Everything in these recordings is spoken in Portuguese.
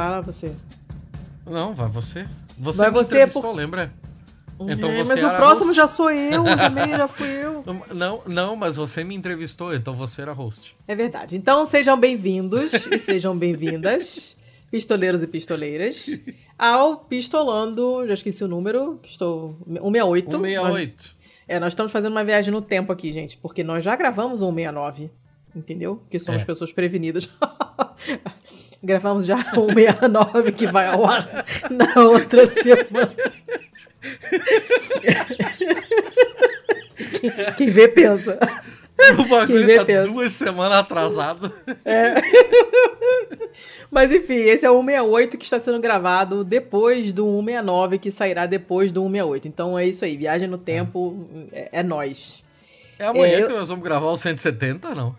vai lá você. Não, vai você. Você Vai me você entrevistou, por- lembra? Então É, você mas o próximo host. já sou eu, também já fui eu. Não, não, mas você me entrevistou, então você era host. É verdade. Então sejam bem-vindos e sejam bem-vindas, pistoleiros e pistoleiras, ao Pistolando, já esqueci o número, que estou 168. 168. Nós, é, nós estamos fazendo uma viagem no tempo aqui, gente, porque nós já gravamos um 169, entendeu? Que somos É. pessoas prevenidas. Gravamos já 169 que vai ao ar na outra semana. Quem, quem vê pensa. O bagulho vê tá pensa. duas semanas atrasado. Mas enfim, esse é o 168 que está sendo gravado depois do 169 que sairá depois do 168. Então é isso aí, viagem no tempo é, é nós. É amanhã É, eu- que nós vamos gravar o 170, não?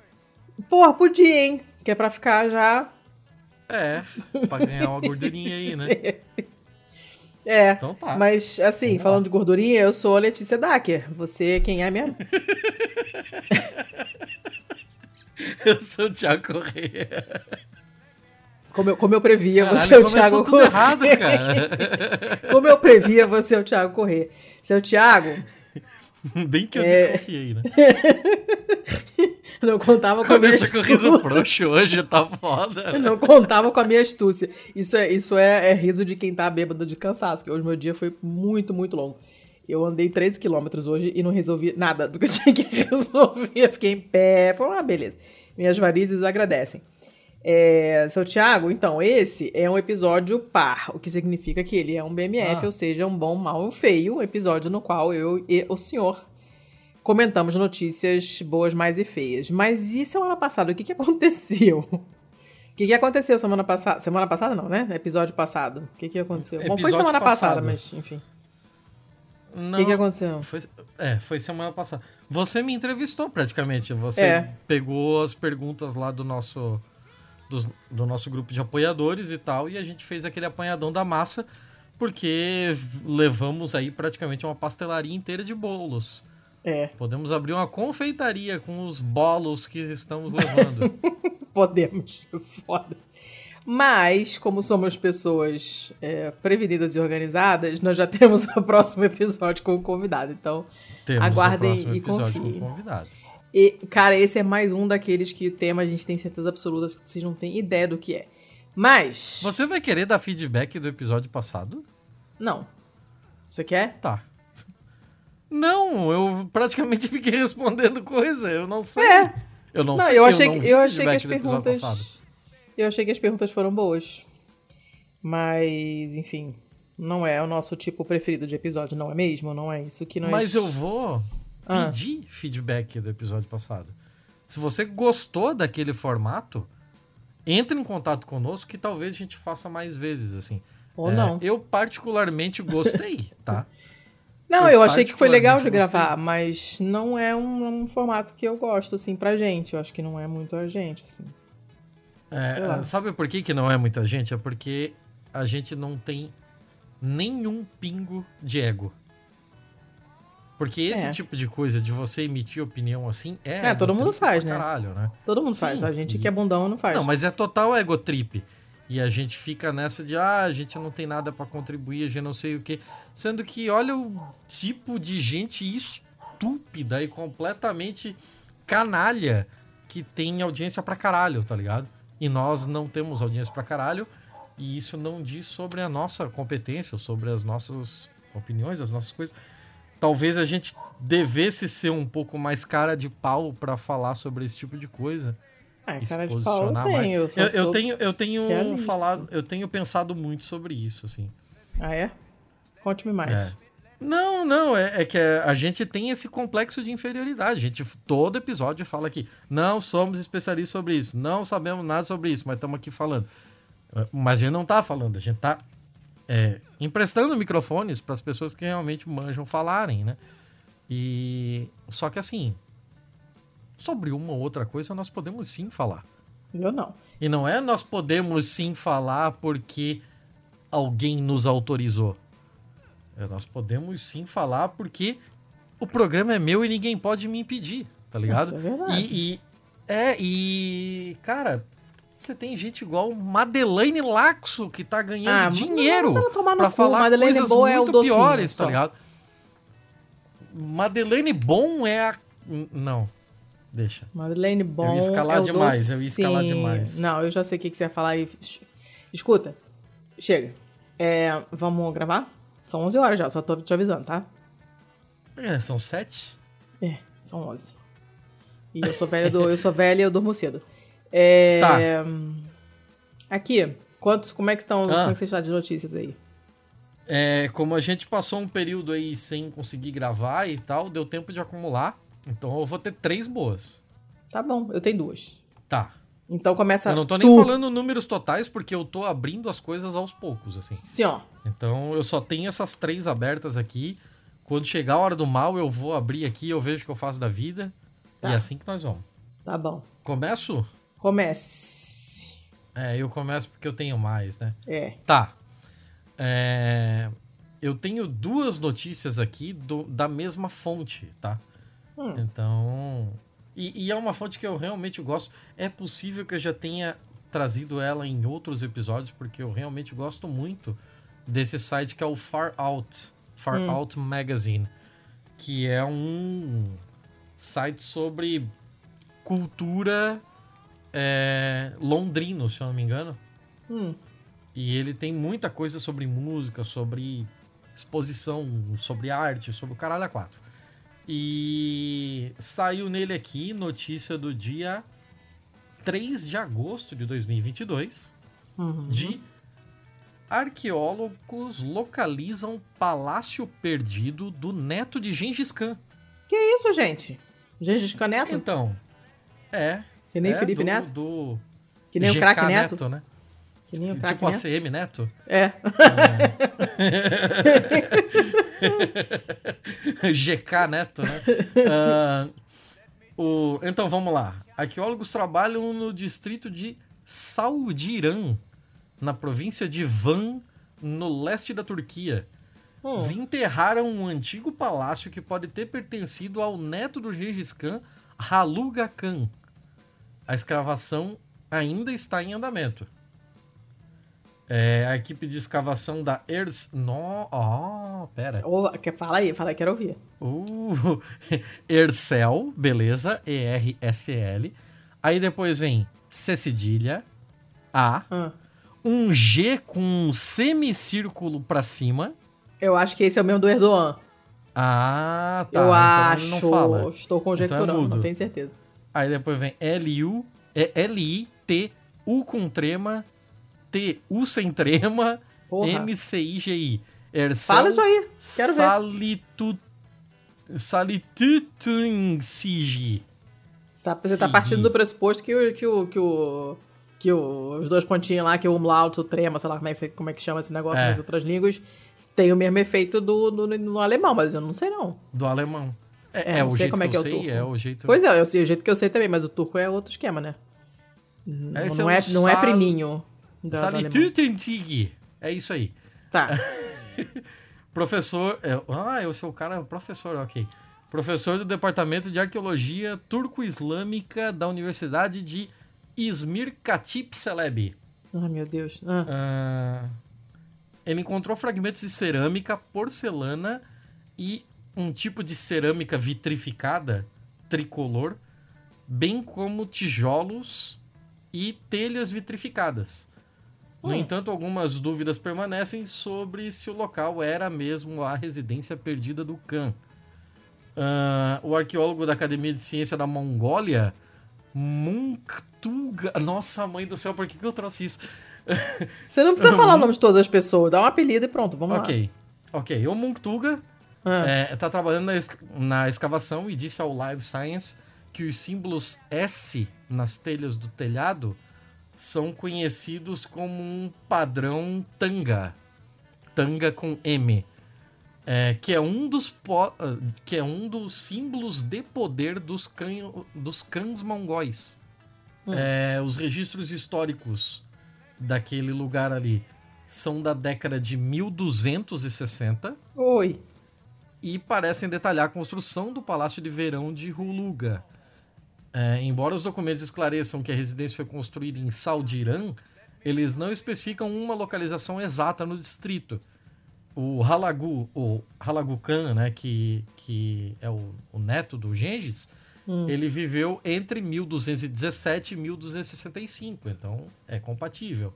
Porra, podia, hein? Que é pra ficar já. É, pra ganhar uma gordurinha aí, né? É. Então tá. Mas assim, Vamos falando lá. de gordurinha, eu sou a Letícia Dacker. Você quem é mesmo? Eu sou o Thiago Correia. Como eu, como eu previa, Caralho, você é o Thiago tudo errado, Corrêa. cara. Como eu previa, você é o Thiago Corrêa. Seu Thiago, Bem que eu É. desconfiei, né? não contava com a minha com riso astúcia. frouxo hoje, tá foda. né? Não contava com a minha astúcia. Isso é, isso é, é riso de quem tá bêbado de cansaço, que hoje meu dia foi muito, muito longo. Eu andei 13 quilômetros hoje e não resolvi nada do que eu tinha que resolver. Eu Fiquei em pé, foi uma beleza. Minhas varizes agradecem. É, seu Thiago, então, esse é um episódio par, o que significa que ele é um BMF, Ah. ou seja, um bom, mal e um feio, um episódio no qual eu e o senhor comentamos notícias boas, mais e feias. Mas e semana passada, o que, que aconteceu? O que, que aconteceu semana passada? Semana passada não, né? Episódio passado. O que, que aconteceu? Bom, foi Episódio semana passada, passado. mas enfim. O que, que aconteceu? Foi, é, foi semana passada. Você me entrevistou praticamente. Você É. pegou as perguntas lá do nosso, dos- do nosso grupo de apoiadores e tal, e a gente fez aquele apanhadão da massa, porque levamos aí praticamente uma pastelaria inteira de bolos. É, Podemos abrir uma confeitaria com os bolos que estamos levando. podemos. Foda. Mas, como somos pessoas é, prevenidas e organizadas, nós já temos o próximo episódio com o convidado. Então, Temos Aguardem o próximo e episódio confiem. com o convidado. E, cara, esse é mais um daqueles que o tema a gente tem certeza absoluta que vocês não têm ideia do que é. Mas. Você vai querer dar feedback do episódio passado? Não. Você quer? Tá. Não, eu praticamente fiquei respondendo coisa, eu não sei. É. Eu não, Não, sei. eu achei, não que, eu achei que as perguntas. passado. Eu achei que as perguntas foram boas. Mas, enfim. Não é o nosso tipo preferido de episódio, não é mesmo? Não é isso que nós. Mas eu vou Ah. pedir feedback do episódio passado. Se você gostou daquele formato, entre em contato conosco que talvez a gente faça mais vezes, assim. Ou É, não. Eu particularmente gostei, tá? Não, eu eu achei que foi legal de gravar, mas não é um, um formato que eu gosto, assim, pra gente. Eu acho que não é muito a gente, assim. É, sabe por que, que não é muita gente? É porque a gente não tem nenhum pingo de ego. Porque esse É. tipo de coisa, de você emitir opinião assim, é. É, todo mundo faz, pra né? Caralho, né? Todo mundo Sim, faz. A gente e- que é bundão não faz. Não, mas é total ego trip. E a gente fica nessa de, ah, a gente não tem nada pra contribuir, a gente não sei o quê. Sendo que olha o tipo de gente estúpida e completamente canalha que tem audiência pra caralho, tá ligado? E nós não temos audiência pra caralho. E isso não diz sobre a nossa competência, ou sobre as nossas opiniões, as nossas coisas. Talvez a gente devesse ser um pouco mais cara de pau pra falar sobre esse tipo de coisa Ah, e se cara de pau eu posicionar mais. tenho. Eu, Eu, eu tenho, eu tenho realista, falado, assim. eu tenho pensado muito sobre isso, assim. Ah, é? Conte-me mais. É. Não, não, é, é que a gente tem esse complexo de inferioridade. A gente, todo episódio fala aqui, não somos especialistas sobre isso, não sabemos nada sobre isso, mas estamos aqui falando. É, Mas a gente não tá falando, a gente tá é, emprestando microfones para as pessoas que realmente manjam falarem, né? E só que assim, sobre uma ou outra coisa nós podemos sim falar. Eu não. E não é nós podemos sim falar porque alguém nos autorizou. É, nós podemos sim falar porque o programa é meu e ninguém pode me impedir, tá ligado? Isso é verdade. E, e- é, e cara, Você tem gente igual Madeleine Laxo, que tá ganhando Ah, dinheiro cu, falar Madeleine coisas boa é o muito docinho, piores, tá só. ligado? Madeleine Bom é a... Não, deixa. Madeleine Bom. Eu ia escalar é demais, eu ia escalar docinho. demais. Não, eu já sei o que, que você ia falar aí. Escuta, chega. É, vamos gravar? São 11 horas já, só tô te avisando, tá? É, são sete? É, são 11. E eu sou velha, do, eu sou velha e eu durmo cedo. É, Tá. Aqui, quantos, como é que estão, Ah. como é que você está de notícias aí? É, como a gente passou um período aí sem conseguir gravar e tal, deu tempo de acumular. Então eu vou ter três boas. Tá bom, eu tenho duas. Tá. Então começa Eu não tô nem tu. falando números totais porque eu tô abrindo as coisas aos poucos, assim. Sim, ó. Então eu só tenho essas três abertas aqui. Quando chegar a hora do mal, eu vou abrir aqui, eu vejo o que eu faço da vida. Tá. E é assim que nós vamos. Tá bom. Começo? Comece. É, eu começo porque eu tenho mais, né? É. Tá. É, Eu tenho duas notícias aqui do- da mesma fonte, tá? Hum. Então. E, e é uma fonte que eu realmente gosto. É possível que eu já tenha trazido ela em outros episódios, porque eu realmente gosto muito desse site que é o Far Out. Far Hum. Out Magazine. Que é um site sobre cultura é, londrino, se eu não me engano. Hum. E ele tem muita coisa sobre música, sobre exposição, sobre arte, sobre o caralho a quatro. E saiu nele aqui notícia do dia 3 de agosto de 2022 Uhum. de arqueólogos localizam palácio perdido do neto de Gengis Khan. Que isso, gente? Gengis Khan Neto? Então, é. Que nem é Felipe do, Neto? Do Que nem o GK craque Neto? né? Que nem o craque Tipo Neto? ACM Neto. É. GK Neto, né? Ah, o... Então vamos lá. Arqueólogos trabalham no distrito de Saudirã, na província de Van, no leste da Turquia. Hum. Desenterraram um antigo palácio que pode ter pertencido ao neto do Gengis Khan, Haluga Khan. A escavação ainda está em andamento. É, a equipe de escavação da Ers... No... Oh, pera. Quer- Fala aí, fala aí, quero ouvir. Uh, Ercel, beleza, E-R-S-L. Aí depois vem C cedilha, A, Ah. um G com um semicírculo pra cima. Eu acho que esse é o mesmo do Erdogan. Ah, tá. eu então acho. não fala. Estou conjecturando, Então é não tenho certeza. Aí depois vem L-U, é L-I-T, U com trema, T, U sem trema. M-C-I-G-I. Ercel Fala isso aí. Quero ver. Salitu... Salitutunsigi. Tá- Você tá Sim. partindo do pressuposto que o. Que o, que o que o- os dois pontinhos lá, que o umlaut, o trema, sei lá como é, que, como é que chama esse negócio É. nas outras línguas, tem o mesmo efeito do, do- no alemão, mas eu não sei não. Do alemão. É, É, é não o jeito como é que eu é o sei, é o jeito... Pois é, eu sei o jeito que eu sei também, mas o turco é outro esquema, né? Não, não é é, o não é sal- priminho. do- do alemão. Salitutunsigi. É isso aí. Tá. Professor... é- ah, eu sou o cara... Professor, ok. Professor do Departamento de Arqueologia Turco-Islâmica da Universidade de Izmir Katip Celebi. Ai, meu Deus. Ah, Ah, ele encontrou fragmentos de cerâmica, porcelana e um tipo de cerâmica vitrificada, tricolor, bem como tijolos e telhas vitrificadas. No Hum. entanto, algumas dúvidas permanecem sobre se o local era mesmo a residência perdida do Khan. Ah, o arqueólogo da Academia de Ciência da Mongólia, Munktuga. Nossa, mãe do céu, por que, que eu trouxe isso? Você não precisa falar o nome de todas as pessoas, dá um apelido e pronto, vamos lá. Ok, ok. O Munktuga Ah, está trabalhando na, na escavação e disse ao Live Science que os símbolos S nas telhas do telhado são conhecidos como um padrão tanga. Tanga com M. É, que, é um dos ah, que é um dos símbolos de poder dos, dos cães mongóis. Hum. É, os registros históricos daquele lugar ali são da década de 1260 Oi. E parecem detalhar a construção do Palácio de Verão de Huluga. é, embora os documentos esclareçam que a residência foi construída em Saldirã, eles não especificam uma localização exata no distrito. O Halagu, o Halagu Khan, né, que, que é o, o neto do Gengis, hum. ele viveu entre 1217 e 1265, então é compatível.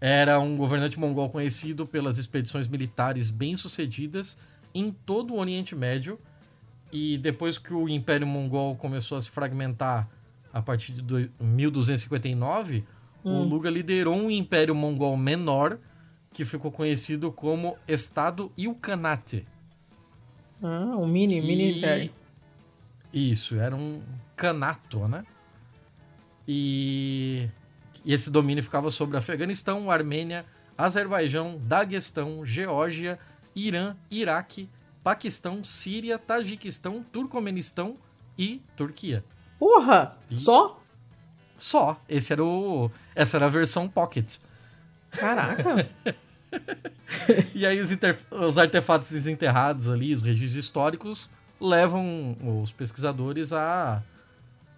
Era um governante mongol conhecido pelas expedições militares bem-sucedidas em todo o Oriente Médio, e depois que o Império Mongol começou a se fragmentar a partir de 1259, hum. o Luga liderou um Império Mongol menor que ficou conhecido como Estado Ilkhanate. Ah, um mini, que... mini império. Isso, era um canato, né? E... e esse domínio ficava sobre Afeganistão, Armênia, Azerbaijão, Daguestão, Geórgia, Irã, Iraque, Paquistão, Síria, Tajiquistão, Turcomenistão e Turquia. Porra! E... Só? Só. Esse era o... Essa era a versão Pocket. Caraca! e aí os, inter... os artefatos desenterrados ali, os registros históricos, levam os pesquisadores a,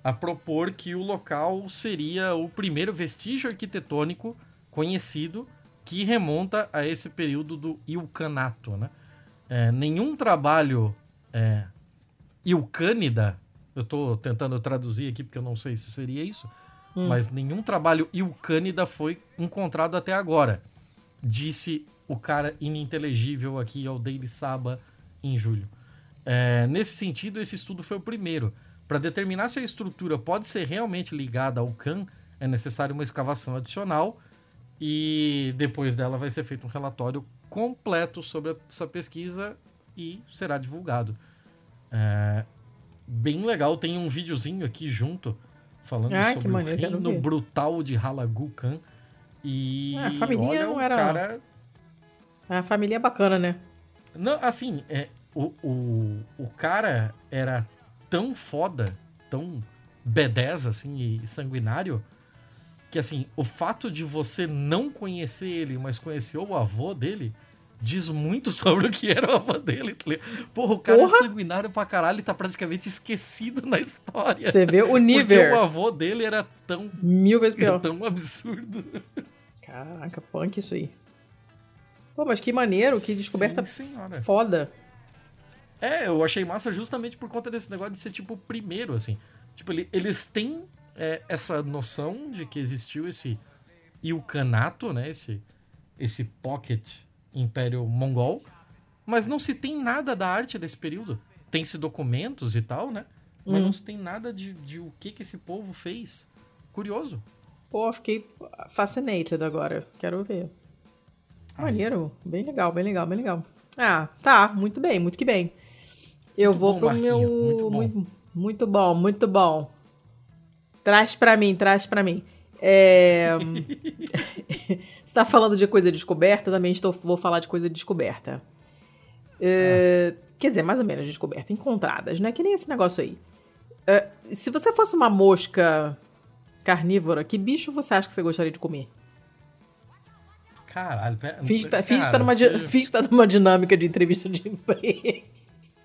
a propor que o local seria o primeiro vestígio arquitetônico conhecido que remonta a esse período do Ilcanato, né? É, nenhum trabalho é, Ilcânida, eu estou tentando traduzir aqui porque eu não sei se seria isso, hum. mas nenhum trabalho Ilcânida foi encontrado até agora, disse o cara ininteligível aqui ao Daily Saba em julho. É, nesse sentido, esse estudo foi o primeiro. Para determinar se a estrutura pode ser realmente ligada ao Khan, é necessário uma escavação adicional e depois dela vai ser feito um relatório completo sobre essa pesquisa e será divulgado. É, bem legal, tem um videozinho aqui junto falando ah, sobre o reino brutal de Halagu Khan. E ah, a família olha, não era. Cara... A família é bacana, né? Não, assim, é, o, o, o cara era tão foda, tão B10 assim, e sanguinário, que assim, o fato de você não conhecer ele, mas conhecer o avô dele, diz muito sobre o que era o avô dele. Tá Porra, o cara é Porra. é sanguinário pra caralho e tá praticamente esquecido na história. Você vê o nível. Porque o avô dele era tão. Mil vezes pior. Tão absurdo. Caraca, punk isso aí. Pô, mas que maneiro, que descoberta Sim, foda. É, eu achei massa justamente por conta desse negócio de ser, tipo, o primeiro, assim. Tipo, ele, eles têm é, essa noção de que existiu esse Ilkhanato, né? Esse, esse pocket Império Mongol, mas não se tem nada da arte desse período. Tem-se documentos e tal, né? Mas hum. não se tem nada de, de o que, que esse povo fez. Curioso. Pô, fiquei fascinated agora. Quero ver. Maneiro. Bem legal, bem legal, bem legal. Ah, tá. Muito bem, muito que bem. Eu muito vou bom, pro Marquinho. meu. Muito bom. Muito, muito bom, muito bom. Traz pra mim, traz pra mim. É... Você tá falando de coisa descoberta, também estou, vou falar de coisa descoberta. É... Ah. Quer dizer, mais ou menos descoberta. Encontradas, né? Que nem esse negócio aí. É... Se você fosse uma mosca carnívora, que bicho você acha que você gostaria de comer? Caralho, pera, Finge tá, tá numa, se... tá numa dinâmica de entrevista de emprego.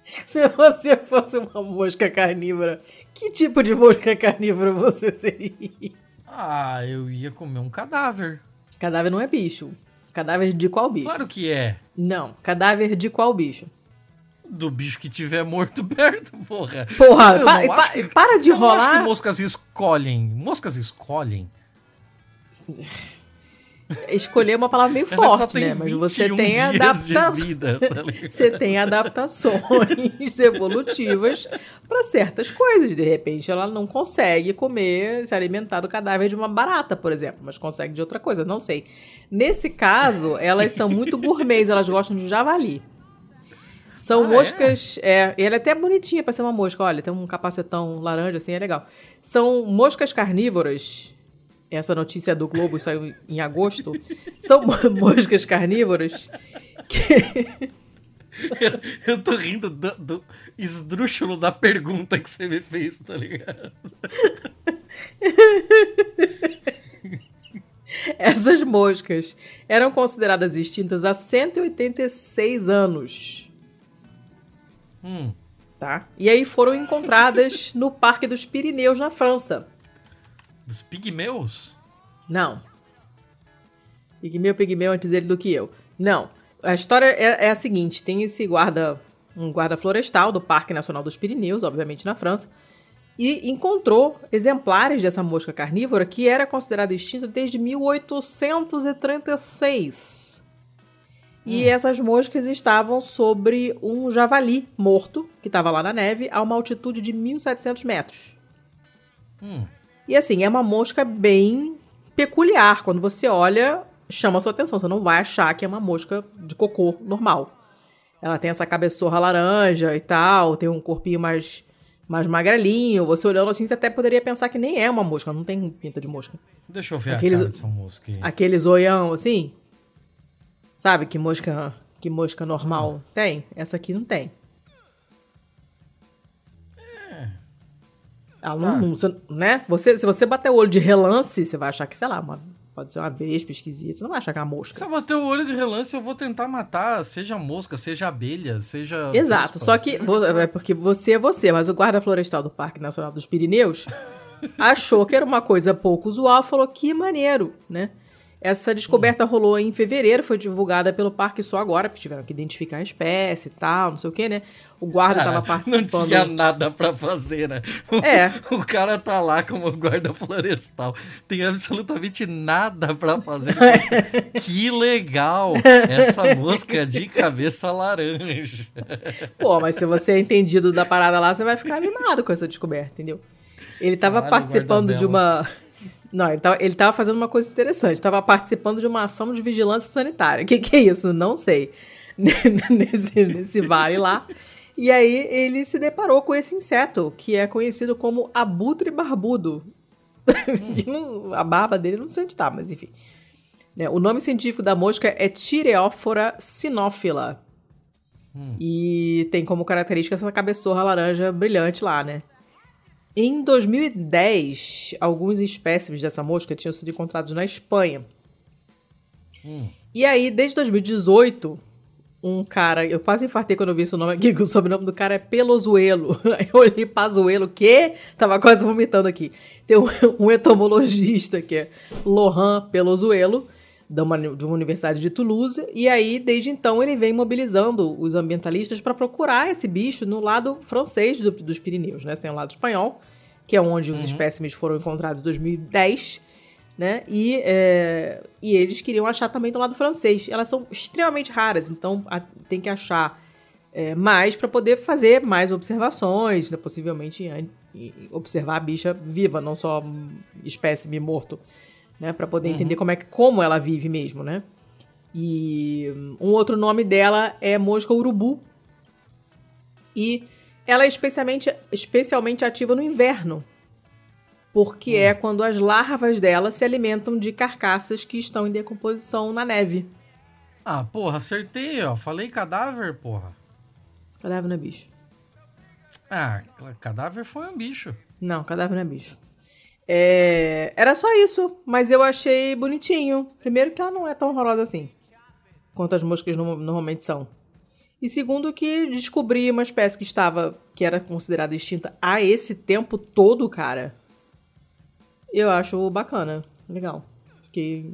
Se você fosse uma mosca carnívora, que tipo de mosca carnívora você seria? Ah, eu ia comer um cadáver. Cadáver não é bicho. Cadáver de qual bicho? Claro que é. Não, cadáver de qual bicho? Do bicho que tiver morto perto, porra. Porra, pa, pa, que, para de rolar. Eu acho que moscas escolhem. Moscas escolhem. Escolher é uma palavra meio forte, né? Mas você tem adaptações. Tá você tem adaptações evolutivas para certas coisas. De repente, ela não consegue comer, se alimentar do cadáver de uma barata, por exemplo, mas consegue de outra coisa, não sei. Nesse caso, elas são muito gourmets, elas gostam de javali. São ah, moscas. É? é, ela é até bonitinha para ser uma mosca. Olha, tem um capacetão laranja assim, é legal. São moscas carnívoras essa notícia do Globo saiu em agosto, são moscas carnívoras que... Eu, eu tô rindo do, do esdrúxulo da pergunta que você me fez, tá ligado? Essas moscas eram consideradas extintas há 186 anos. Hum. tá? E aí foram encontradas no Parque dos Pirineus, na França. Dos pigmeus? Não. Pigmeu, pigmeu antes dele do que eu. Não. A história é, é a seguinte: tem esse guarda, um guarda florestal do Parque Nacional dos Pirineus, obviamente na França, e encontrou exemplares dessa mosca carnívora que era considerada extinta desde 1836. E Hum. essas moscas estavam sobre um javali morto, que estava lá na neve, a uma altitude de 1.700 metros. Hum. E assim, é uma mosca bem peculiar. Quando você olha, chama a sua atenção. Você não vai achar que é uma mosca de cocô normal. Ela tem essa cabeçorra laranja e tal, tem um corpinho mais, mais magrelinho. Você olhando assim, você até poderia pensar que nem é uma mosca, não tem pinta de mosca. Deixa eu ver Aqueles- a cara dessa mosca aí. Aquele zoião assim. Sabe que mosca, que mosca normal tem? Essa aqui não tem. Ela não, Tá. você- né? Você, se você bater o olho de relance, você vai achar que, sei lá, uma, pode ser uma vespa esquisita. Você não vai achar que é uma Se mosca. eu bater o olho de relance, eu vou tentar matar, seja mosca, seja abelha, seja. Exato, vespa, só que seja- vo- é porque você é você, mas o guarda florestal do Parque Nacional dos Pirineus achou que era uma coisa pouco usual, falou que maneiro, né? Essa descoberta rolou em fevereiro, foi divulgada pelo parque só agora, porque tiveram que identificar a espécie e tal, não sei o que, né? O guarda Cara, tava não participando. tinha nada pra fazer, né? O, É. O cara tá lá como guarda florestal. Tem absolutamente nada pra fazer. que legal! Essa mosca de cabeça laranja. Pô, mas se você é entendido da parada lá, você vai ficar animado com essa descoberta, entendeu? Ele tava Caralho, participando de uma. Não, ele tava, ele tava fazendo uma coisa interessante. Tava participando de uma ação de vigilância sanitária. O que, que é isso? Não sei. nesse, nesse vale lá. E aí ele se deparou com esse inseto, que é conhecido como abutre barbudo. A barba dele não sei onde tá, mas enfim. Né, o nome científico da mosca é Tireophora sinófila. E tem como característica essa cabeçorra laranja brilhante lá, né? Em 2010, alguns espécimes dessa mosca tinham sido encontrados na Espanha. Hum. E aí, desde 2018, um cara. Eu quase infartei quando eu vi esse nome aqui, que o sobrenome do cara é Pelozuelo. Eu olhei Pazuelo, que tava quase vomitando aqui. Tem um, um entomologista que é Lohan Pelozuelo, de uma, de uma universidade de Toulouse. E aí, desde então, ele vem mobilizando os ambientalistas para procurar esse bicho no lado francês do- dos Pirineus. Né? Você tem o lado espanhol, que é onde os espécimes foram encontrados em 2010 né? E, é, e eles queriam achar também do lado francês. Elas são extremamente raras, então a- tem que achar é, mais para poder fazer mais observações, né? possivelmente observar a bicha viva, não só espécime morto, né? Para poder entender como é como ela vive mesmo, né? E um outro nome dela é mosca urubu. E ela é especialmente, especialmente ativa no inverno, porque é quando as larvas dela se alimentam de carcaças que estão em decomposição na neve. Ah, porra, acertei, ó. Falei cadáver, porra. Cadáver não é bicho. Ah, cadáver foi um bicho. Não, cadáver não é bicho. É, Era só isso, mas eu achei bonitinho. Primeiro que ela não é tão horrorosa assim, quanto as moscas no- normalmente são. E segundo que descobri uma espécie que estava, que era considerada extinta há esse tempo todo, cara. Eu acho bacana, legal. Fiquei...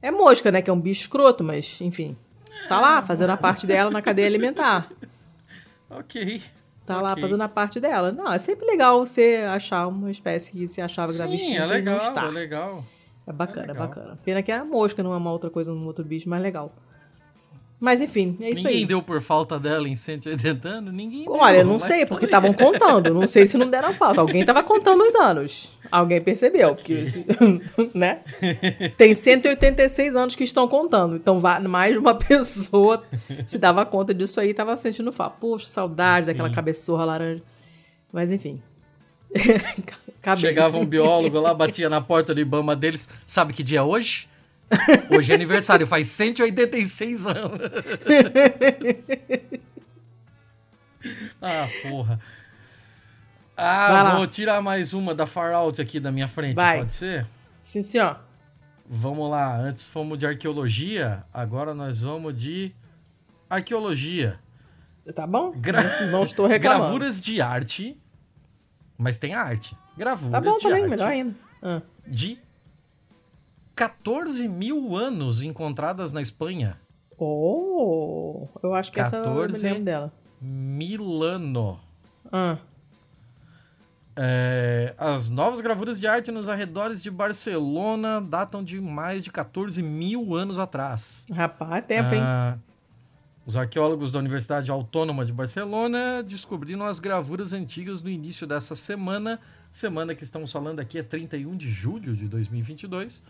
É mosca, né, que é um bicho escroto, mas enfim. Tá lá, fazendo a parte dela na cadeia alimentar. Ok. Tá lá Ok. fazendo a parte dela. Não, é sempre legal você achar uma espécie que você achava que Sim, é e não legal, está. é legal. É bacana, É é, legal. bacana. Pena que era mosca, não é uma outra coisa, um outro bicho mais legal. Mas enfim, é isso Ninguém aí. deu por falta dela em 180 anos? Ninguém deu. Olha, não mas sei, tá porque estavam contando. Não sei se não deram falta. Alguém tava contando os anos. Alguém percebeu. Porque, né? Tem 186 anos que estão contando. Então, mais de uma pessoa se dava conta disso aí e tava sentindo falta. Poxa, saudade daquela cabeçorra laranja. Mas, enfim. Chegava um biólogo lá, batia na porta do Ibama deles. Sabe que dia é hoje? Hoje é aniversário, faz 186 anos. ah, porra. Vai Ah, lá. vou tirar mais uma da Far Out aqui da minha frente, Vai. pode ser? Sim, senhor. Vamos lá, antes fomos de arqueologia, agora nós vamos de arqueologia. Tá bom? Gra- Não estou reclamando. Gravuras de arte, mas tem arte. Gravuras Tá bom de também, arte melhor ainda. Ah. de 14 mil anos encontradas na Espanha. Oh, eu acho que essa eu me 14. lembro dela. Milano. Ah, É, as novas gravuras de arte nos arredores de Barcelona datam de mais de 14 mil anos atrás. rapaz, tempo, hein? Ah, os arqueólogos da Universidade Autônoma de Barcelona descobriram as gravuras antigas no início dessa semana. Semana que estamos falando aqui é 31 de julho de 2022.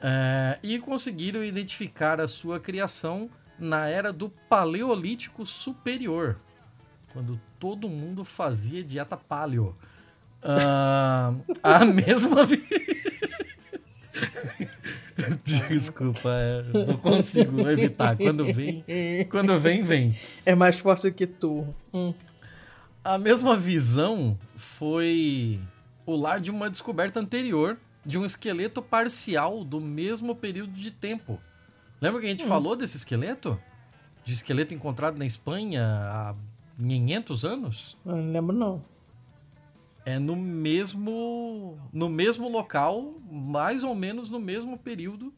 É, e conseguiram identificar a sua criação na era do Paleolítico Superior, quando todo mundo fazia dieta paleo. Ah, a mesma. Desculpa, é, não consigo evitar. Quando vem, quando vem, vem. É mais forte do que tu. Hum. A mesma visão foi o lar de uma descoberta anterior de um esqueleto parcial do mesmo período de tempo. Lembra que a gente falou desse esqueleto? De esqueleto encontrado na Espanha há 500 anos? Eu não lembro, não. É no mesmo no mesmo local, mais ou menos no mesmo período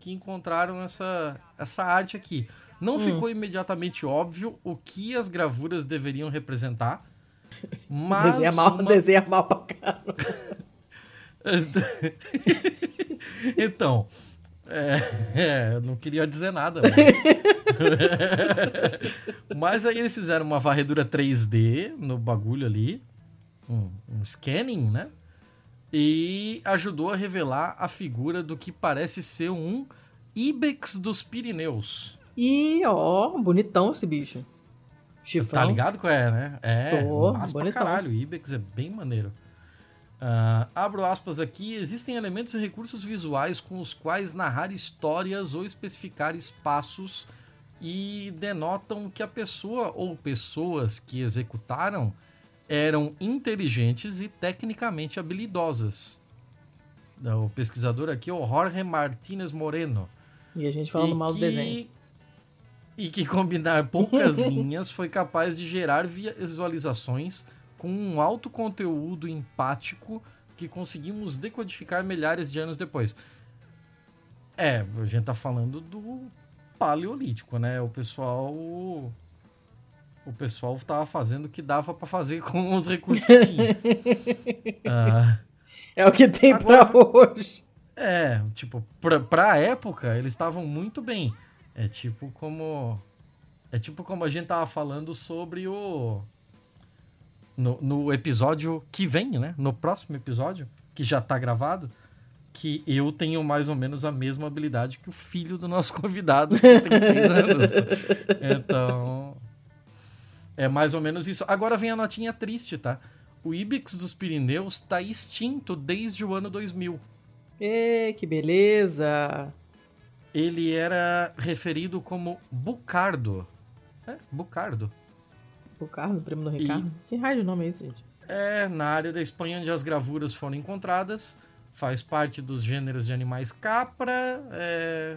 que encontraram essa, essa arte aqui. Não ficou imediatamente óbvio o que as gravuras deveriam representar, mas desenha mal, uma- desenha mal pra caramba. então, é, é, não queria dizer nada. Mas... mas aí eles fizeram uma varredura 3D no bagulho ali, um, um scanning, né? E ajudou a revelar a figura do que parece ser um Ibex dos Pirineus. E, ó, bonitão esse bicho. Chifrão. Tá ligado qual é, né? É, Tô, massa pra bonitão. caralho. O Ibex é bem maneiro. Ah, abro aspas aqui. Existem elementos e recursos visuais com os quais narrar histórias ou especificar espaços e denotam que a pessoa ou pessoas que executaram eram inteligentes e tecnicamente habilidosas. O pesquisador aqui é o Jorge Martínez Moreno. E a gente falando mal do que- desenho. E que combinar poucas linhas foi capaz de gerar visualizações com um alto conteúdo empático que conseguimos decodificar milhares de anos depois. É, a gente tá falando do paleolítico, né? O pessoal o pessoal tava fazendo o que dava pra fazer com os recursos que tinha. Ah, É o que tem pra hoje. é, tipo, pra, pra época, eles estavam muito bem. É tipo como. É tipo como a gente tava falando sobre o. No, no episódio que vem, né? No próximo episódio, que já tá gravado, que eu tenho mais ou menos a mesma habilidade que o filho do nosso convidado, que tem seis anos. Então. É mais ou menos isso. Agora vem a notinha triste, tá? O Ibex dos Pirineus tá extinto desde o ano 2000. Ê, que beleza. ele era referido como Bucardo. É, Bucardo. O Carlos, primo do Ricardo. Que raio de nome é esse, gente? É na área da Espanha onde as gravuras foram encontradas. Faz parte dos gêneros de animais capra. É,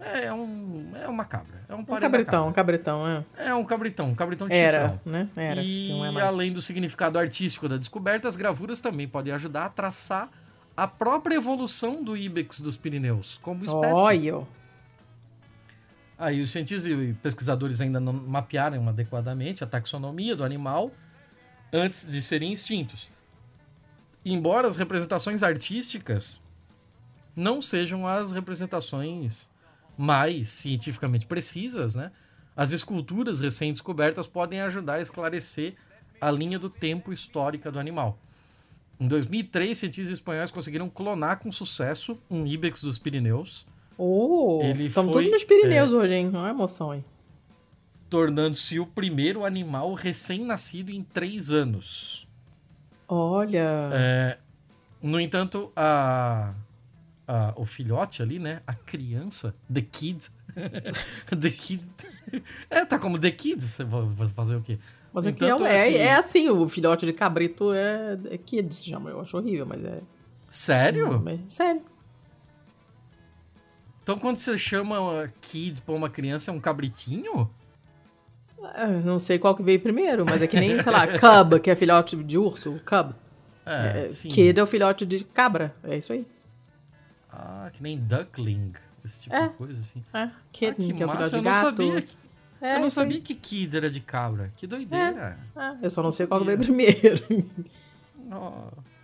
é, um, é uma cabra. É um, Um cabritão, um cabritão, é. É um cabritão, um cabritão de Era, chifrão. né? Era. E é além do significado artístico da descoberta, as gravuras também podem ajudar a traçar a própria evolução do Ibex dos Pirineus como espécie. Olha. Aí os cientistas e pesquisadores ainda não mapearam adequadamente a taxonomia do animal antes de serem extintos. Embora as representações artísticas não sejam as representações mais cientificamente precisas, né? As esculturas recém-descobertas podem ajudar a esclarecer a linha do tempo histórica do animal. Em 2003, cientistas espanhóis conseguiram clonar com sucesso um Ibex dos Pirineus, Oh, Ele estamos foi, todos nos Pirineus hoje, hein? Olha a emoção aí. tornando-se o primeiro animal recém-nascido em três anos. Olha. É, no entanto, a, a- o filhote ali, né? A criança, the kid. the kid. É, tá como the kid, você vai fazer o quê? Mas aqui Entanto, é, é, assim- é assim, o filhote de cabrito é, é kid, se chama. Eu acho horrível, mas é. Sério? mas- sério. Então quando você chama kid pra uma criança, é um cabritinho? Ah, Não sei qual que veio primeiro, mas é que nem, sei lá, cub, que é filhote de urso, cub. É, É, sim. Kid é o filhote de cabra, é isso aí. Ah, que nem duckling. Esse tipo É. de coisa assim. É, Ah, kid, que que é o filhote eu de não gato. sabia. Que, É, eu não sabia que kids era de cabra. Que doideira. É, eu só não sei qual que veio primeiro. Ó.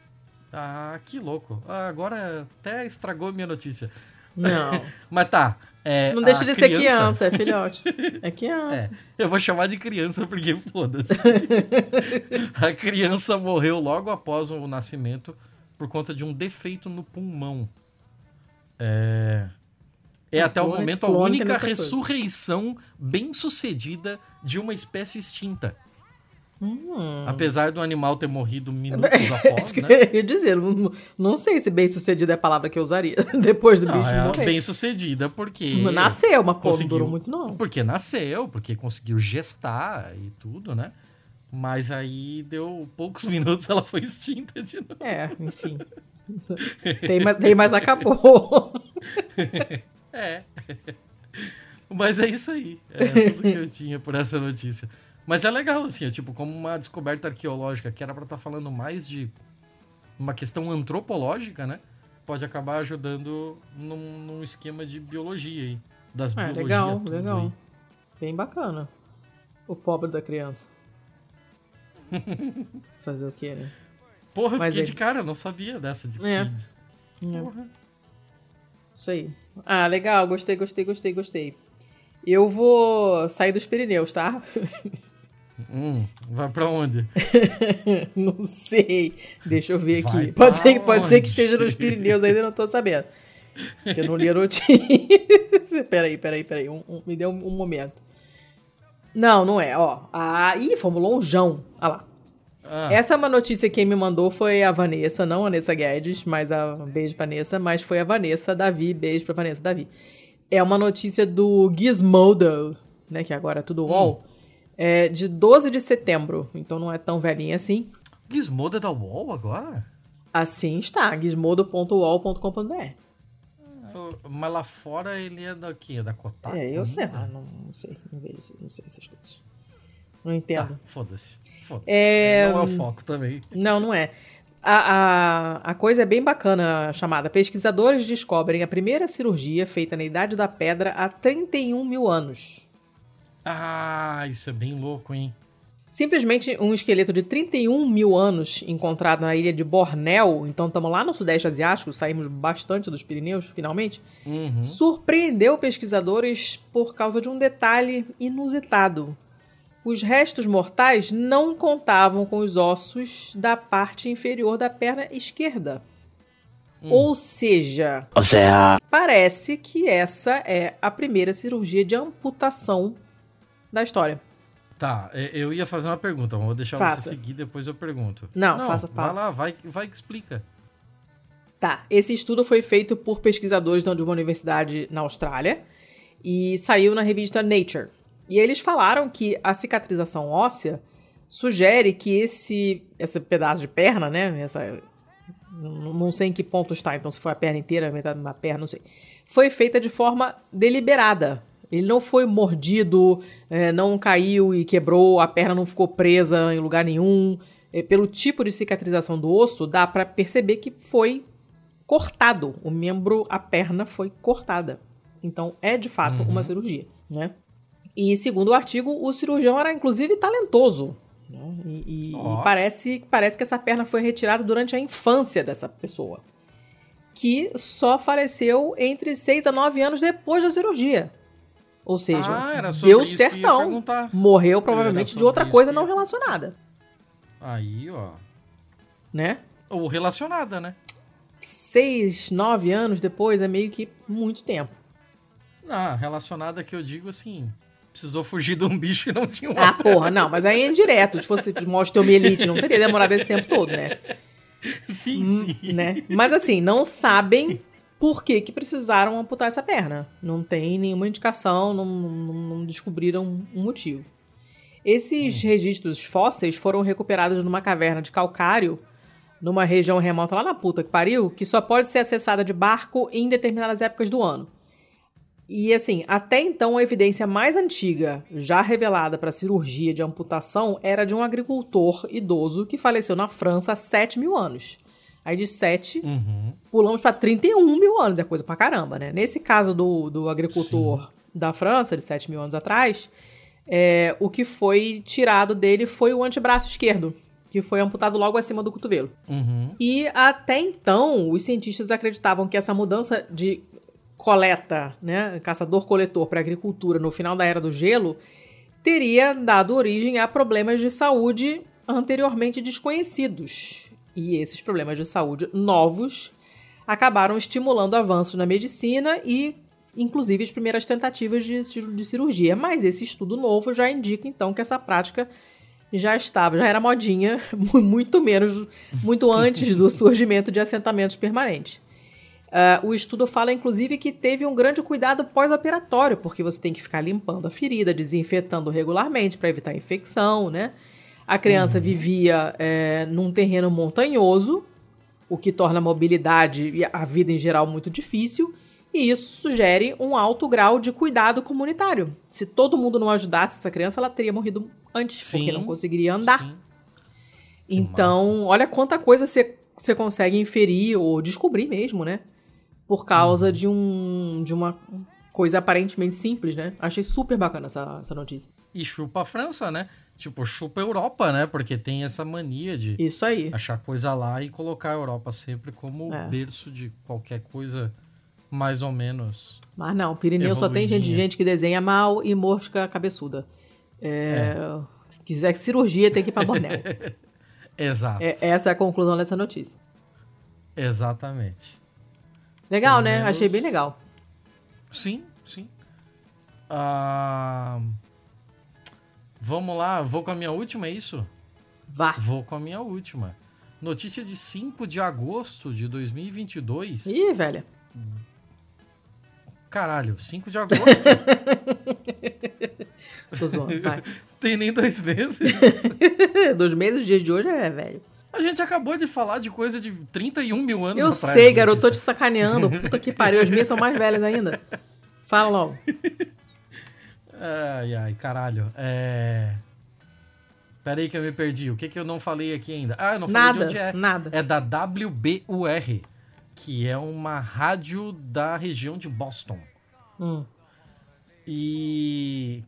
Ah, que louco. Ah, agora até estragou minha notícia. Não. Mas tá. é, Não deixa de ser criança, é filhote. É É, criança. eu vou chamar de criança porque foda-se. a criança morreu logo após o nascimento por conta de um defeito no pulmão. É, é até o momento a única ressurreição bem sucedida de uma espécie extinta. Hum. Apesar do animal ter morrido minutos É após, isso que né? eu ia dizer. Não, não sei se bem sucedido é a palavra que eu usaria depois do Não, bicho é morrer. bem sucedida porque. Nasceu, mas pô, não conseguiu. durou muito, não. Porque nasceu, porque conseguiu gestar e tudo, né? Mas aí deu poucos minutos, ela foi extinta de novo. É, enfim. tem, mas, tem, mas acabou. É. Mas é isso aí. É tudo que eu tinha por essa notícia. Mas é legal, assim, é tipo, como uma descoberta arqueológica, que era pra estar falando mais de uma questão antropológica, né? Pode acabar ajudando num, num esquema de biologia aí. Das É, legal, legal. aí. Bem bacana. O pobre da criança. Fazer o quê, né? Porra, eu Mas fiquei é- de cara, eu não sabia dessa de É. kids. É. Porra. Isso aí. Ah, legal, gostei, gostei, gostei, gostei. Eu vou sair dos Pirineus, tá? Hum, vai pra onde? não sei. Deixa eu ver Vai aqui. Pode ser, pode ser que esteja nos Pirineus, ainda não tô sabendo. Porque eu não li a notícia. peraí, peraí, peraí. Um, um- me dê um, um momento. Não, não é, ó. Ah, ih, fomos longeão. Olha lá. Ah, Essa é uma notícia que quem me mandou foi a Vanessa, não a Vanessa Guedes, mas a beijo pra Vanessa, mas foi a Vanessa Davi, beijo pra Vanessa Davi. É uma notícia do Gizmodo, né, que agora é tudo UOL, é de 12 de setembro, então não é tão velhinha assim. Gizmodo é da UOL agora? Assim está, gizmodo.uol.com.br. Mas lá fora ele é da quê? É da Kotaku? É, eu sei lá, não, não sei, não vejo, não sei essas coisas. Não entendo. Tá, foda-se. Foda-se. É, Não é o foco também. Não, não é. A, a, a coisa é bem bacana chamada. Pesquisadores descobrem a primeira cirurgia feita na Idade da Pedra há 31 mil anos. Ah, isso é bem louco, hein? Simplesmente um esqueleto de 31 mil anos encontrado na ilha de Bornéu, então estamos lá no Sudeste Asiático, saímos bastante dos Pirineus, finalmente, Uhum. surpreendeu pesquisadores por causa de um detalhe inusitado. Os restos mortais não contavam com os ossos da parte inferior da perna esquerda. Ou seja, O sea, parece que essa é a primeira cirurgia de amputação da história. Tá, é, eu ia fazer uma pergunta, vou deixar Faça. você seguir, depois eu pergunto. Não, faça, Vai fala. lá, vai, vai que explica. Tá, esse estudo foi feito por pesquisadores de uma universidade na Austrália e saiu na revista Nature. E eles falaram que a cicatrização óssea sugere que esse, esse pedaço de perna, né, essa, não não sei em que ponto está, então se foi a perna inteira, metade da perna, não sei, foi feita de forma deliberada. Ele não foi mordido, eh, não caiu e quebrou, a perna não ficou presa em lugar nenhum. Eh, pelo tipo de cicatrização do osso, dá pra perceber que foi cortado. O membro, a perna foi cortada. Então é de fato uma cirurgia, né? E segundo o artigo, o cirurgião era inclusive talentoso. Né? E, e- Ó. e parece, parece que essa perna foi retirada durante a infância dessa pessoa. Que só faleceu entre 6 a 9 anos depois da cirurgia. Ou seja, Ah, era sobre deu certão. Morreu provavelmente de outra coisa que não relacionada, Aí, ó. né? Ou relacionada, né? Seis, nove anos depois é meio que muito tempo. Ah, relacionada que eu digo assim, precisou fugir de um bicho e não tinha um Ah, porra, não, mas aí é indireto. Se fosse osteomielite, não teria demorado esse tempo todo, né? Sim, sim. né? Mas assim, não sabem por que, que precisaram amputar essa perna. Não tem nenhuma indicação, não, não- não descobriram um motivo. Esses registros fósseis foram recuperados numa caverna de calcário, numa região remota lá na puta que pariu, que só pode ser acessada de barco em determinadas épocas do ano. E assim, até então a evidência mais antiga já revelada para cirurgia de amputação era de um agricultor idoso que faleceu na França há 7 mil anos. Aí de 7, Uhum. pulamos para 31 mil anos, é coisa pra caramba, né? Nesse caso do, do agricultor da França, de 7 mil anos atrás, é, o que foi tirado dele foi o antebraço esquerdo, que foi amputado logo acima do cotovelo. Uhum. E até então, os cientistas acreditavam que essa mudança de coleta, né, caçador-coletor para agricultura no final da era do gelo, teria dado origem a problemas de saúde anteriormente desconhecidos. E esses problemas de saúde novos acabaram estimulando avanços na medicina e, inclusive, as primeiras tentativas de, de cirurgia. Mas esse estudo novo já indica, então, que essa prática já estava, já era modinha, mu- muito menos, muito antes do surgimento de assentamentos permanentes. Ah, o estudo fala, inclusive, que teve um grande cuidado pós-operatório, porque você tem que ficar limpando a ferida, desinfetando regularmente para evitar infecção, né? A criança vivia eh, num terreno montanhoso, o que torna a mobilidade e a vida em geral muito difícil, e isso sugere um alto grau de cuidado comunitário. Se todo mundo não ajudasse essa criança, ela teria morrido antes, porque Sim, não conseguiria andar. Sim. Então, olha quanta coisa você, você consegue inferir ou descobrir mesmo, né? Por causa Uhum. de um de uma coisa aparentemente simples, né? Achei super bacana essa, essa notícia. E chupa a França, né? Tipo, chupa a Europa, né? Porque tem essa mania de Isso aí. achar coisa lá e colocar a Europa sempre como É. berço de qualquer coisa mais ou menos. Mas não, Pirineu só tem gente, gente que desenha mal e mosca cabeçuda. É, Se quiser cirurgia, tem que ir pra Bornel. Exato. É, essa é a conclusão dessa notícia. Exatamente. Legal, Pelo né? menos- Achei bem legal. Sim, sim. Ah, Vamos lá, vou com a minha última, é isso? Vá. Vou com a minha última. Notícia de 5 de agosto de 2022. Ih, velha. Caralho, 5 de agosto? Tô zoando, vai. Tem nem dois meses. Dos meses, os dias de hoje é velho. A gente acabou de falar de coisa de 31 mil anos Eu atrás. sei, garoto, tô te sacaneando. Puta que pariu, as minhas são mais velhas ainda. Fala logo. Ai, ai, caralho. É... Pera aí que eu me perdi. O que que eu não falei aqui ainda? Ah, eu não falei de Nada, onde é. nada. É da WBUR, que é uma rádio da região de Boston. Hum. E.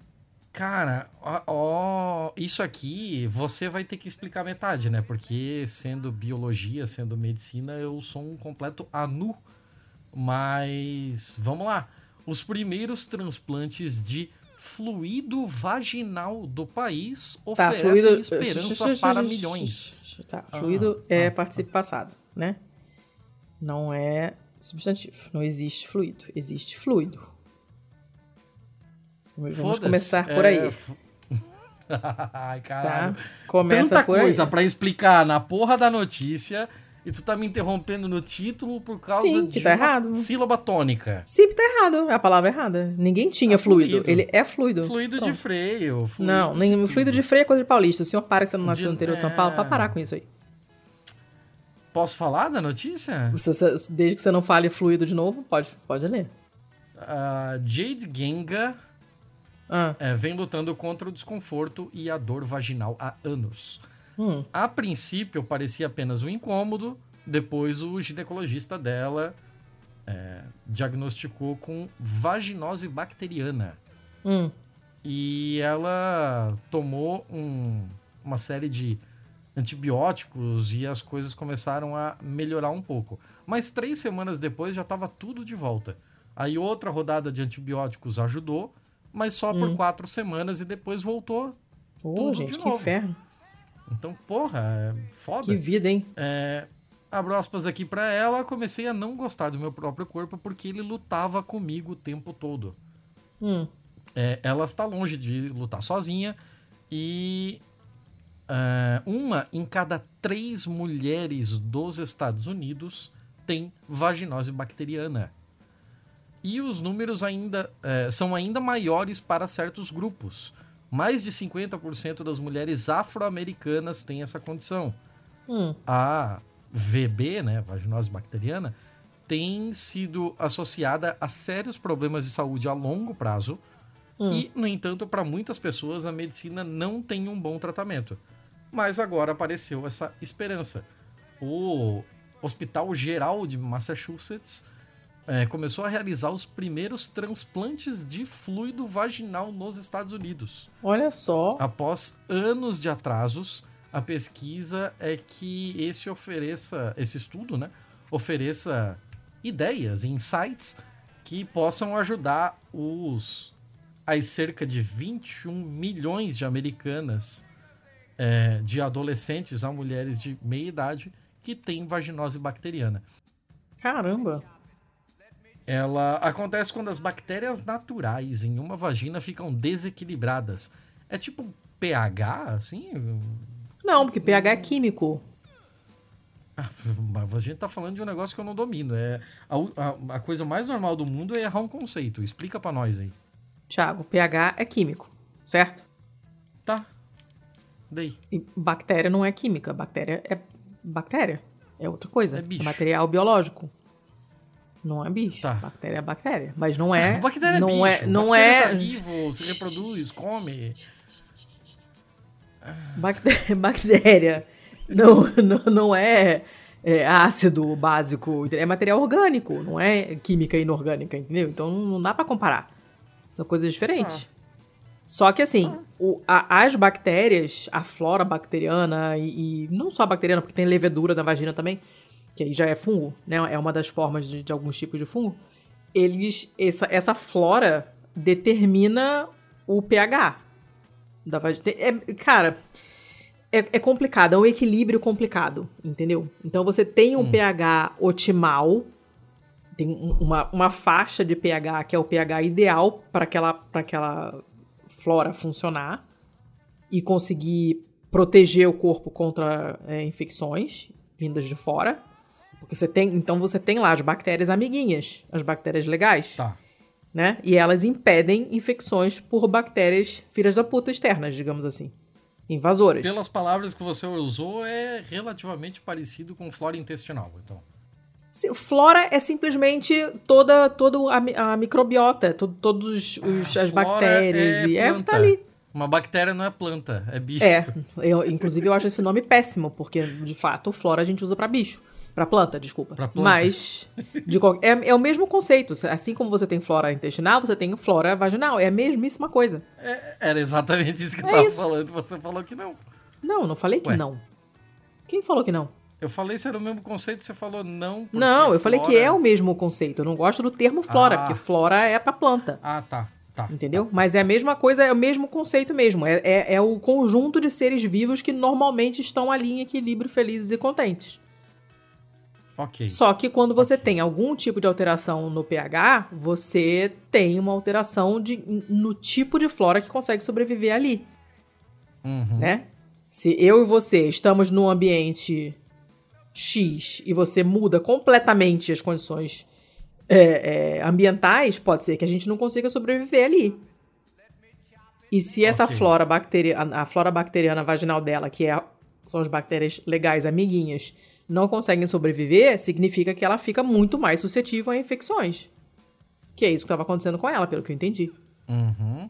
Cara, ó, ó, isso aqui você vai ter que explicar metade, né? Porque sendo biologia, sendo medicina, eu sou um completo anu. Mas vamos lá. Os primeiros transplantes de fluido vaginal do país Tá, oferecem fluido. esperança para milhões. Tá, Ah, fluido é ah, participo passado, né? Não é substantivo. Não existe fluido. Existe fluido. Vamos começar por É, aí, f- Ai, caralho. tá? Começa Tanta por coisa pra explicar na porra da notícia e tu tá me interrompendo no título por causa Sim, de tá errado. sílaba tônica. Sim, tá errado. É a palavra errada. Ninguém tinha É fluido. fluido. Ele é fluido. Fluido de freio. Fluido Não, nem fluido de freio é coisa de paulista. O senhor para que você não nasceu De- no interior de São Paulo pra é. parar com isso aí. Posso falar da notícia? Você- desde que você não fale fluido de novo, pode, pode ler. A Jade Genga Ah, é, vem lutando contra o desconforto e a dor vaginal há anos. Hum. A princípio parecia apenas um incômodo, depois o ginecologista dela é, diagnosticou com vaginose bacteriana. Hum. E ela tomou um- uma série de antibióticos e as coisas começaram a melhorar um pouco. Mas três semanas depois já estava tudo de volta. Aí outra rodada de antibióticos ajudou, mas só por quatro semanas e depois voltou. Ô, Tudo gente, de que novo. inferno. Então, porra, é foda. Que vida, hein? É, abro aspas aqui pra ela, comecei a não gostar do meu próprio corpo porque ele lutava comigo o tempo todo. Hum. É, ela está longe de lutar sozinha e é, uma em cada três mulheres dos Estados Unidos tem vaginose bacteriana. E os números ainda é, são ainda maiores para certos grupos. Mais de 50% das mulheres afro-americanas têm essa condição. Hum. A VB, né, vaginose bacteriana, tem sido associada a sérios problemas de saúde a longo prazo. Hum. E, no entanto, para muitas pessoas a medicina não tem um bom tratamento. Mas agora apareceu essa esperança. O Hospital Geral de Massachusetts é, começou a realizar os primeiros transplantes de fluido vaginal nos Estados Unidos. Olha só. Após anos de atrasos, a pesquisa é que esse ofereça, esse estudo, né, ofereça ideias, insights que possam ajudar os as cerca de 21 milhões de americanas, é, de adolescentes a mulheres de meia idade que têm vaginose bacteriana. Caramba! Ela acontece quando as bactérias naturais em uma vagina ficam desequilibradas. É tipo pH, assim? Não, porque pH é químico. Ah, a gente tá falando de um negócio que eu não domino. É, a, a, a coisa mais normal do mundo é errar um conceito. Explica para nós aí. Tiago, pH é químico, certo? Tá. Daí. E bactéria não é química. Bactéria é bactéria. É outra coisa. É bicho. É material biológico. Não é bicho. Tá. Bactéria é bactéria. Mas não é. bactéria é não é bicho. É, não bactéria é. Tá vivo, se reproduz, come. Bactéria, bactéria não, não, não é, é, ácido básico, é material orgânico, não é química inorgânica, entendeu? Então não dá para comparar. São coisas diferentes. Ah. Só que assim, ah. o, a, as bactérias, a flora bacteriana e, e, não só a bacteriana, porque tem levedura na vagina também, que aí já é fungo, né? É uma das formas de, de alguns tipos de fungo. Eles, essa, essa flora determina o pH da vagina. É, cara, é, é, complicado, é um equilíbrio complicado, entendeu? Então você tem um hum. pH otimal, tem uma, uma faixa de pH que é o pH ideal para aquela, aquela flora funcionar e conseguir proteger o corpo contra é, infecções vindas de fora. Porque você tem, então você tem lá as bactérias amiguinhas, as bactérias legais. Tá. Né? E elas impedem infecções por bactérias filhas da puta externas, digamos assim. Invasoras. Pelas palavras que você usou, é relativamente parecido com flora intestinal, então. Flora é simplesmente toda, toda a, a microbiota, to, todas as bactérias. É, e é tá ali. Uma bactéria não é planta, é bicho. É, eu, inclusive eu acho esse nome péssimo, porque de fato flora a gente usa para bicho. Pra planta, desculpa. Pra planta. Mas de, é, é o mesmo conceito. Assim como você tem flora intestinal, você tem flora vaginal. É a mesmíssima coisa. É, era exatamente isso que eu é tava isso. falando. Você falou que não. Não, não falei que Ué. não. Quem falou que não? Eu falei se era o mesmo conceito, você falou não. Não, eu flora... falei que é o mesmo conceito. Eu não gosto do termo flora, ah. porque flora é pra planta. Ah, tá. Tá, Entendeu? Tá. Mas é a mesma coisa, é o mesmo conceito mesmo. É, é, é, o conjunto de seres vivos que normalmente estão ali em equilíbrio, felizes e contentes. Ok. Só que quando você okay. tem algum tipo de alteração no pH, você tem uma alteração de, no tipo de flora que consegue sobreviver ali. Uhum. Né? Se eu e você estamos num ambiente X e você muda completamente as condições é, é, ambientais, pode ser que a gente não consiga sobreviver ali. E se essa okay. flora bacteriana, a flora bacteriana vaginal dela, que é, são as bactérias legais, amiguinhas, não conseguem sobreviver, significa que ela fica muito mais suscetível a infecções. Que é isso que estava acontecendo com ela, pelo que eu entendi. Uhum.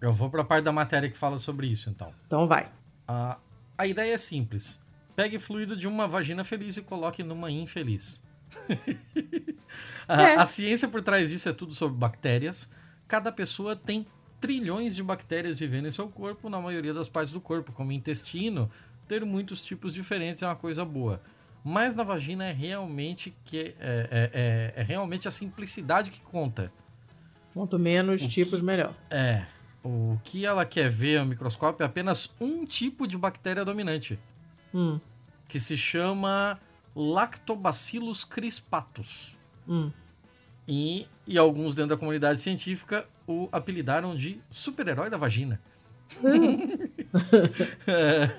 Eu vou para a parte da matéria que fala sobre isso, então. Então vai. Uh, a ideia é simples. Pegue fluido de uma vagina feliz e coloque numa infeliz. a, é. a ciência por trás disso é tudo sobre bactérias. Cada pessoa tem trilhões de bactérias vivendo em seu corpo, na maioria das partes do corpo, como intestino. Ter muitos tipos diferentes é uma coisa boa. Mas na vagina é realmente que é, é, é, é realmente a simplicidade que conta. Quanto menos o tipos, que, melhor. É. O que ela quer ver no microscópio é apenas um tipo de bactéria dominante. Hum. Que se chama Lactobacillus crispatus. Hum. E, e alguns dentro da comunidade científica o apelidaram de super-herói da vagina. é.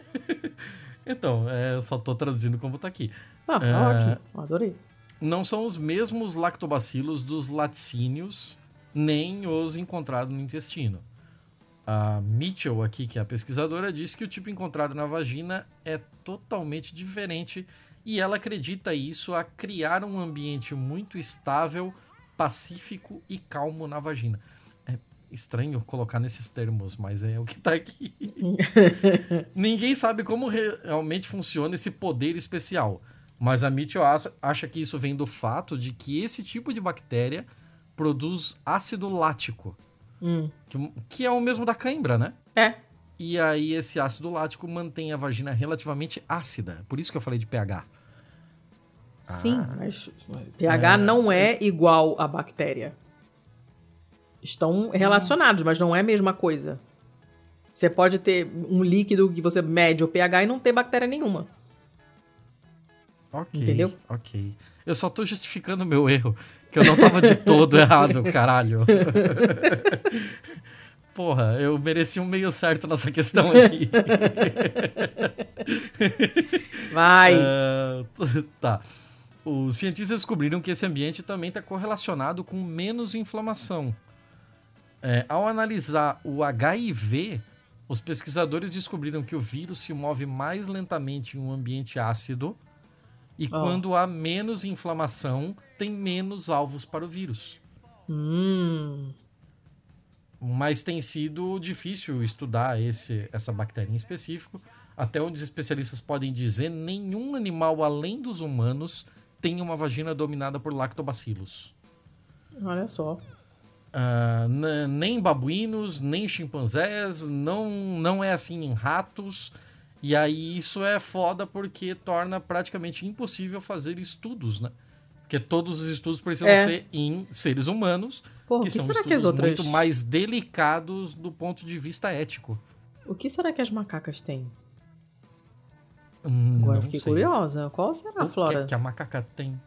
Então, é, só tô traduzindo como tá aqui. Ah, tá é, ótimo. Adorei. Não são os mesmos lactobacilos dos laticínios, nem os encontrados no intestino. A Mitchell aqui, que é a pesquisadora, disse que o tipo encontrado na vagina é totalmente diferente e ela acredita isso a criar um ambiente muito estável, pacífico e calmo na vagina. Estranho colocar nesses termos, mas é o que tá aqui. Ninguém sabe como realmente funciona esse poder especial, mas a Mitchell acha que isso vem do fato de que esse tipo de bactéria produz ácido lático, hum. que, que é o mesmo da cãibra, né? É. E aí esse ácido lático mantém a vagina relativamente ácida. Por isso que eu falei de pH. Sim, ah, mas pH é, não é igual a bactéria. Estão relacionados, mas não é a mesma coisa. Você pode ter um líquido que você mede o pH e não ter bactéria nenhuma. Ok. Entendeu? Ok. Eu só tô justificando o meu erro, que eu não tava de todo errado, caralho. Porra, eu mereci um meio certo nessa questão aqui. Vai. Uh, tá. Os cientistas descobriram que esse ambiente também está correlacionado com menos inflamação. É, ao analisar o HIV, os pesquisadores descobriram que o vírus se move mais lentamente em um ambiente ácido e oh. quando há menos inflamação, tem menos alvos para o vírus. Hum. Mas tem sido difícil estudar esse, essa bactéria em específico. Até onde os especialistas podem dizer, nenhum animal além dos humanos tem uma vagina dominada por lactobacilos. Olha só. Uh, nem babuínos, nem chimpanzés, não, não é assim em ratos. E aí isso é foda porque torna praticamente impossível fazer estudos, né? Porque todos os estudos precisam é. ser em seres humanos, Porra, que, que são estudos que outras... muito mais delicados do ponto de vista ético. O que será que as macacas têm? Hum, Agora fiquei sei. curiosa. Qual será a flora? O que, que a macaca tem?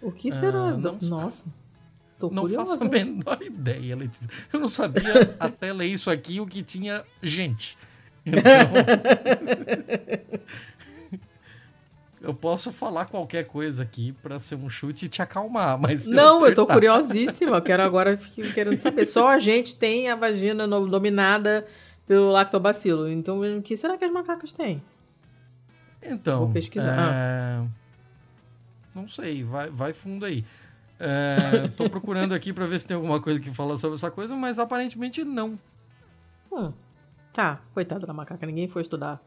O que será? Ah. Nossa. Tô não curiosa. faço a menor ideia, Letícia. Eu não sabia até ler isso aqui o que tinha gente. Então. Eu posso falar qualquer coisa aqui para ser um chute e te acalmar, mas. Não, eu, eu tô curiosíssima. Eu quero agora querendo saber. Só a gente tem a vagina dominada pelo lactobacilo. Então, o que será que as macacas têm? Então. Vou pesquisar. É... Ah. Não sei, vai, vai fundo aí. É, tô procurando aqui para ver se tem alguma coisa que fala sobre essa coisa, mas aparentemente não. Hum. Tá, coitada da macaca, ninguém foi estudar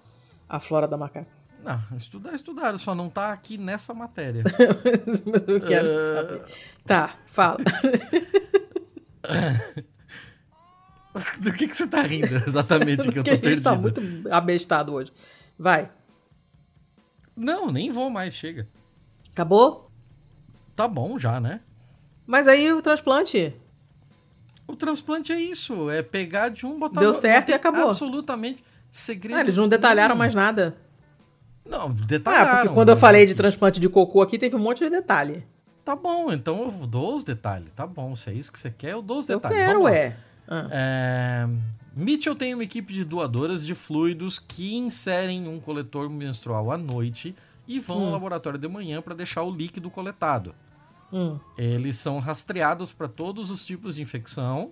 a flora da macaca. Não, estudar, estudar, só não tá aqui nessa matéria. Mas eu quero uh... saber. Tá, fala. Do que, que você tá rindo exatamente que eu tô perdido? a gente tá muito abestado hoje. Vai. Não, nem vou mais, chega. Acabou? Tá bom já, né? Mas aí o transplante? O transplante é isso, é pegar de um, botar Deu certo e acabou. Absolutamente segredo. Ah, eles não detalharam mais nada. Não, detalharam. Ah, porque quando eu falei de transplante de cocô aqui, teve um monte de detalhe. Tá bom, então eu dou os detalhes. Tá bom, se é isso que você quer, eu dou os detalhes. Eu quero, é. Ah. é. Mitchell tem uma equipe de doadoras de fluidos que inserem um coletor menstrual à noite e vão hum. ao laboratório de manhã para deixar o líquido coletado. Hum. Eles são rastreados para todos os tipos de infecção.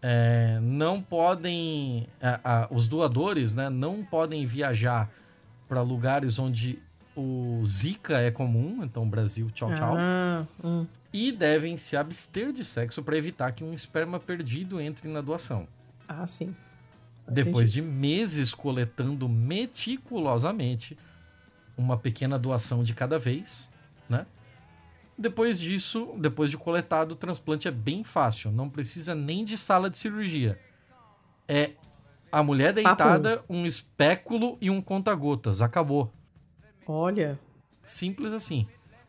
É, não podem. os doadores né, não podem viajar para lugares onde o Zika é comum, então Brasil, tchau, tchau. Ah, hum. E devem se abster de sexo para evitar que um esperma perdido entre na doação. Ah, sim. Depois de meses coletando meticulosamente uma pequena doação de cada vez, né? Depois disso, depois de coletado, o transplante é bem fácil, não precisa nem de sala de cirurgia. É a mulher deitada, Papo. um espéculo e um conta-gotas. Acabou. Olha. Simples assim.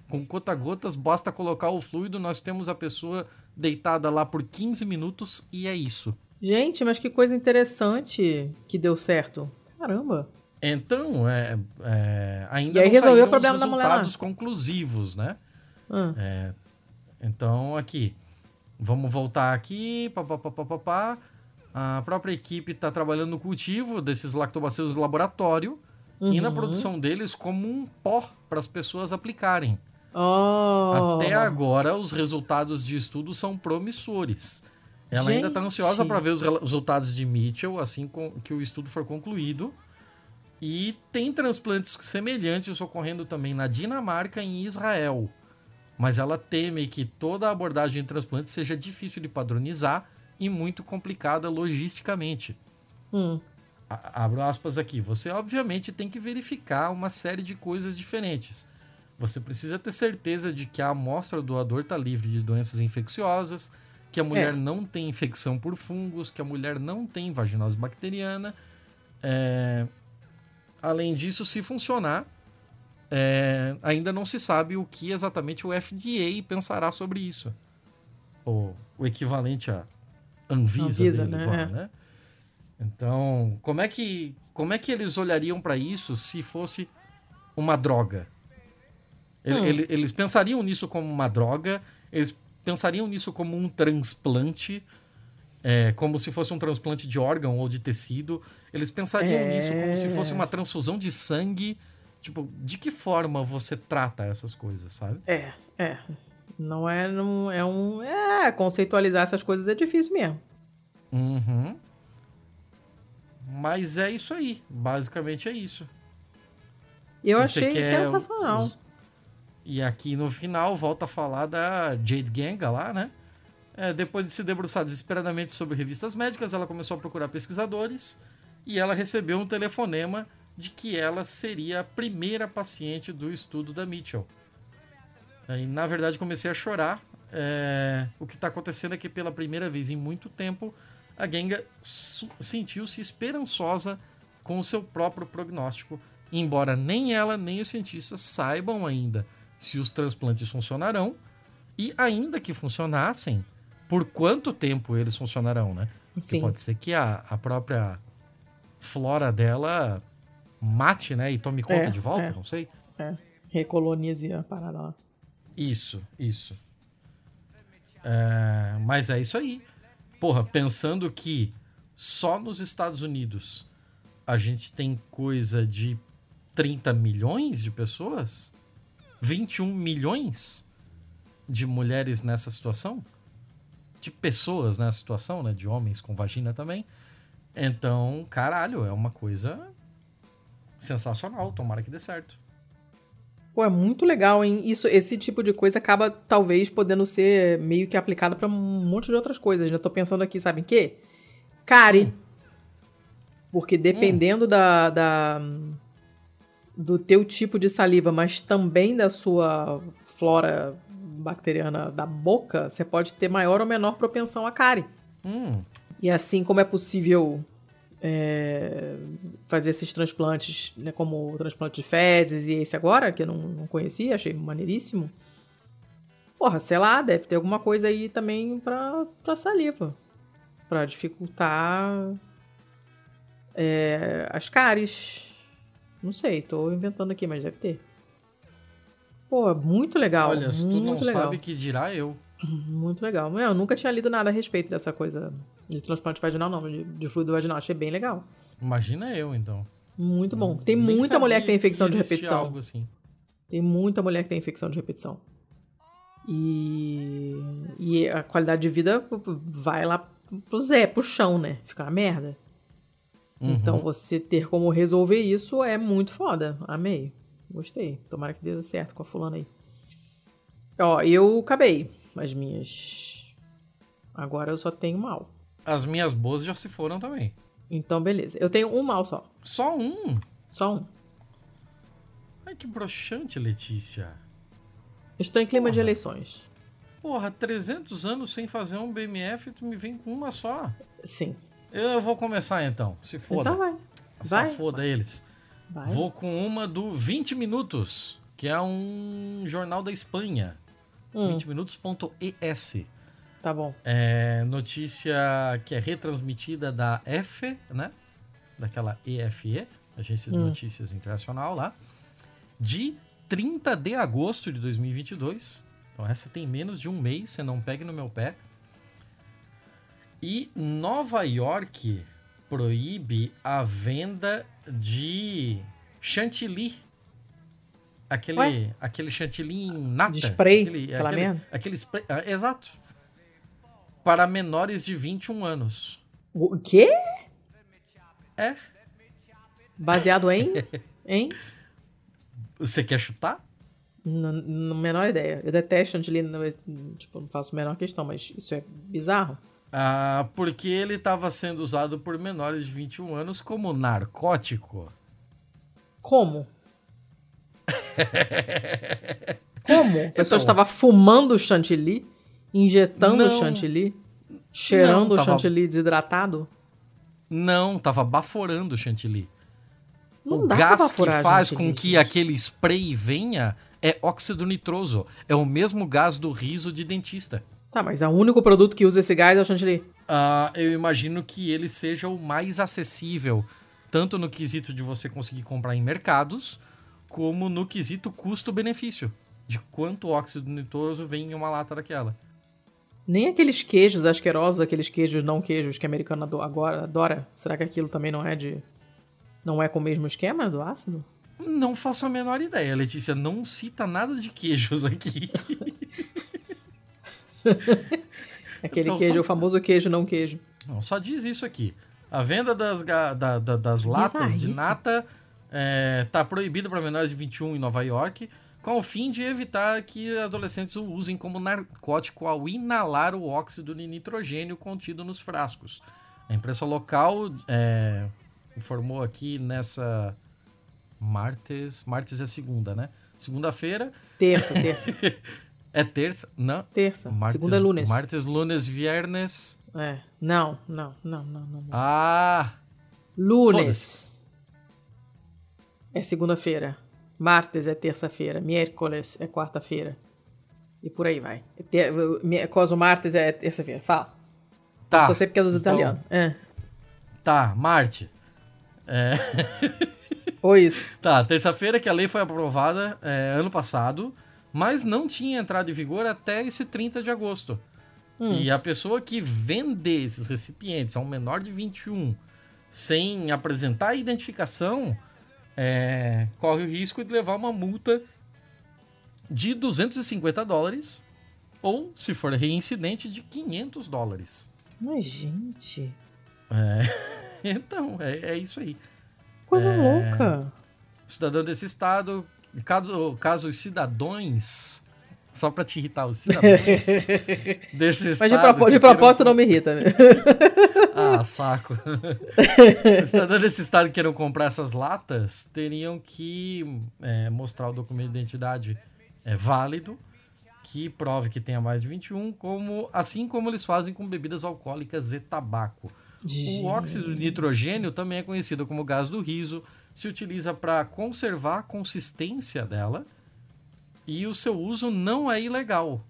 Com conta-gotas, basta colocar o fluido, nós temos a pessoa deitada lá por 15 minutos e é isso. Gente, mas que coisa interessante que deu certo. Caramba. Então, é, é ainda e aí não resolveu o problema os resultados conclusivos, né? Hum. É, então, aqui. Vamos voltar aqui. Pá, pá, pá, pá, pá, pá. A própria equipe está trabalhando no cultivo desses lactobacilos laboratório uhum. e na uhum. produção deles como um pó para as pessoas aplicarem. Oh. Até agora, os resultados de estudo são promissores. Ela Gente. ainda está ansiosa para ver os resultados de Mitchell, assim que o estudo for concluído. E tem transplantes semelhantes ocorrendo também na Dinamarca e em Israel. Mas ela teme que toda a abordagem de transplante seja difícil de padronizar e muito complicada logisticamente. Hum. Abro aspas aqui. Você, obviamente, tem que verificar uma série de coisas diferentes. Você precisa ter certeza de que a amostra do doador está livre de doenças infecciosas, que a mulher é. não tem infecção por fungos, que a mulher não tem vaginose bacteriana. É... Além disso, se funcionar, é... ainda não se sabe o que exatamente o FDA pensará sobre isso. O, o equivalente a Anvisa, Anvisa deles né? lá, né? Então, como é que como é que eles olhariam para isso se fosse uma droga? Hum. Eles pensariam nisso como uma droga, eles pensariam nisso como um transplante, é, como se fosse um transplante de órgão ou de tecido. Eles pensariam é... nisso como se fosse uma transfusão de sangue. Tipo, de que forma você trata essas coisas, sabe? É, é. Não é, não é um. É, conceitualizar essas coisas é difícil mesmo. Uhum. Mas é isso aí. Basicamente é isso. Eu Você achei sensacional. Os... E aqui no final volta a falar da Jade Ganga lá, né? É, depois de se debruçar desesperadamente sobre revistas médicas, ela começou a procurar pesquisadores e ela recebeu um telefonema de que ela seria a primeira paciente do estudo da Mitchell. E, na verdade, comecei a chorar. É... O que está acontecendo é que, pela primeira vez em muito tempo, a Genga sentiu-se esperançosa com o seu próprio prognóstico, embora nem ela nem os cientistas saibam ainda se os transplantes funcionarão e, ainda que funcionassem, por quanto tempo eles funcionarão, né? Sim. pode ser que a, a própria flora dela mate, né? E tome conta é, de volta, é, não sei. É, recolonize a parada lá. Isso, isso. É, mas é isso aí. Porra, pensando que só nos Estados Unidos a gente tem coisa de 30 milhões de pessoas? 21 milhões de mulheres nessa situação? De pessoas nessa situação, né? De homens com vagina também. Então, caralho, é uma coisa sensacional. Tomara que dê certo. Pô, é muito legal, hein? Isso, esse tipo de coisa acaba, talvez, podendo ser meio que aplicado para um monte de outras coisas. Já tô pensando aqui, sabe em quê? Cari. Hum. Porque dependendo hum. da, da, do teu tipo de saliva, mas também da sua flora bacteriana da boca, você pode ter maior ou menor propensão a cárie. Hum. E assim como é possível é, fazer esses transplantes, né, como o transplante de fezes e esse agora, que eu não, não conhecia, achei maneiríssimo. Porra, sei lá, deve ter alguma coisa aí também pra, pra saliva. Pra dificultar é, as cáries. Não sei, tô inventando aqui, mas deve ter. Pô, muito legal. Olha, se tu não legal. sabe que dirá eu. Muito legal. Eu nunca tinha lido nada a respeito dessa coisa de transplante vaginal, não, de, de fluido vaginal. Achei bem legal. Imagina eu, então. Muito bom. Tem Nem muita mulher que tem infecção de repetição. Algo assim. Tem muita mulher que tem infecção de repetição. E, e a qualidade de vida vai lá pro Zé, pro chão, né? Fica uma merda. Uhum. Então você ter como resolver isso é muito foda. Amei. Gostei. Tomara que dê certo com a fulana aí. Ó, eu acabei as minhas. Agora eu só tenho mal. As minhas boas já se foram também. Então, beleza. Eu tenho um mal só. Só um? Só um. Ai, que broxante, Letícia. Estou em clima Porra. de eleições. Porra, 300 anos sem fazer um BMF e tu me vem com uma só. Sim. Eu vou começar então. Se foda. Então vai. vai. foda eles. Vai. Vou com uma do 20 Minutos, que é um jornal da Espanha. Hum. 20minutos.es. Tá bom. É, notícia que é retransmitida da F, né? Daquela EFE, Agência de hum. Notícias Internacional lá, de 30 de agosto de 2022. Então essa tem menos de um mês, você não pegue no meu pé. E Nova York proíbe a venda de chantilly Aquele, aquele chantilly em nata. De spray, aquele, aquele, aquele spray. Ah, exato. Para menores de 21 anos. O quê? É. Baseado em? em? Você quer chutar? Na menor ideia. Eu detesto chantilly, não, tipo, não faço a menor questão, mas isso é bizarro. Ah, porque ele estava sendo usado por menores de 21 anos como narcótico. Como? Como? A pessoa estava fumando chantilly, injetando não, chantilly, cheirando o tava, chantilly desidratado? Não, tava baforando o chantilly. Não o gás que faz com que aquele spray venha é óxido nitroso. É o mesmo gás do riso de dentista. Tá, mas é o único produto que usa esse gás é o chantilly. Uh, eu imagino que ele seja o mais acessível, tanto no quesito de você conseguir comprar em mercados, como no quesito custo-benefício, de quanto óxido nitroso vem em uma lata daquela. Nem aqueles queijos asquerosos, aqueles queijos não queijos que a americana agora adora. Será que aquilo também não é de. Não é com o mesmo esquema do ácido? Não faço a menor ideia, Letícia. Não cita nada de queijos aqui. Aquele então, queijo, só... o famoso queijo não queijo. Não, só diz isso aqui. A venda das, da, da, das latas de nata está é, proibida para menores de 21 em Nova York com o fim de evitar que adolescentes o usem como narcótico ao inalar o óxido de nitrogênio contido nos frascos. A imprensa local é, informou aqui nessa martes, martes é segunda, né? Segunda-feira. Terça, terça. é terça? Não. Terça. Martes, segunda é lunes. Martes, lunes, viernes. É. Não, não, não, não, não. Ah. Lunes. É segunda-feira. Martes é terça-feira, miércoles é quarta-feira. E por aí vai. Coso martes é terça-feira. Fala. Tá. Eu só sei porque é dos então, italianos. É. Tá, Marte. É... Ou isso. Tá, terça-feira que a lei foi aprovada é, ano passado, mas não tinha entrado em vigor até esse 30 de agosto. Hum. E a pessoa que vender esses recipientes a um menor de 21 sem apresentar a identificação é, corre o risco de levar uma multa de 250 dólares ou, se for reincidente, de 500 dólares. Mas, gente. É, então, é, é, isso aí. Coisa é, louca. Cidadão desse estado, caso, caso os cidadãos só pra te irritar, cidadãos desse Mas de, propo de propósito não me irrita. Né? ah, saco. os cidadãos desse estado que queiram comprar essas latas teriam que é, mostrar o documento de identidade é, válido que prove que tenha mais de 21, como, assim como eles fazem com bebidas alcoólicas e tabaco. Gente. O óxido de nitrogênio também é conhecido como gás do riso, se utiliza para conservar a consistência dela e o seu uso não é ilegal.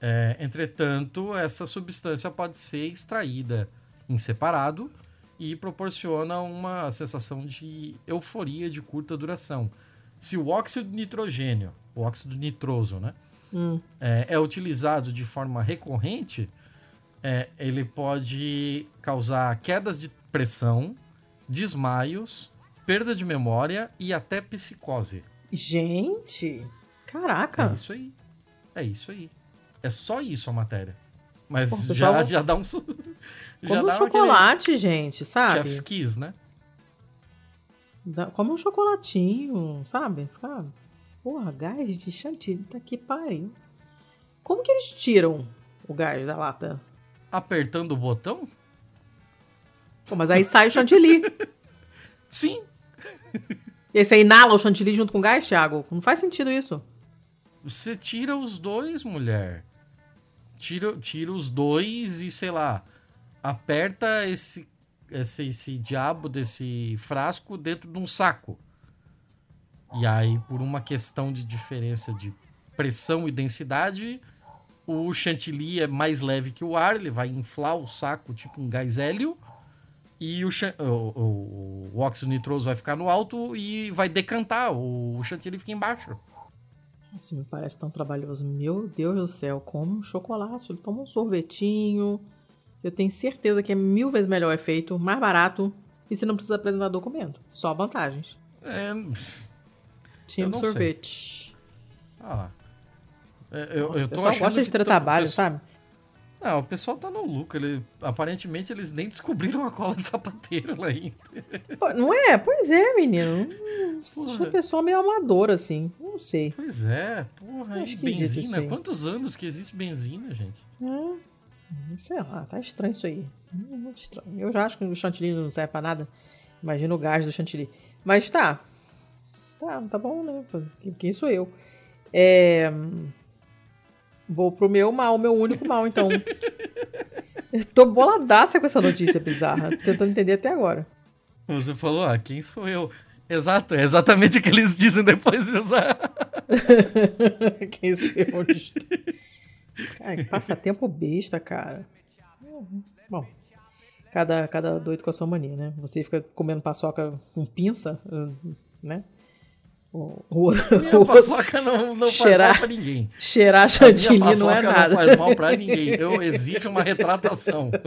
É, entretanto, essa substância pode ser extraída em separado e proporciona uma sensação de euforia de curta duração. Se o óxido de nitrogênio, o óxido nitroso, né, hum. é, é, utilizado de forma recorrente, é, ele pode causar quedas de pressão, desmaios, perda de memória e até psicose. Gente! Caraca! É isso aí. É isso aí. É só isso a matéria. Mas Pô, já, já dá um. já Como um chocolate, gente, sabe? Chef's Kiss, né? Dá, como um chocolatinho, sabe? Fica, porra, gás de chantilly, tá que pariu. Como que eles tiram o gás da lata? Apertando o botão? Pô, mas aí sai o chantilly. Sim. E aí você inala o chantilly junto com o gás, Thiago? Não faz sentido isso. Você tira os dois, mulher. Tira, tira os dois e, sei lá, aperta esse, esse, esse diabo desse frasco dentro de um saco. E aí, por uma questão de diferença de pressão e densidade, o chantilly é mais leve que o ar, ele vai inflar o saco tipo um gás hélio, e o, o, o, o óxido nitroso vai ficar no alto e vai decantar, o, o chantilly fica embaixo. Isso me parece tão trabalhoso. Meu Deus do céu, come um chocolate, toma um sorvetinho. Eu tenho certeza que é mil vezes melhor é feito, mais barato e você não precisa apresentar documento. Só vantagens. É. Tinha um sorvete. Sei. Ah lá. É, eu, Nossa, eu tô achando gosta de ter trabalho, sabe? Ah, o pessoal tá no lucro. Ele, aparentemente eles nem descobriram a cola de sapateiro lá ainda. Não é? Pois é, menino. Acho uma Porra. pessoa meio amadora, assim. Não sei. Pois é, porra, É isso benzina. Quantos anos que existe benzina, gente? Hum, sei lá, tá estranho isso aí. Hum, Muito estranho. Eu já acho que o chantilly não serve pra nada. Imagina o gás do chantilly. Mas tá. Tá, tá bom, né? Quem sou eu? É... Vou pro meu mal, meu único mal, então. Eu tô boladaça com essa notícia bizarra. Tentando entender até agora. Você falou, ah, quem sou eu? Exato, é exatamente o que eles dizem depois de usar. Quem sou eu? Cara, que passatempo besta, cara. Bom, cada, cada doido com a sua mania, né? Você fica comendo paçoca com pinça, hum, né? O, o, Minha o paçoca não, não faz Cheirar- mal pra ninguém. cheirar A chantilly não paçoca é nada. não faz mal pra ninguém. Eu exijo uma retratação.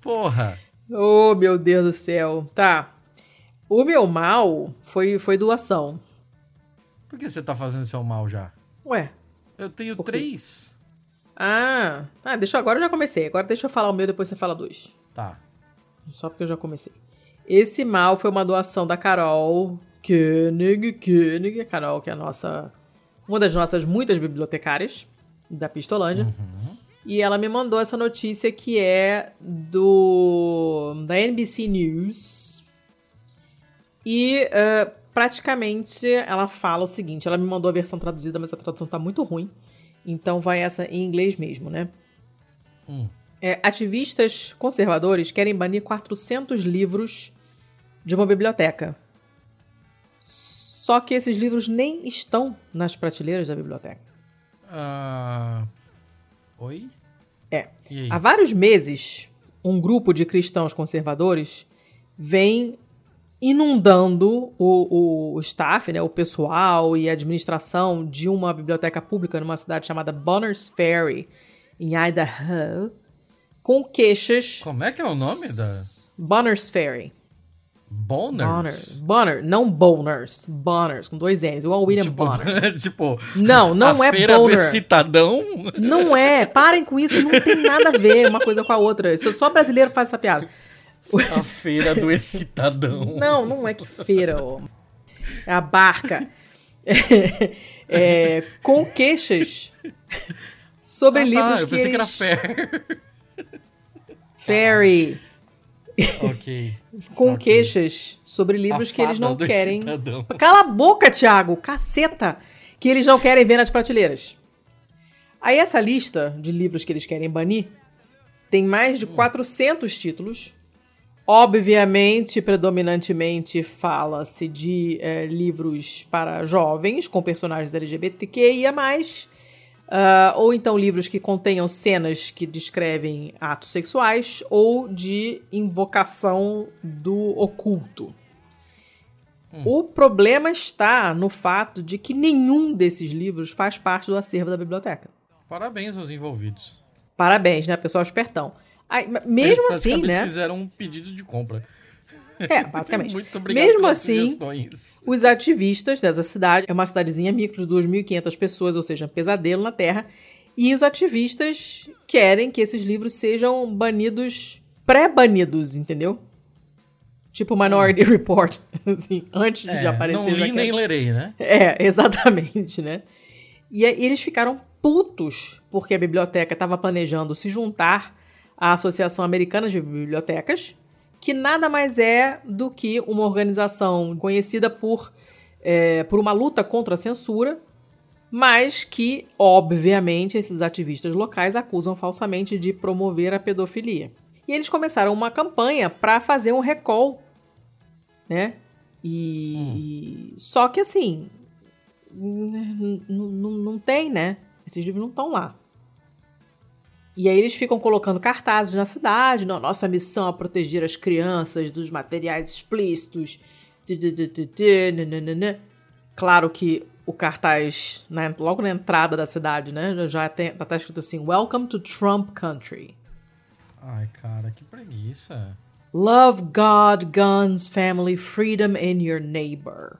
Porra. Oh, meu Deus do céu. Tá. O meu mal foi, foi doação. Por que você tá fazendo seu mal já? Ué. Eu tenho três. Ah, ah, deixa eu- agora eu já comecei. Agora deixa eu falar o meu, depois você fala dois. Tá. Só porque eu já comecei. Esse mal foi uma doação da Carol Koenig. Koenig, a Carol, que é a nossa. Uma das nossas muitas bibliotecárias da Pistolândia. E ela me mandou essa notícia que é do. da NBC News. E eh, praticamente ela fala o seguinte: ela me mandou a versão traduzida, mas a tradução tá muito ruim. Então vai essa em inglês mesmo, né? Hum. É, ativistas conservadores querem banir 400 livros de uma biblioteca. Só que esses livros nem estão nas prateleiras da biblioteca. Ah, Oi? É. Há vários meses, um grupo de cristãos conservadores vem inundando o, o staff, né, o pessoal e a administração de uma biblioteca pública numa cidade chamada Bonners Ferry, em Idaho, com queixas. Como é que é o nome da... Bonners Ferry. Bonners? Bonner. Bonner, não Boners. Bonners, com dois N's, igual o William tipo, Bonner. tipo, Não, não a é feira do Bonner. excitadão? Não é, parem com isso, não tem nada a ver uma coisa com a outra. Isso só brasileiro faz essa piada. A feira do excitadão. Não, não é que feira, ó. É a barca. É, com queixas sobre Ah, tá, livros eu que pensei eles... que era fair. Ferry. Ok. Com Ok. queixas sobre livros A que eles não querem... excitadão. Cala a boca, Thiago! Caceta! Que eles não querem ver nas prateleiras. Aí essa lista de livros que eles querem banir tem mais de 400 títulos. Obviamente, predominantemente fala-se de eh, livros para jovens com personagens LGBTQIA+, ah, ou então livros que contenham cenas que descrevem atos sexuais ou de invocação do oculto. O problema está no fato de que nenhum desses livros faz parte do acervo da biblioteca. Parabéns aos envolvidos. Parabéns, né? Pessoal espertão. Aí, mesmo Eles assim, né? fizeram um pedido de compra. É, basicamente. Muito obrigado Mesmo assim, sugestões. os ativistas dessa cidade, é uma cidadezinha micro de 2.500 pessoas, ou seja, um pesadelo na Terra, e os ativistas querem que esses livros sejam banidos, pré-banidos, entendeu? Tipo Minority Report, assim, antes de É, aparecer. não li nem lerei, né? É, exatamente, né? E aí eles ficaram putos porque a biblioteca estava planejando se juntar à Associação Americana de Bibliotecas, que nada mais é do que uma organização conhecida por, é, por uma luta contra a censura, mas que, obviamente, esses ativistas locais acusam falsamente de promover a pedofilia. E eles começaram uma campanha para fazer um recall, né? E só que assim, não tem, né? Esses livros não estão lá. E aí eles ficam colocando cartazes na cidade. Nossa missão é proteger as crianças dos materiais explícitos. Claro que o cartaz, né, logo na entrada da cidade, né? Já tem, tá escrito assim: Welcome to Trump Country. Ai, cara, que preguiça. Love God, guns, family, freedom and your neighbor.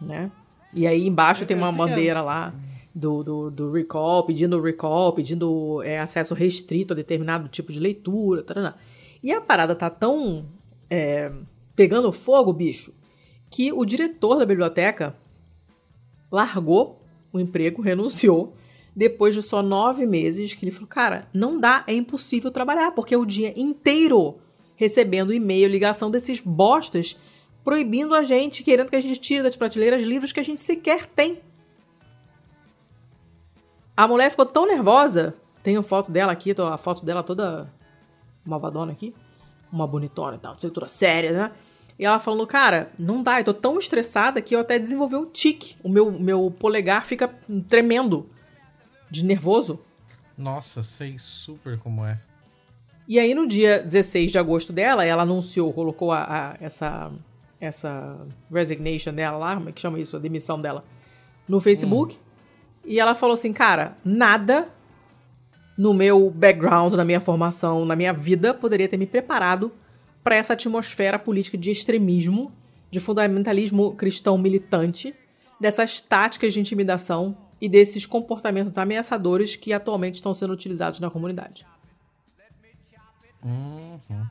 Né? E aí embaixo tem uma Eu bandeira lá do, do, do recall, pedindo recall, pedindo é, acesso restrito a determinado tipo de leitura. Tarará. E a parada tá tão é, pegando fogo, bicho, que o diretor da biblioteca largou o emprego, renunciou, depois de só nove meses, que ele falou, cara, não dá, é impossível trabalhar, porque é o dia inteiro recebendo e-mail, ligação desses bostas, proibindo a gente, querendo que a gente tire das prateleiras livros que a gente sequer tem. A mulher ficou tão nervosa, tenho foto dela aqui, tô- a foto dela toda malvadona aqui, uma bonitona e tal, cintura séria, né? E ela falando, cara, não dá, eu tô tão estressada que eu até desenvolvi um tique. O meu, meu polegar fica tremendo de nervoso. Nossa, sei super como é. E aí, no dia 16 de agosto dela, ela anunciou, colocou a, a- essa, essa resignation dela lá, como é que chama isso? A demissão dela, no Facebook. E ela falou assim, cara, nada no meu background, na minha formação, na minha vida, poderia ter me preparado para essa atmosfera política de extremismo, de fundamentalismo cristão militante, dessas táticas de intimidação e desses comportamentos ameaçadores que atualmente estão sendo utilizados na comunidade. Uhum.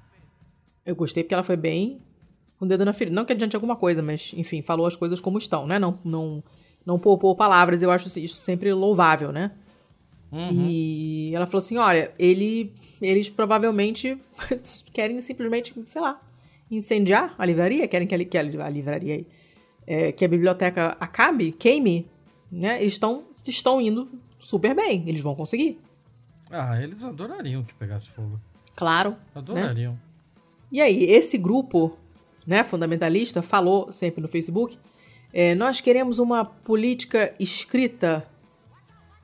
Eu gostei porque ela foi bem com o dedo na ferida. Não que adiante alguma coisa, mas, enfim, falou as coisas como estão, né? Não, não, não poupou palavras. Eu acho isso sempre louvável, né? E ela falou assim: olha, ele, eles provavelmente querem simplesmente, sei lá, incendiar a livraria, querem que a, que a, a livraria, é, que a biblioteca acabe, queime, né? Eles estão, estão indo super bem, eles vão conseguir. Ah, eles adorariam que pegasse fogo. Claro. né? Adorariam. E aí, esse grupo né, fundamentalista falou sempre no Facebook: é, nós queremos uma política escrita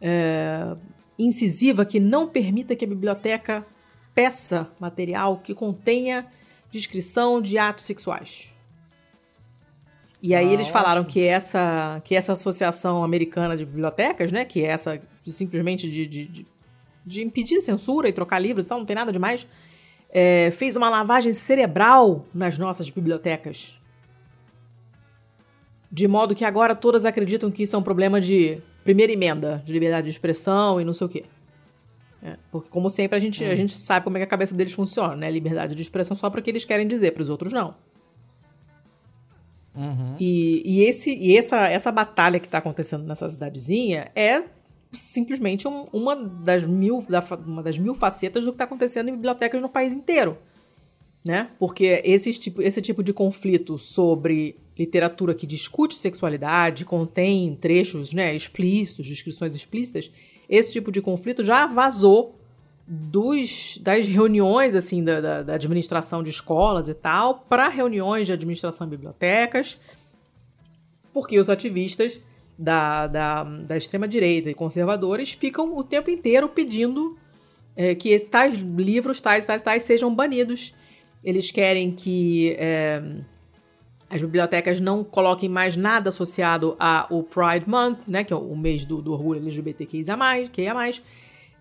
é, incisiva que não permita que a biblioteca peça material que contenha descrição de atos sexuais. E aí Ah, eles falaram que essa, que essa associação americana de bibliotecas, né, que é essa de simplesmente de, de, de, de impedir censura e trocar livros e tal, não tem nada demais, é, fez uma lavagem cerebral nas nossas bibliotecas. De modo que agora todas acreditam que isso é um problema de primeira emenda, de liberdade de expressão e não sei o quê. É, porque, como sempre, a gente, a gente sabe como é que a cabeça deles funciona, né? Liberdade de expressão só para o que eles querem dizer, para os outros não. Uhum. E, e, esse, e essa, essa batalha que está acontecendo nessa cidadezinha é simplesmente um- uma, das mil, da uma das mil facetas do que está acontecendo em bibliotecas no país inteiro. Né? Porque esse tipo, esse tipo de conflito sobre literatura que discute sexualidade, contém trechos né, explícitos, descrições explícitas, esse tipo de conflito já vazou dos, das reuniões assim da, da, da administração de escolas e tal para reuniões de administração de bibliotecas, porque os ativistas da, da, da extrema-direita e conservadores ficam o tempo inteiro pedindo é, que tais livros, tais, tais, tais, sejam banidos. Eles querem que é, as bibliotecas não coloquem mais nada associado ao Pride Month, né, que é o mês do, do orgulho LGBTQIA+, QIA+.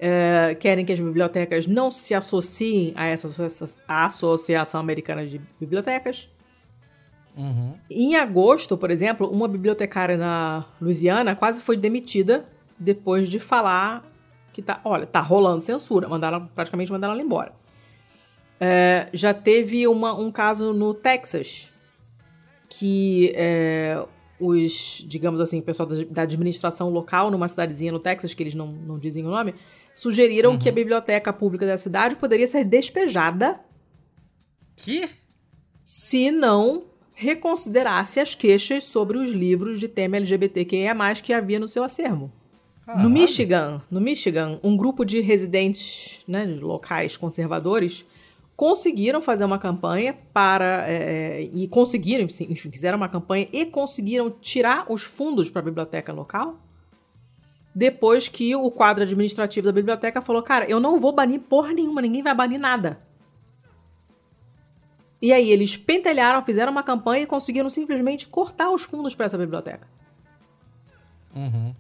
É, querem que as bibliotecas não se associem a essa associa- Associação Americana de Bibliotecas. Uhum. Em agosto, por exemplo, uma bibliotecária na Louisiana quase foi demitida depois de falar que tá, olha, tá rolando censura, mandaram praticamente mandaram ela embora. É, já teve uma- um caso no Texas que é, os, digamos assim, o pessoal da, da administração local numa cidadezinha no Texas, que eles não, não dizem o nome, sugeriram que a biblioteca pública da cidade poderia ser despejada Que? se não reconsiderasse as queixas sobre os livros de tema LGBTQIA+, que havia no seu acervo. No Caralho. Michigan, no Michigan, um grupo de residentes né, locais conservadores conseguiram fazer uma campanha para é, e conseguiram, enfim, fizeram uma campanha e conseguiram tirar os fundos para a biblioteca local. Depois que o quadro administrativo da biblioteca falou, cara, eu não vou banir porra nenhuma, ninguém vai banir nada. E aí eles pentelharam, fizeram uma campanha e conseguiram simplesmente cortar os fundos para essa biblioteca. Uhum.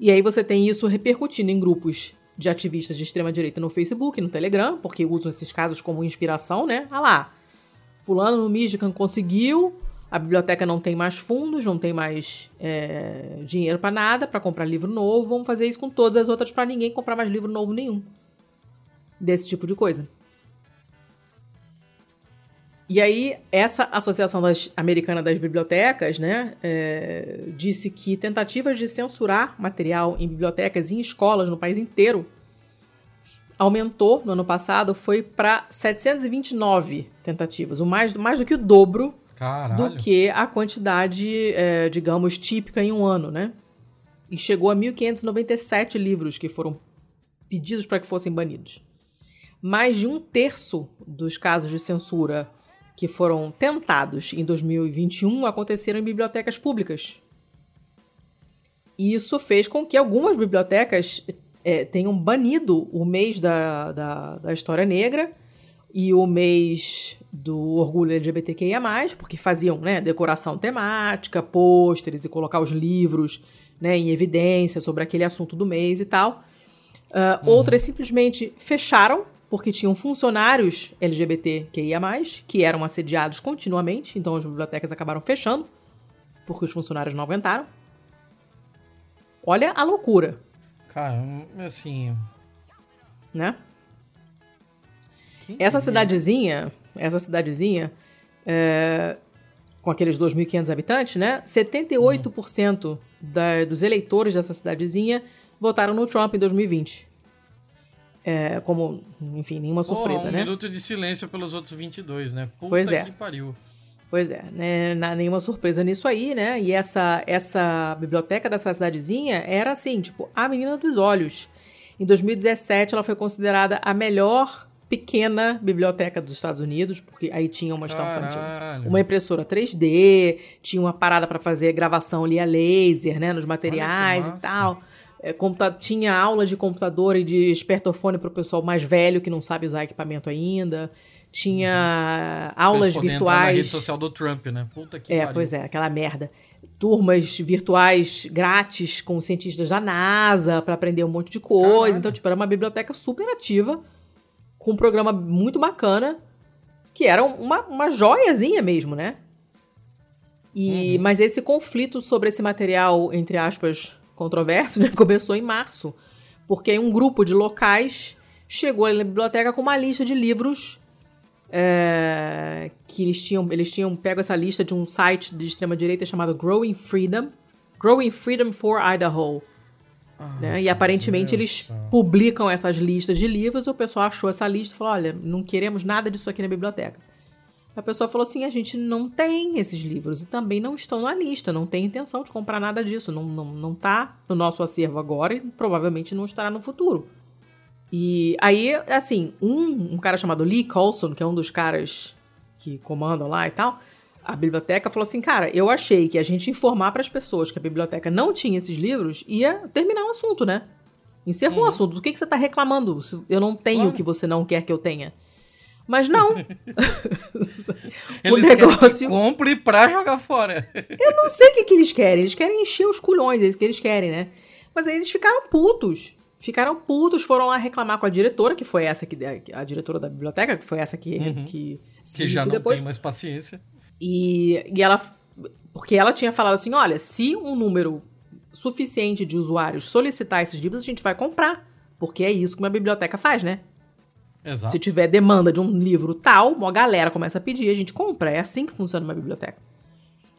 E aí você tem isso repercutindo em grupos de ativistas de extrema direita no Facebook, no Telegram, porque usam esses casos como inspiração, né? Ah lá, fulano no Michigan conseguiu, a biblioteca não tem mais fundos, não tem mais é, dinheiro para nada, para comprar livro novo. Vamos fazer isso com todas as outras para ninguém comprar mais livro novo nenhum. Desse tipo de coisa. E aí, essa Associação das, Americana das Bibliotecas, né, é, disse que tentativas de censurar material em bibliotecas e em escolas no país inteiro aumentou no ano passado, foi para 729 tentativas, o mais, mais do que o dobro Caralho. do que a quantidade, é, digamos, típica em um ano, né? E chegou a 1.597 livros que foram pedidos para que fossem banidos. Mais de um terço dos casos de censura que foram tentados em 2021 aconteceram em bibliotecas públicas. E isso fez com que algumas bibliotecas é, tenham banido o mês da, da, da História Negra e o mês do orgulho LGBTQIA+, porque faziam né, decoração temática, pôsteres e colocar os livros né, em evidência sobre aquele assunto do mês e tal. Uh, uhum. Outras simplesmente fecharam, porque tinham funcionários LGBTQIA+, que eram assediados continuamente, então as bibliotecas acabaram fechando, porque os funcionários não aguentaram. Olha a loucura. Cara, assim. Né? essa cidadezinha, essa cidadezinha, é, com aqueles 2.500 habitantes, né? 78% hum. da, dos eleitores dessa cidadezinha votaram no Trump em 2020. É, como, enfim, nenhuma surpresa, um né? Um minuto de silêncio pelos outros 22, né? Puta pois é. que pariu. Pois é, né? nenhuma surpresa nisso aí, né? E essa, essa biblioteca dessa cidadezinha era assim, tipo, a menina dos olhos. Em 2017, ela foi considerada a melhor pequena biblioteca dos Estados Unidos, porque aí tinha uma uma impressora 3D, tinha uma parada para fazer gravação ali a laser, né, nos materiais e tal. É, tinha aula de computador e de espertofone para o pessoal mais velho que não sabe usar equipamento ainda tinha uhum. aulas virtuais. Na rede social do Trump, né? Puta que É, pariu. pois é, aquela merda. Turmas virtuais grátis com cientistas da NASA para aprender um monte de coisa. Caralho. Então, tipo, era uma biblioteca super ativa, com um programa muito bacana, que era uma, uma joiazinha mesmo, né? E, uhum. Mas esse conflito sobre esse material, entre aspas, controverso, né, começou em março. Porque um grupo de locais chegou ali na biblioteca com uma lista de livros é, que eles tinham, eles tinham pego essa lista de um site de extrema direita chamado Growing Freedom, Growing Freedom for Idaho. Ah, né? E aparentemente Deus eles Deus. publicam essas listas de livros. E o pessoal achou essa lista e falou: olha, não queremos nada disso aqui na biblioteca. A pessoa falou assim: a gente não tem esses livros e também não estão na lista, não tem intenção de comprar nada disso, não, não, não tá no nosso acervo agora e provavelmente não estará no futuro. E aí, assim, um, um cara chamado Lee Colson, que é um dos caras que comandam lá e tal, a biblioteca falou assim: cara, eu achei que a gente informar para as pessoas que a biblioteca não tinha esses livros ia terminar o assunto, né? Encerrou o assunto. Do que, que você tá reclamando? Eu não tenho o que você não quer que eu tenha. Mas não. o negócio. Que compre pra jogar fora. eu não sei o que, que eles querem. Eles querem encher os culhões, é isso que eles querem, né? Mas aí eles ficaram putos ficaram putos, foram lá reclamar com a diretora, que foi essa que a diretora da biblioteca, que foi essa que uhum. que, que já não depois. tem mais paciência. E, e ela porque ela tinha falado assim, olha, se um número suficiente de usuários solicitar esses livros, a gente vai comprar, porque é isso que uma biblioteca faz, né? Exato. Se tiver demanda de um livro tal, uma galera começa a pedir, a gente compra. É assim que funciona uma biblioteca.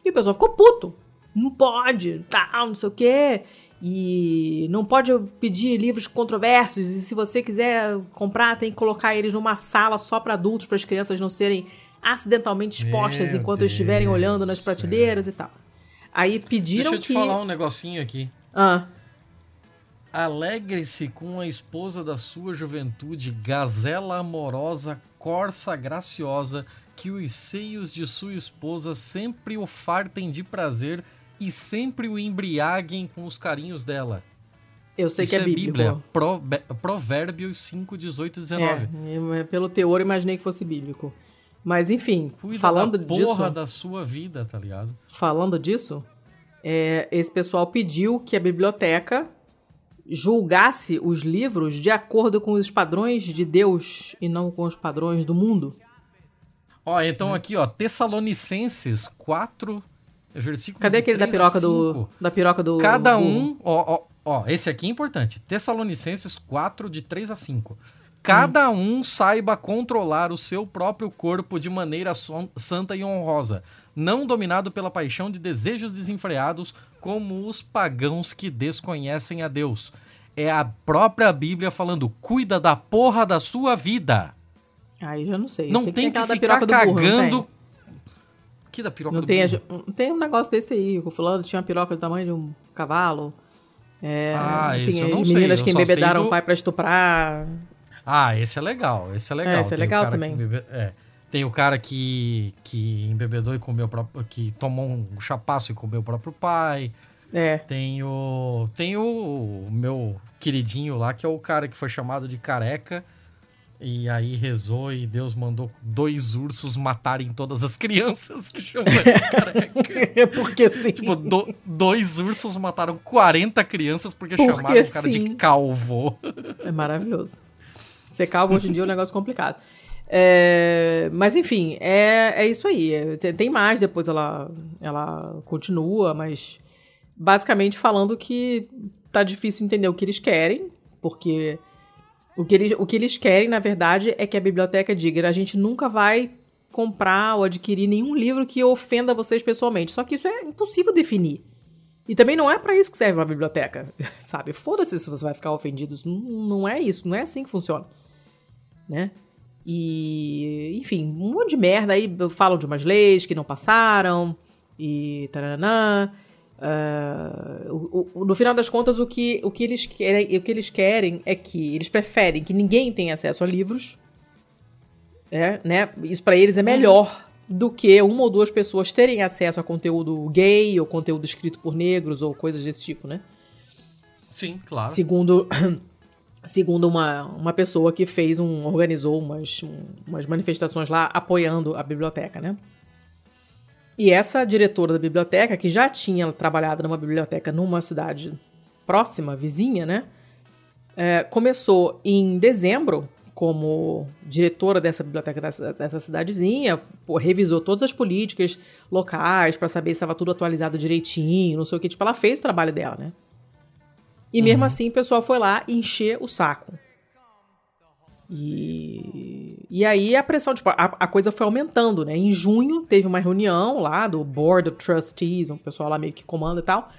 E o pessoal ficou puto. Não pode, tal, não sei o quê. E não pode pedir livros controversos. E se você quiser comprar, tem que colocar eles numa sala só para adultos, para as crianças não serem acidentalmente expostas Meu enquanto Deus estiverem olhando nas prateleiras e tal. Aí pediram Deixa eu te que... falar um negocinho aqui. Ah. Alegre-se com a esposa da sua juventude, gazela amorosa, corça graciosa, que os seios de sua esposa sempre o fartem de prazer e sempre o embriaguem com os carinhos dela. Eu sei Isso que é, é bíblico. Bíblia. Pro, Provérbios 5, 18 e 19. É, pelo teor imaginei que fosse bíblico. Mas enfim, Cuida falando da disso. porra da sua vida, tá ligado? Falando disso, é, esse pessoal pediu que a biblioteca julgasse os livros de acordo com os padrões de Deus e não com os padrões do mundo. Ó, então aqui, ó, Tessalonicenses 4, versículos Cadê aquele da 3 a piroca do. 5. Da piroca do. Cada do- um, ó, ó, ó, esse aqui é importante. Tessalonicenses 4, de 3 a 5. Cada um saiba controlar o seu próprio corpo de maneira santa e honrosa, não dominado pela paixão de desejos desenfreados, como os pagãos que desconhecem a Deus. É a própria Bíblia falando: cuida da porra da sua vida. Aí já não sei. Eu Não sei tem que, aquela da ficar piroca do burro, tem? cagando. Que da piroca Não do tem, burro? tem um negócio desse aí. O fulano tinha uma piroca do tamanho de um cavalo. É, Ah, tem esse eu não as meninas eu que embebedaram do- o pai pra estuprar. Ah, esse é legal, esse é legal. É, esse é Tem legal que também. embebe- é. Tem o cara que, que embebedou e comeu o próprio. que tomou um chapaço e comeu o próprio pai. É. Tem o. Tem o, meu queridinho lá, que é o cara que foi chamado de careca. E aí rezou e Deus mandou dois ursos matarem todas as crianças que chamam de careca. porque sim. tipo, do- dois ursos mataram 40 crianças porque, Porque chamaram o cara de sim. calvo. É maravilhoso. Ser calvo hoje em dia é um negócio complicado. É, mas enfim, é, é isso aí. É, Tem, tem mais, depois ela, ela continua, mas basicamente falando que tá difícil entender o que eles querem, porque o que eles, o que eles querem, na verdade, é que a biblioteca diga: a gente nunca vai comprar ou adquirir nenhum livro que ofenda vocês pessoalmente. Só que isso é impossível definir. E também não é pra isso que serve uma biblioteca, sabe? Foda-se se você vai ficar ofendido. Não, não é isso, não é assim que funciona. Né? E, enfim, um monte de merda aí. Falam de umas leis que não passaram e taranã. Ah, o- o- no final das contas, o que, o, que eles querem, o que eles querem é que eles preferem que ninguém tenha acesso a livros. É, né? Isso pra eles é melhor do que uma ou duas pessoas terem acesso a conteúdo gay ou conteúdo escrito por negros ou coisas desse tipo, né? Sim, claro. Segundo, segundo uma, uma pessoa que fez um. organizou umas, um- umas manifestações lá apoiando a biblioteca, né? E essa diretora da biblioteca, que já tinha trabalhado numa biblioteca numa cidade próxima, vizinha, né? É, começou em dezembro como diretora dessa biblioteca dessa, dessa cidadezinha, pô, revisou todas as políticas locais para saber se estava tudo atualizado direitinho, não sei o que. Tipo, ela fez o trabalho dela, né? E mesmo assim, o pessoal foi lá encher o saco. E, e aí a pressão, tipo, a, a coisa foi aumentando, né? Em junho teve uma reunião lá do Board of Trustees, um pessoal lá meio que comanda e tal.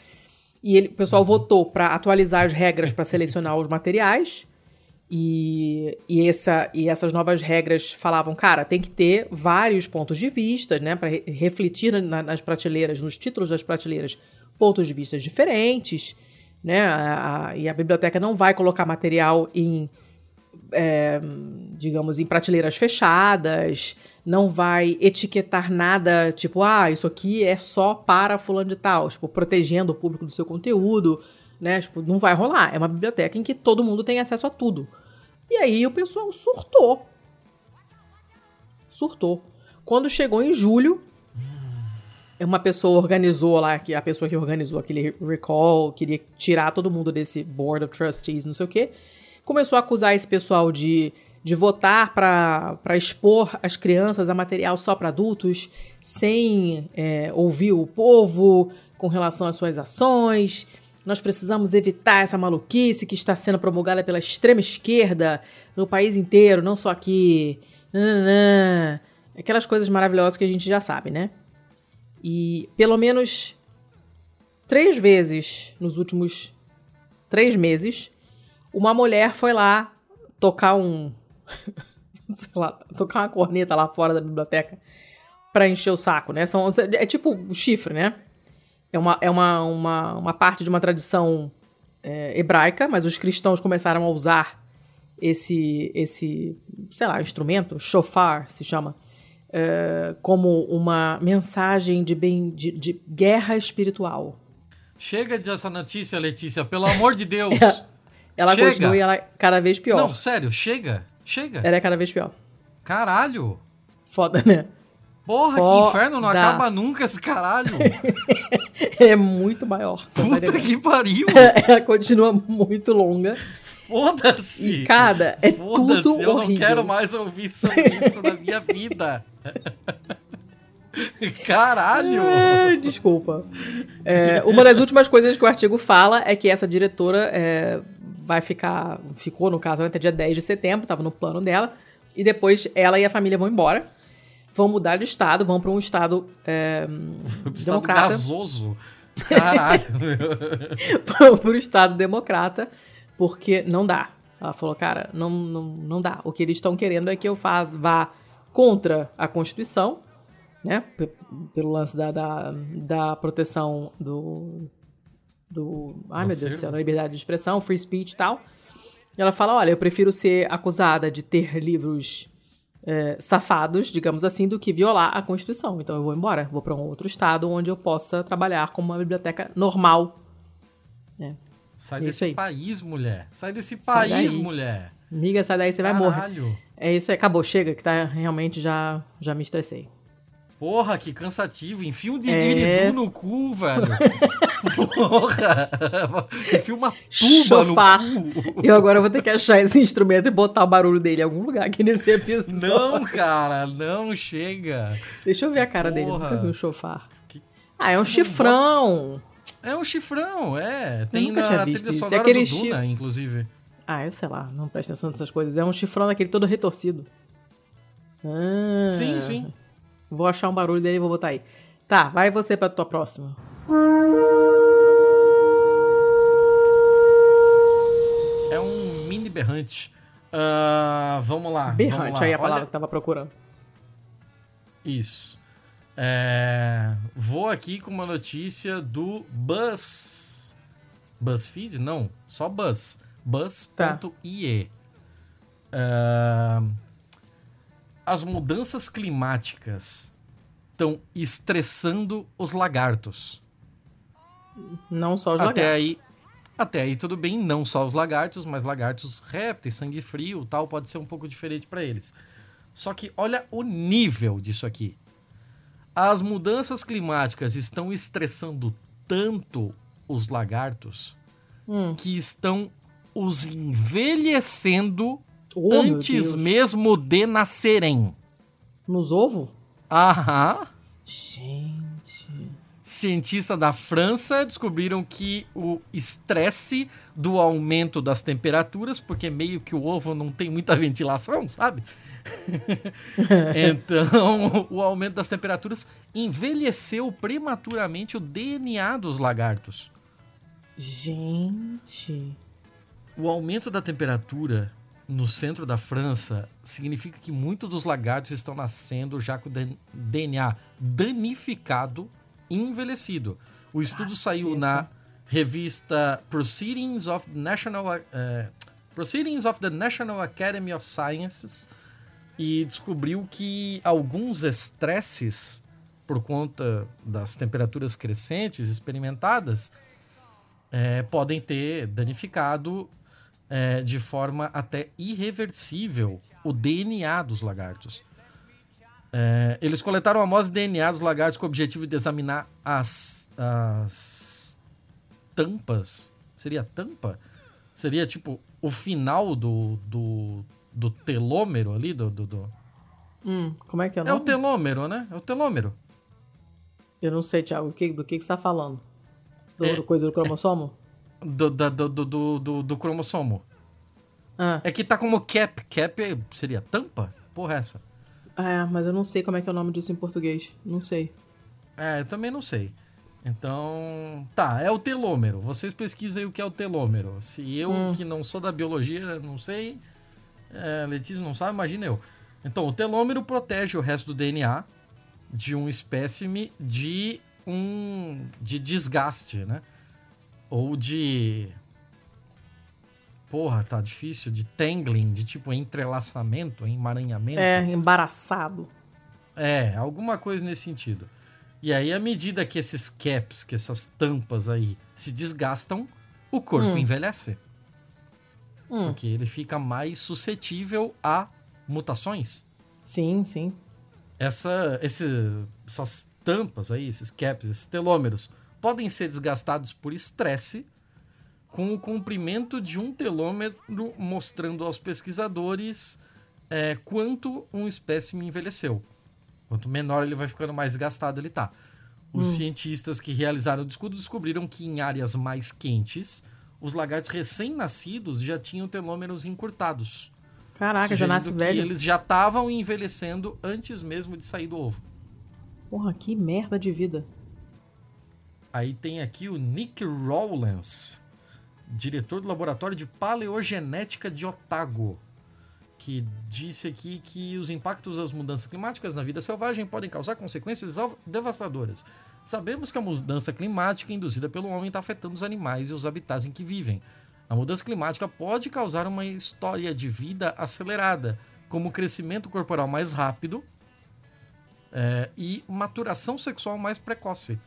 E ele, o pessoal votou para atualizar as regras para selecionar os materiais. E, e, essa, e essas novas regras falavam, cara, tem que ter vários pontos de vista, né? Para refletir na- nas prateleiras, nos títulos das prateleiras, pontos de vista diferentes, né? A- a- e a biblioteca não vai colocar material em é, digamos, em prateleiras fechadas, não vai etiquetar nada, tipo, ah, isso aqui é só para fulano de tal, tipo, protegendo o público do seu conteúdo, né? Tipo, não vai rolar. É uma biblioteca em que todo mundo tem acesso a tudo. E aí o pessoal surtou. Surtou. Quando chegou em julho, uma pessoa organizou lá, que a pessoa que organizou aquele recall, queria tirar todo mundo desse board of trustees, não sei o quê, começou a acusar esse pessoal de, de votar para expor as crianças a material só para adultos, sem é, ouvir o povo com relação às suas ações. Nós precisamos evitar essa maluquice que está sendo promulgada pela extrema esquerda no país inteiro, não só aqui. Nananã. Aquelas coisas maravilhosas que a gente já sabe, né? E pelo menos três vezes nos últimos três meses, uma mulher foi lá tocar um. sei lá, tocar uma corneta lá fora da biblioteca pra encher o saco, né? São, é tipo o chifre, né? É uma, é uma, uma, uma parte de uma tradição é, hebraica, mas os cristãos começaram a usar esse, esse sei lá, instrumento, shofar se chama, é, como uma mensagem de, bem, de, de guerra espiritual. Chega dessa notícia, Letícia, pelo amor de Deus. Ela Chega. continua e ela é cada vez pior. Não, sério, chega. Chega. Ela é cada vez pior. Caralho. Foda, né? Porra, Foda. que inferno, não acaba nunca esse caralho. É muito maior. Puta que pariu. Ela continua muito longa. Foda-se! E, cara, é Foda-se, tudo eu horrível. não quero mais ouvir isso na minha vida. Caralho! Ah, desculpa. É, uma das últimas coisas que o artigo fala é que essa diretora é, vai ficar. Ficou, no caso, até dia 10 de setembro, estava no plano dela. E depois ela e a família vão embora. Vão mudar de estado, vão para um estado é, Estado democrata. gasoso. Caralho. para o estado democrata, porque não dá. Ela falou, cara, não, não, não dá. O que eles estão querendo é que eu faz, vá contra a Constituição, né? P- Pelo lance da, da, da proteção do. do ai, meu Deus do céu, da liberdade de expressão, free speech e tal. E ela fala: olha, eu prefiro ser acusada de ter livros é, safados, digamos assim, do que violar a Constituição. Então eu vou embora, vou para um outro estado onde eu possa trabalhar como uma biblioteca normal. Sai É desse aí. país, mulher. Sai desse Sai país, daí. mulher. Amiga, sai daí, você vai morrer. Caralho. É isso aí, acabou, chega, que tá realmente já, já me estressei. Porra, que cansativo. Enfia um É. didgeridoo no cu, velho. Porra. Enfia uma tuba Chofar. no cu. Eu agora vou ter que achar esse instrumento e botar o barulho dele em algum lugar aqui nesse episódio. Não, cara, não chega. Deixa eu ver a cara dele, eu Porra. nunca vi um chofar. Que- Ah, é um chifrão. É um chifrão, é. Tem nunca tinha na trilha isso. É sonora aquele do Duna, inclusive. Ah, eu sei lá, não presta atenção nessas coisas. É um chifrão daquele todo retorcido. Ah, Sim, sim. Vou achar um barulho dele e vou botar aí. Tá, vai você pra tua próxima. É um mini berrante. Ah, vamos lá. vamos Berrante, lá. aí a Olha- palavra que tava procurando. Isso. É, Vou aqui com uma notícia do Buzz. BuzzFeed? Não, só Buzz. Buzz.ie. É, As mudanças climáticas estão estressando os lagartos. Não só os Até lagartos. aí, até aí tudo bem, não só os lagartos, mas lagartos répteis, sangue frio, tal, pode ser um pouco diferente para eles. Só que olha o nível disso aqui. As mudanças climáticas estão estressando tanto os lagartos Hum. que estão os envelhecendo Oh, antes mesmo de nascerem. Nos ovos? Aham. Gente. Cientistas da França descobriram que o estresse do aumento das temperaturas, porque meio que o ovo não tem muita ventilação, sabe? então, o aumento das temperaturas envelheceu prematuramente o DNA dos lagartos. Gente. O aumento da temperatura no centro da França significa que muitos dos lagartos estão nascendo já com DNA danificado e envelhecido. O estudo Caceta. saiu na revista Proceedings of the National, eh, Proceedings of the National Academy of Sciences e descobriu que alguns estresses por conta das temperaturas crescentes experimentadas eh, podem ter danificado eh, de forma até irreversível o DNA dos lagartos. Eh, eles coletaram amostras de DNA dos lagartos com o objetivo de examinar as, as tampas. Seria tampa? Seria tipo o final do, do, do telômero ali? Do, do, do- Hum, como é que é o É o nome? telômero, né? É o telômero. Eu não sei, Thiago, o que- do que, que você tá falando? Do, É- do coisa do cromossomo? Do, da- do, do, do, do, do cromossomo. Ah, É que tá como cap. Cap seria tampa? Porra, é essa. é, mas eu não sei como é que é o nome disso em português. Não sei. É, eu também não sei. Então, tá, é o telômero. Vocês pesquisem o que é o telômero. Se eu, Hum. que não sou da biologia, não sei, é, Letícia não sabe, imagina eu. Então, o telômero protege o resto do DNA de um espécime de um de desgaste, né? Ou de Porra, tá difícil, de tangling, de tipo entrelaçamento, emaranhamento. É, embaraçado. É, alguma coisa nesse sentido. E aí, à medida que esses caps, que essas tampas aí se desgastam, o corpo Hum. envelhece. Hum, Porque ele fica mais suscetível a mutações. sim, sim. Essa, esse, essas tampas aí, esses caps, esses telômeros, podem ser desgastados por estresse, com o comprimento de um telômetro, mostrando aos pesquisadores é, quanto um espécime envelheceu. Quanto menor ele vai ficando, mais gastado ele está. Os hum. cientistas que realizaram o estudo descobriram que em áreas mais quentes, os lagartos recém-nascidos já tinham telômeros encurtados. Caraca, já nasce velho. eles já estavam envelhecendo antes mesmo de sair do ovo. Porra, que merda de vida. Aí tem aqui o Nick Rowlands, diretor do laboratório de paleogenética de Otago, que disse aqui que os impactos das mudanças climáticas na vida selvagem podem causar consequências devastadoras. Sabemos que a mudança climática induzida pelo homem está afetando os animais e os habitats em que vivem. A mudança climática pode causar uma história de vida acelerada, como crescimento corporal mais rápido é, e maturação sexual mais precoce.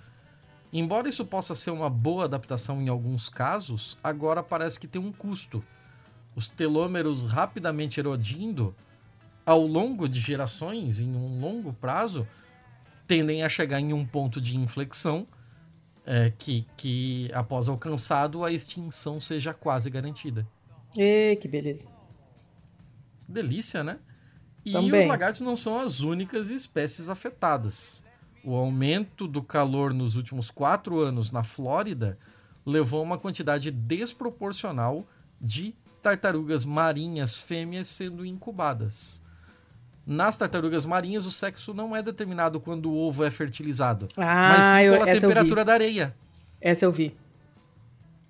Embora isso possa ser uma boa adaptação em alguns casos, agora parece que tem um custo. Os telômeros rapidamente erodindo ao longo de gerações, em um longo prazo, tendem a chegar em um ponto de inflexão é, que, que, após alcançado, a extinção seja quase garantida. E que beleza. Delícia, né? E Também. os lagartos não são as únicas espécies afetadas. O aumento do calor nos últimos quatro anos na Flórida levou a uma quantidade desproporcional de tartarugas marinhas fêmeas sendo incubadas. Nas tartarugas marinhas, o sexo não é determinado quando o ovo é fertilizado, ah, mas sim pela eu, temperatura da areia. Essa eu vi.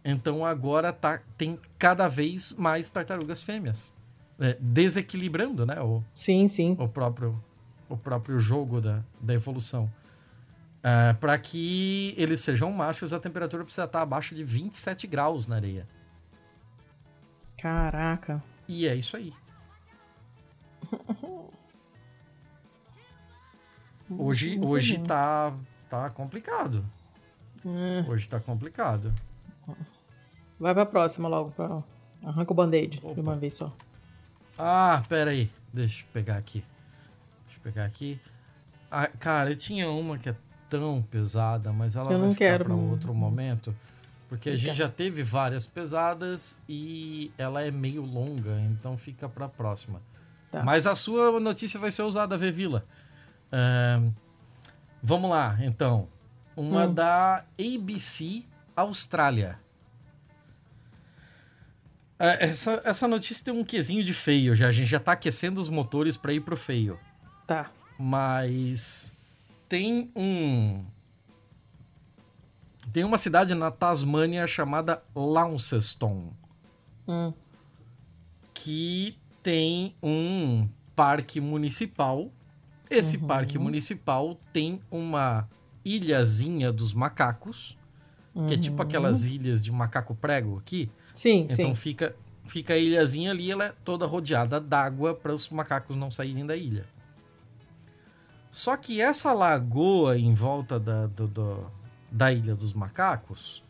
Então agora tá, tem cada vez mais tartarugas fêmeas. É, desequilibrando, né? O, sim, sim. O próprio, o próprio jogo da, da evolução. É, para que eles sejam machos, a temperatura precisa estar abaixo de 27 graus na areia. Caraca. E é isso aí. Hoje, hoje tá, tá complicado. É. Hoje tá complicado. Vai pra próxima logo. Pra... Arranca o band-aid de uma vez só. Ah, pera aí. Deixa eu pegar aqui. Deixa eu pegar aqui. Ah, cara, eu tinha uma que é tão pesada, mas ela eu vai ficar quero. pra outro momento. Porque a gente já teve várias pesadas e ela é meio longa, então fica para a próxima. Tá. Mas a sua notícia vai ser usada, Vevila. Uh, vamos lá, então. Uma hum. da ABC Austrália. Uh, essa, essa notícia tem um quesinho de feio já. A gente já está aquecendo os motores para ir pro feio. Tá. Mas tem um tem uma cidade na Tasmânia chamada Launceston. Hum. Que tem um parque municipal. Esse uhum. parque municipal tem uma ilhazinha dos macacos, uhum. que é tipo uhum. aquelas ilhas de macaco prego aqui. Sim, então sim. fica fica a ilhazinha ali, ela é toda rodeada d'água para os macacos não saírem da ilha. Só que essa lagoa em volta da, do, do, da Ilha dos Macacos,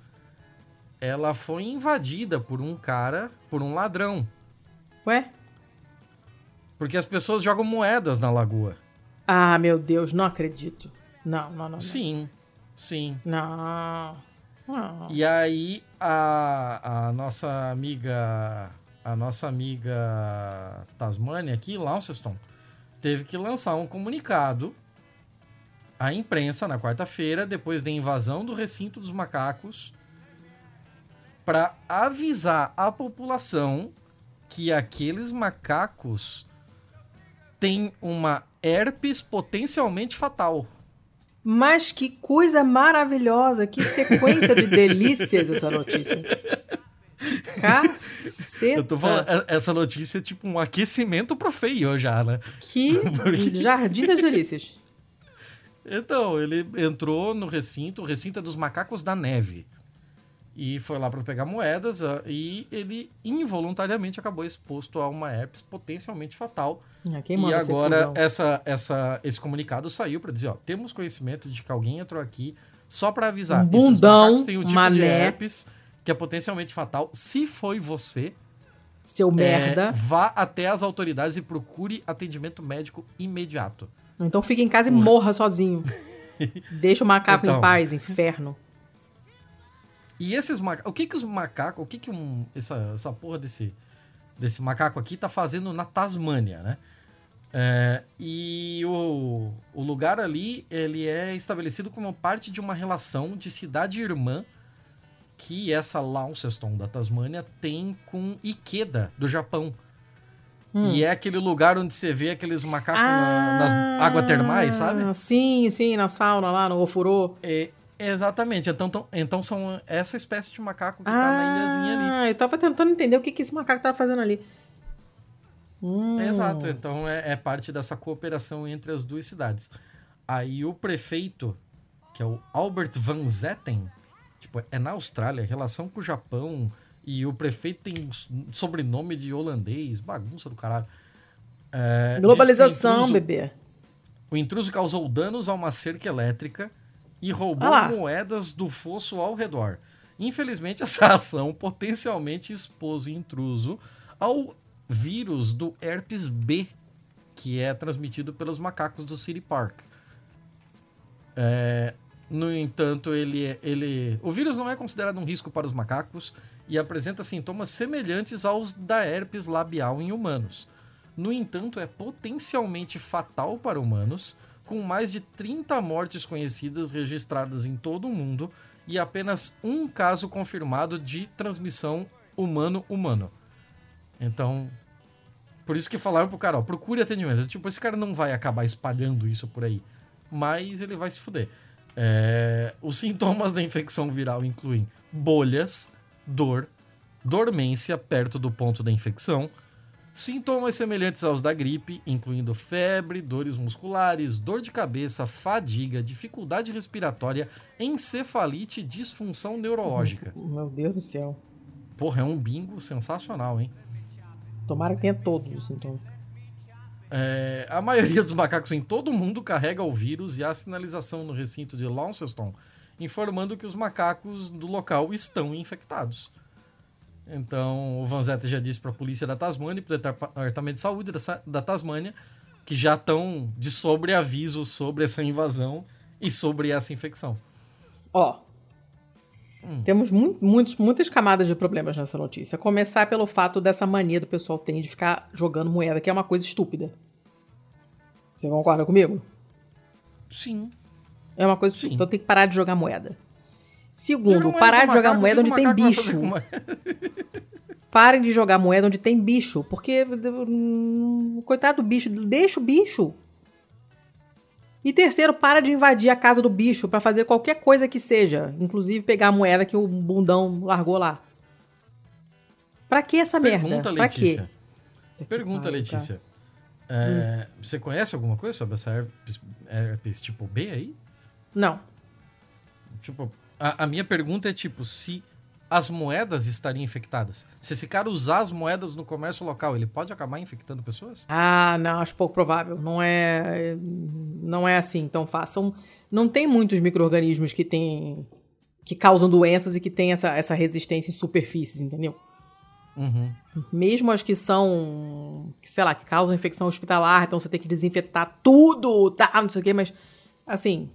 ela foi invadida por um cara, por um ladrão. Ué? Porque as pessoas jogam moedas na lagoa. Ah, meu Deus, não acredito. Não, não, não. não. Sim, sim. Não. não. E aí a, a nossa amiga, a nossa amiga Tasmania aqui, Launceston, teve que lançar um comunicado à imprensa na quarta-feira, depois da invasão do recinto dos macacos, para avisar a população que aqueles macacos têm uma herpes potencialmente fatal. Mas que coisa maravilhosa, que sequência de delícias essa notícia. Caceta. Eu tô falando, é, essa notícia é tipo um aquecimento pro feio já, né? Que Porque... jardim das delícias. Então, ele entrou no recinto, o recinto é dos macacos da neve. E foi lá para pegar moedas ah, e ele involuntariamente acabou exposto a uma herpes potencialmente fatal. Ah, e agora essa, essa, esse comunicado saiu para dizer, ó, temos conhecimento de que alguém entrou aqui só para avisar. Um bundão, têm um tipo mané. de herpes que é potencialmente fatal. Se foi você, seu merda, é, vá até as autoridades e procure atendimento médico imediato. Então fica em casa e morra sozinho. Deixa o macaco então, em paz, inferno. E esses macacos. O que que os macacos. O que que um, essa, essa porra desse, desse macaco aqui tá fazendo na Tasmânia, né? É, e o, o lugar ali, ele é estabelecido como parte de uma relação de cidade-irmã que essa Launceston da Tasmânia tem com Ikeda, do Japão. Hum. E é aquele lugar onde você vê aqueles macacos ah, na, nas águas termais, sabe? Sim, sim, na sauna lá, no ofurô. É, exatamente. Então, tão, então são essa espécie de macaco que ah, tá na ilhazinha ali. Ah, eu tava tentando entender o que, que esse macaco tava fazendo ali. Hum. Exato, então é, é, parte dessa cooperação entre as duas cidades. Aí o prefeito, que é o Albert Van Zetten, tipo, é na Austrália, relação com o Japão, e o prefeito tem sobrenome de holandês, bagunça do caralho. É, Globalização, intruso, bebê. O intruso causou danos a uma cerca elétrica e roubou ah moedas do fosso ao redor. Infelizmente, essa ação potencialmente expôs o intruso ao vírus do herpes B, que é transmitido pelos macacos do City Park. É, no entanto, ele, ele, o vírus não é considerado um risco para os macacos e apresenta sintomas semelhantes aos da herpes labial em humanos. No entanto, é potencialmente fatal para humanos, com mais de 30 mortes conhecidas registradas em todo o mundo e apenas um caso confirmado de transmissão humano-humano. Então, por isso que falaram pro cara, ó, procure atendimento. Tipo, esse cara não vai acabar espalhando isso por aí, mas ele vai se fuder. É, os sintomas da infecção viral incluem bolhas, dor, dormência perto do ponto da infecção, sintomas semelhantes aos da gripe, incluindo febre, dores musculares, dor de cabeça, fadiga, dificuldade respiratória, encefalite e disfunção neurológica. Meu Deus do céu. Porra, é um bingo sensacional, hein? Tomara que tenha todos os sintomas. É, a maioria dos macacos em todo o mundo carrega o vírus e há sinalização no recinto de Launceston informando que os macacos do local estão infectados. Então, o Vanzetta já disse para a polícia da Tasmânia, para o Departamento de Saúde da, da Tasmânia, que já estão de sobreaviso sobre essa invasão e sobre essa infecção. Ó, Hum. Temos muito, muitos, muitas camadas de problemas nessa notícia. Começar pelo fato dessa mania do pessoal tem de ficar jogando moeda, que é uma coisa estúpida. Você concorda comigo? Sim. É uma coisa estúpida. Então tem que parar de jogar moeda. Segundo, parar de jogar moeda onde tem bicho. Parem de jogar moeda onde tem bicho. Porque, hum, coitado do bicho, deixa o bicho. E terceiro, para de invadir a casa do bicho para fazer qualquer coisa que seja, inclusive pegar a moeda que o bundão largou lá. Pra que essa Pergunta, merda? Letícia. Pra quê? Pergunta, Letícia. É, hum. Você conhece alguma coisa sobre essa herpes, herpes tipo B aí? Não. Tipo, a, a minha pergunta é tipo, se as moedas estariam infectadas. Se esse cara usar as moedas no comércio local, ele pode acabar infectando pessoas? Ah, não, acho pouco provável. Não é, não é assim tão fácil. Não tem muitos micro-organismos que têm que causam doenças e que têm essa, essa resistência em superfícies, entendeu? Uhum. Mesmo as que são, sei lá, que causam infecção hospitalar, então você tem que desinfetar tudo, tá, não sei o quê, mas assim,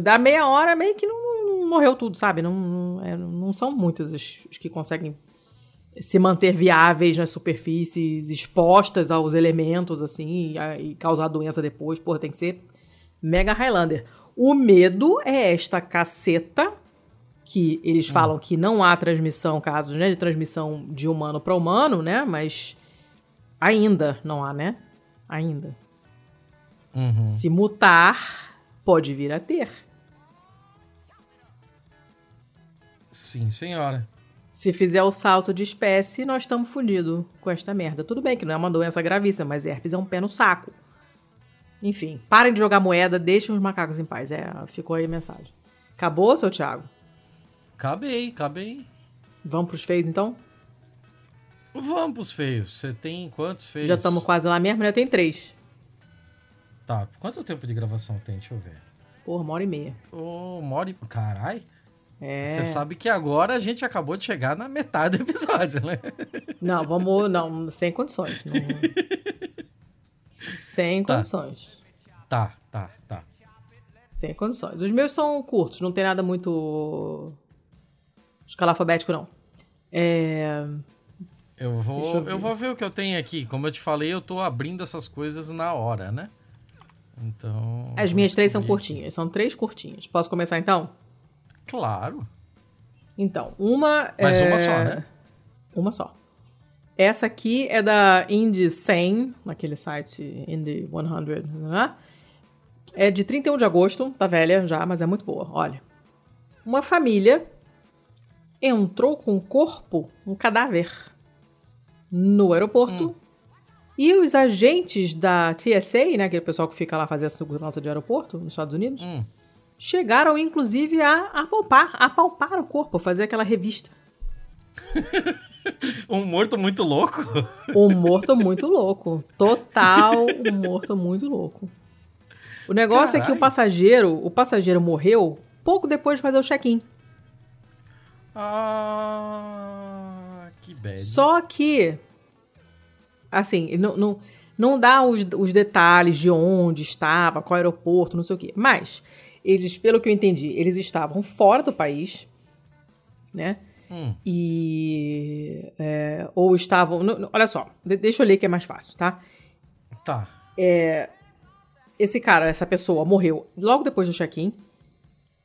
da meia hora meio que não morreu tudo, sabe? Não, não, é, não são muitos os, os, que conseguem se manter viáveis nas superfícies, expostas aos elementos, assim, e, e causar doença depois. Porra, tem que ser mega Highlander. O medo é esta caceta que eles hum. falam que não há transmissão, casos né, de transmissão de humano para humano, né? Mas ainda não há, né? Ainda. Uhum. Se mutar, pode vir a ter. Sim, senhora. Se fizer o salto de espécie, nós estamos fundidos com esta merda. Tudo bem que não é uma doença gravíssima, mas herpes é um pé no saco. Enfim, parem de jogar moeda, deixem os macacos em paz. É, ficou aí a mensagem. Acabou, seu Thiago? Acabei, acabei. Vamos pros feios, então? Vamos pros feios. Você tem quantos feios? Já estamos quase lá mesmo, já tem três. Tá, quanto tempo de gravação tem? Deixa eu ver. Porra, uma hora e meia. Ô, oh, uma hora e... Carai. É. Você sabe que agora a gente acabou de chegar na metade do episódio, né? Não, vamos. Não, sem condições. Não... sem tá. condições. Tá, tá, tá. Sem condições. Os meus são curtos, não tem nada muito. Escala alfabético, não. É... Eu vou, eu eu, vou ver o que eu tenho aqui. Como eu te falei, eu tô abrindo essas coisas na hora, né? Então. As minhas três são curtinhas. São três curtinhas. Posso começar então? Claro. Então, uma. Mas é... uma só, né? Uma só. Essa aqui é da Indie 100, naquele site Indie 100, né? É de 31 de agosto, tá velha já, mas é muito boa. Olha. Uma família entrou com um corpo, um cadáver, no aeroporto. E os agentes da TSA, né, aquele pessoal que fica lá fazendo a segurança de aeroporto nos Estados Unidos, Hum. Chegaram inclusive a apalpar, a palpar o corpo, fazer aquela revista. Um morto muito louco? Um morto muito louco. Total, um morto muito louco. O negócio é que o passageiro, o passageiro morreu pouco depois de fazer o check-in. Ah, que bad. Só que, assim, não, não, não dá os, os detalhes de onde estava, qual aeroporto, não sei o quê. Mas, eles, pelo que eu entendi, eles estavam fora do país, né? Hum, E. é, ou estavam. não, não, olha só, de- deixa eu ler que é mais fácil, tá? tá. Esse cara, essa pessoa morreu logo depois do check-in.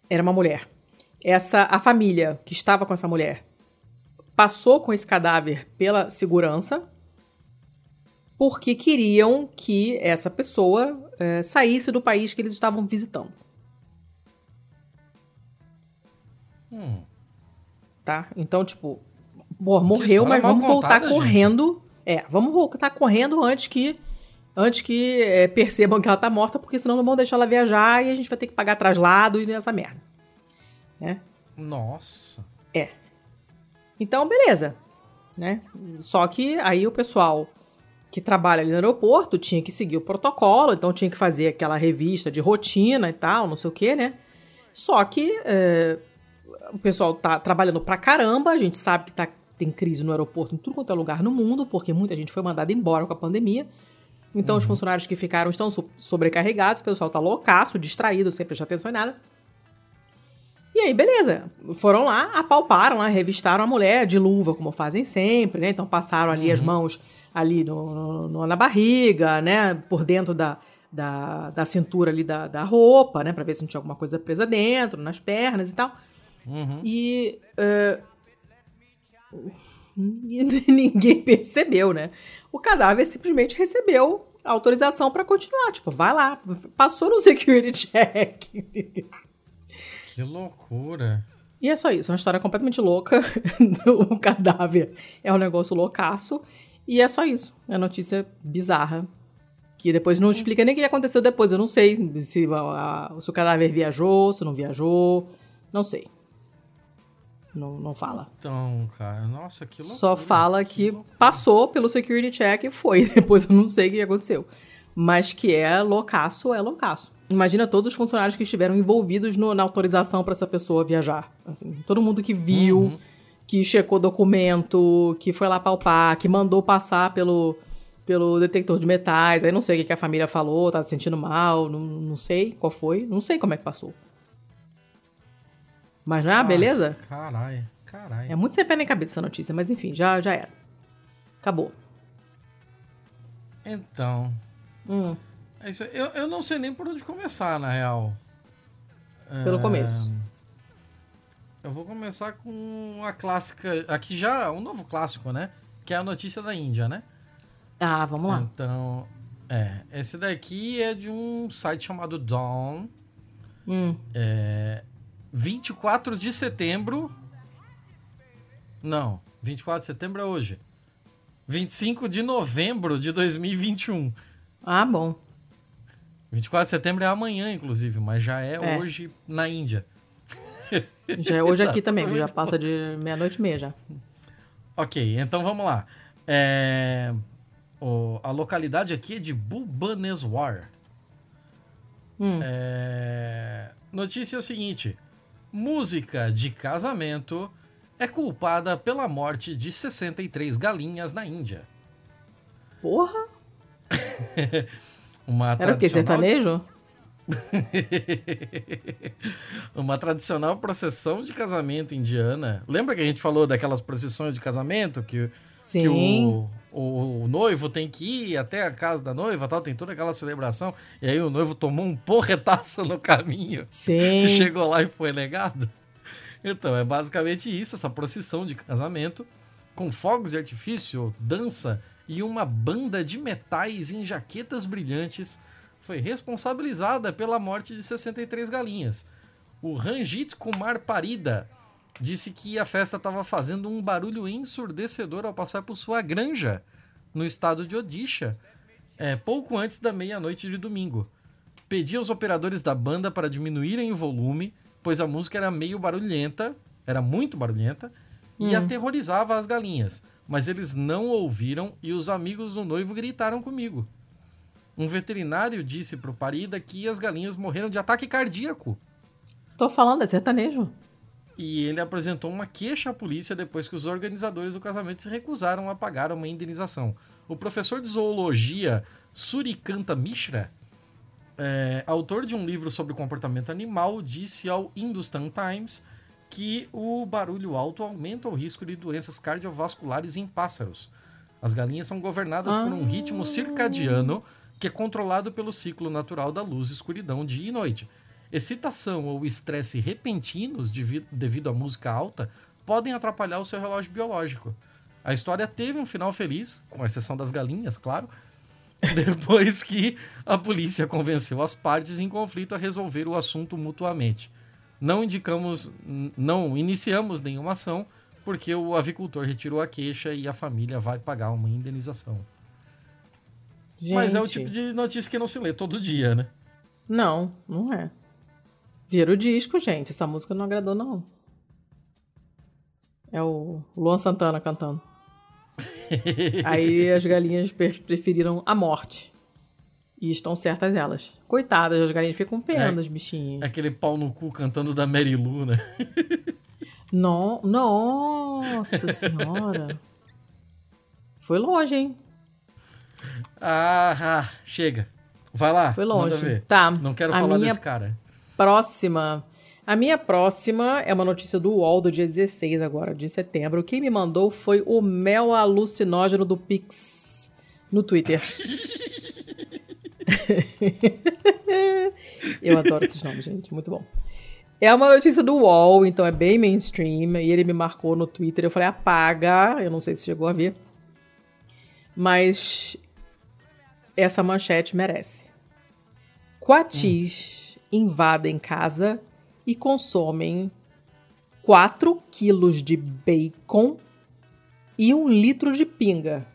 Era uma mulher. Essa a família que estava com essa mulher passou com esse cadáver pela segurança porque queriam que essa pessoa eh, saísse do país que eles estavam visitando, Hum. tá? Então, tipo, pô, morreu, mas vamos voltar contada, gente. correndo. É, vamos voltar correndo antes que antes que eh, percebam que ela tá morta, porque senão não vão deixar ela viajar e a gente vai ter que pagar traslado e nessa merda. Né? Nossa. É. Então, beleza. Né? Só que aí o pessoal que trabalha ali no aeroporto tinha que seguir o protocolo, então tinha que fazer aquela revista de rotina e tal, não sei o que, né? Só que é, o pessoal tá trabalhando pra caramba, a gente sabe que tá, tem crise no aeroporto em tudo quanto é lugar no mundo, porque muita gente foi mandada embora com a pandemia. Então, os funcionários que ficaram estão so- sobrecarregados, o pessoal tá loucaço, distraído, sem prestar atenção em nada. E aí, beleza. Foram lá, apalparam lá, revistaram a mulher de luva, como fazem sempre, né? Então passaram ali as mãos ali no, no- na barriga, né? Por dentro da, da, da cintura ali da, da roupa, né? Pra ver se não tinha alguma coisa presa dentro, nas pernas e tal. Uhum. E. e ninguém percebeu, né? O cadáver simplesmente recebeu autorização pra continuar. Tipo, vai lá. Passou no security check. Que loucura. E é só isso, uma história completamente louca. o cadáver é um negócio loucaço. E é só isso. É notícia bizarra. Que depois não explica nem o que aconteceu depois. Eu não sei se, a- se o cadáver viajou, se não viajou. Não sei. Não, não fala. Então, cara, nossa, que loucura. Só fala que loucura. passou pelo security check e foi. Depois eu não sei o que aconteceu. Mas que é loucaço, é loucaço. Imagina todos os funcionários que estiveram envolvidos no- na autorização para essa pessoa viajar. Assim, todo mundo que viu, Uhum. que checou documento, que foi lá palpar, que mandou passar pelo, pelo detector de metais. Aí não sei o que que a família falou, tá se sentindo mal, não, não sei qual foi, não sei como é que passou. Mas já, Ah, beleza? Caralho, caralho. É muito sem pé nem cabeça essa notícia, mas enfim, já, já era. Acabou. Então, Hum, é isso eu, eu não sei nem por onde começar, na real. pelo É, começo. Eu vou começar com a clássica. Aqui já, um novo clássico, né? Que é a notícia da Índia, né? Ah, vamos lá. Então, é. Esse daqui é de um site chamado Dawn. Hum, É, 24 de setembro. Não, 24 de setembro é hoje. 25 de novembro de 2021. Ah, bom. 24 de setembro é amanhã, inclusive, mas já é, É. hoje na Índia. Já é hoje aqui Tá também, tudo que já passa de meia-noite e meia já. Ok, então vamos lá. É, o- a localidade aqui é de Bhubaneswar. Hum. É, notícia é o seguinte: música de casamento é culpada pela morte de 63 galinhas na Índia. Porra! Uma Era o quê? tradicional- Sertanejo? Uma tradicional procissão de casamento indiana. Lembra que a gente falou daquelas procissões de casamento que, Sim. que o, o, o noivo tem que ir até a casa da noiva, tal, tem toda aquela celebração. E aí o noivo tomou um porretaço no caminho. Sim. Chegou lá e foi negado. Então, é basicamente isso, essa procissão de casamento, com fogos de artifício, dança e uma banda de metais em jaquetas brilhantes, foi responsabilizada pela morte de 63 galinhas. O Ranjit Kumar Parida disse que a festa estava fazendo um barulho ensurdecedor ao passar por sua granja, no estado de Odisha, é, pouco antes da meia-noite de domingo. Pedia aos operadores da banda para diminuírem o volume, pois a música era meio barulhenta, era muito barulhenta, e Hum. aterrorizava as galinhas. Mas eles não ouviram e os amigos do noivo gritaram comigo. Um veterinário disse pro Parida que as galinhas morreram de ataque cardíaco. Tô falando, é sertanejo. E ele apresentou uma queixa à polícia depois que os organizadores do casamento se recusaram a pagar uma indenização. O professor de zoologia Surikanta Mishra, é, autor de um livro sobre comportamento animal, disse ao Hindustan Times que o barulho alto aumenta o risco de doenças cardiovasculares em pássaros. As galinhas são governadas por um Ah. ritmo circadiano que é controlado pelo ciclo natural da luz e escuridão dia e noite. Excitação ou estresse repentinos devi- devido à música alta podem atrapalhar o seu relógio biológico. A história teve um final feliz, com exceção das galinhas, claro, depois que a polícia convenceu as partes em conflito a resolver o assunto mutuamente. Não indicamos, não iniciamos nenhuma ação, porque o avicultor retirou a queixa e a família vai pagar uma indenização. Gente. Mas é o tipo de notícia que não se lê todo dia, né? Não, não é. Vira o disco, gente. Essa música não agradou, não. É o Luan Santana cantando. Aí as galinhas preferiram a morte. E estão certas elas. Coitadas, as galinhas ficam com pena É. das bichinhas. Aquele pau no cu cantando da Mary Lou, né? No, nossa senhora. Foi longe, hein? Ah, ah, chega. Vai lá. Foi longe. Tá. Não quero a falar minha desse cara. Próxima. A minha próxima é uma notícia do UOL do dia 16 agora, de setembro. Quem me mandou foi o mel alucinógeno do Pix no Twitter. Eu adoro esses nomes, gente. Muito bom. É uma notícia do UOL, então é bem mainstream. E ele me marcou no Twitter. Eu falei, apaga. Eu não sei se chegou a ver. Mas essa manchete merece. Coatis invadem casa e consomem 4 quilos de bacon e um litro de pinga.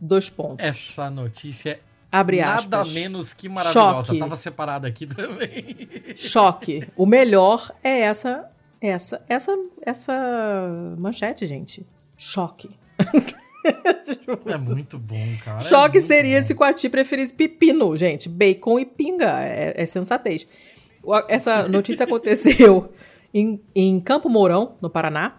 Dois pontos. Essa notícia é Abre nada aspas. menos que maravilhosa. Choque. Tava separada aqui também. Choque. O melhor é essa, essa, essa, essa manchete, gente. Choque. É muito bom, cara. É Choque muito seria bom. se Coati preferisse pepino, gente. Bacon e pinga. É, é sensatez. Essa notícia aconteceu em, em Campo Mourão, no Paraná.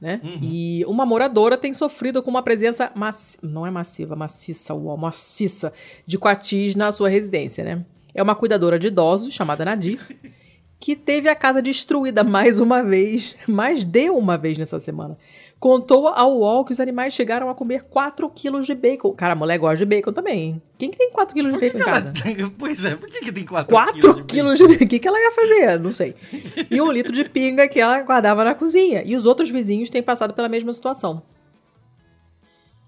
Né? E uma moradora tem sofrido com uma presença massi não é massiva, maciça, uau, maciça de coatis na sua residência, né? É uma cuidadora de idosos chamada Nadir que teve a casa destruída mais uma vez, mais de uma vez nessa semana. Contou ao UOL que os animais chegaram a comer 4 quilos de bacon. Cara, a mulher gosta de bacon também. Quem que tem 4 quilos de bacon em ela casa? tem- Pois é, por que, que tem 4 4 quilos de bacon. O que, que ela ia fazer? Não sei. E um litro de pinga que ela guardava na cozinha. E os outros vizinhos têm passado pela mesma situação.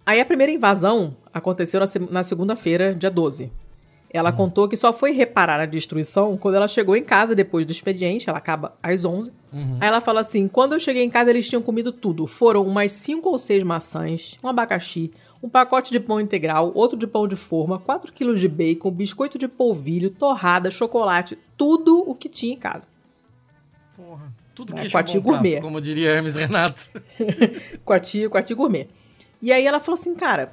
Aí a primeira invasão aconteceu na, na segunda-feira, dia 12. Ela contou que só foi reparar a destruição quando ela chegou em casa depois do expediente, ela acaba às 11. Aí ela fala assim: quando eu cheguei em casa, eles tinham comido tudo. Foram umas 5 ou 6 maçãs, um abacaxi, um pacote de pão integral, outro de pão de forma, 4 quilos de bacon, biscoito de polvilho, torrada, chocolate, tudo o que tinha em casa. Porra, tudo É, que coati gourmet. como diria Hermes Renato. a tia gourmet. E aí ela falou assim, cara,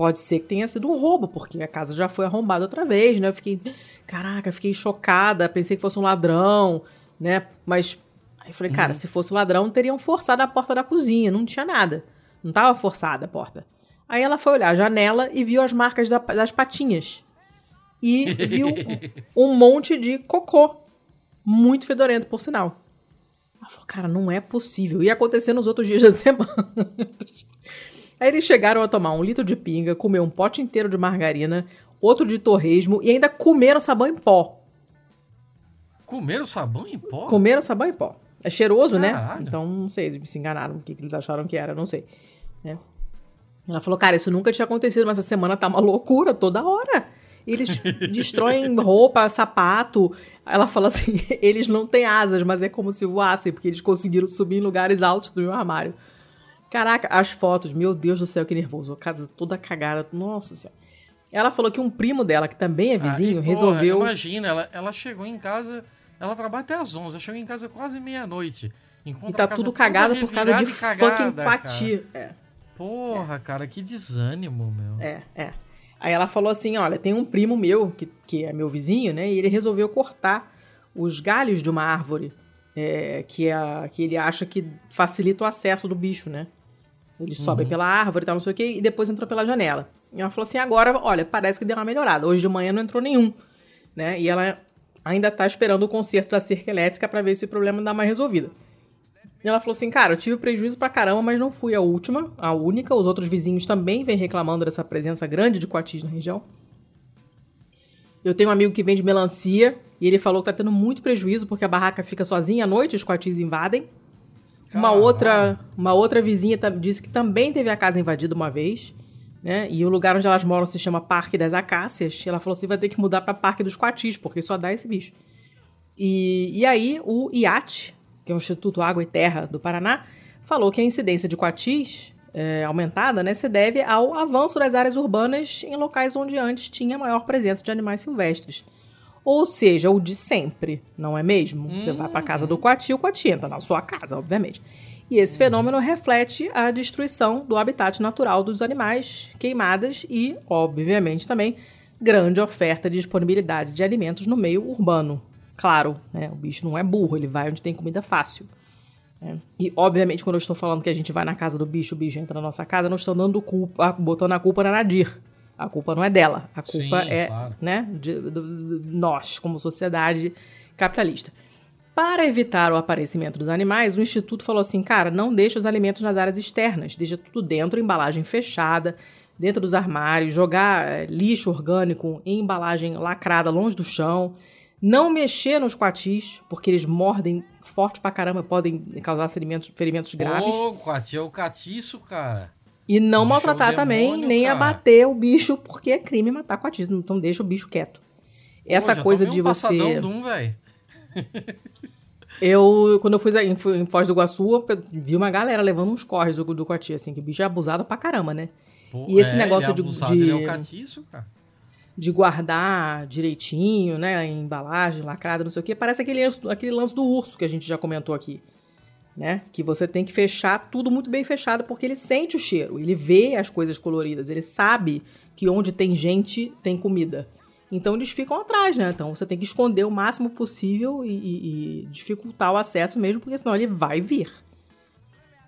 pode ser que tenha sido um roubo, porque a casa já foi arrombada outra vez, né? Eu fiquei, caraca, fiquei chocada, pensei que fosse um ladrão, né? Mas aí eu falei, cara, se fosse ladrão, teriam forçado a porta da cozinha, não tinha nada. Não tava forçada a porta. Aí ela foi olhar a janela e viu as marcas da- das patinhas. e viu um monte de cocô. Muito fedorento, por sinal. Ela falou, cara, não é possível. Ia acontecer nos outros dias da semana. Aí eles chegaram a tomar um litro de pinga, comer um pote inteiro de margarina, outro de torresmo e ainda comeram sabão em pó. Comeram sabão em pó? Comeram sabão em pó. É cheiroso, né? Caralho. Então, não sei, eles se enganaram, o que, que eles acharam que era, não sei. né? Ela falou, cara, isso nunca tinha acontecido, mas essa semana tá uma loucura toda hora. Eles destroem roupa, sapato. Ela fala assim, eles não têm asas, mas é como se voassem, porque eles conseguiram subir em lugares altos do meu armário. Caraca, as fotos, meu Deus do céu, que nervoso. A casa toda cagada, nossa senhora. Ela falou que um primo dela, que também é vizinho, Ah, e, porra, resolveu... Imagina, ela, ela chegou em casa. Ela trabalha até às 11. Ela chegou em casa quase meia-noite. E tá tudo cagado por causa de e fucking cagada, Pati. É. Porra, cara, que desânimo, meu. é, é. Aí ela falou assim: olha, tem um primo meu, que, que é meu vizinho, né? E ele resolveu cortar os galhos de uma árvore é, que, é, a- que ele acha que facilita o acesso do bicho, né? Eles sobem pela árvore e tal, não sei o quê, e depois entrou pela janela. E ela falou assim: agora, olha, parece que deu uma melhorada. Hoje de manhã não entrou nenhum, né? E ela ainda tá esperando o conserto da cerca elétrica para ver se o problema dá mais resolvido. E ela falou assim, cara, eu tive prejuízo pra caramba, mas não fui a última, a única. Os outros vizinhos também vêm reclamando dessa presença grande de coatis na região. Eu tenho um amigo que vende melancia e ele falou que tá tendo muito prejuízo porque a barraca fica sozinha à noite, os coatis invadem. Uma outra, uma outra vizinha disse que também teve a casa invadida uma vez, né? E o lugar onde elas moram se chama Parque das Acácias. E ela falou assim, vai ter que mudar pra Parque dos Coatis, porque só dá esse bicho. E, e aí o IAT, que é o Instituto Água e Terra do Paraná, falou que a incidência de coatis é, aumentada né, se deve ao avanço das áreas urbanas em locais onde antes tinha maior presença de animais silvestres. Ou seja, o de sempre, não é mesmo? Você vai para casa do coati, o coati entra na sua casa, obviamente. E esse fenômeno reflete a destruição do habitat natural dos animais, queimadas e, obviamente, também grande oferta de disponibilidade de alimentos no meio urbano. Claro, né? O bicho não é burro, ele vai onde tem comida fácil. né? E, obviamente, quando eu estou falando que a gente vai na casa do bicho, o bicho entra na nossa casa, eu não estou dando culpa, botando a culpa na Nadir. A culpa não é dela. A culpa Sim, é claro. né, de, do- do- nós, como sociedade capitalista. Para evitar o aparecimento dos animais, o Instituto falou assim, cara, não deixa os alimentos nas áreas externas, deixa tudo dentro, embalagem fechada, dentro dos armários, jogar eh, lixo orgânico em embalagem lacrada longe do chão, não mexer nos coatis, porque eles mordem forte pra caramba, podem causar ferimentos, ferimentos graves. Ô, Quati, é o catiço, cara. E não Bicho é maltratar também, demônio, nem cara. abater o bicho, porque é crime matar coatis. Então deixa o bicho quieto. Essa Pô, coisa de um você. de um, velho. Eu, quando eu fui em, fui em Foz do Iguaçu, vi uma galera levando uns corres do, do coati, assim, que o bicho é abusado pra caramba, né? Pô, E esse é, negócio é de- abusado, de- Ele é o catiço, cara. De guardar direitinho, né? Em embalagem, lacrada, não sei o quê. Parece aquele, aquele lance do urso que a gente já comentou aqui. Né? Que você tem que fechar tudo muito bem fechado, porque ele sente o cheiro, ele vê as coisas coloridas, ele sabe que onde tem gente tem comida. Então eles ficam atrás, né? Então você tem que esconder o máximo possível e, e- e dificultar o acesso mesmo, porque senão ele vai vir.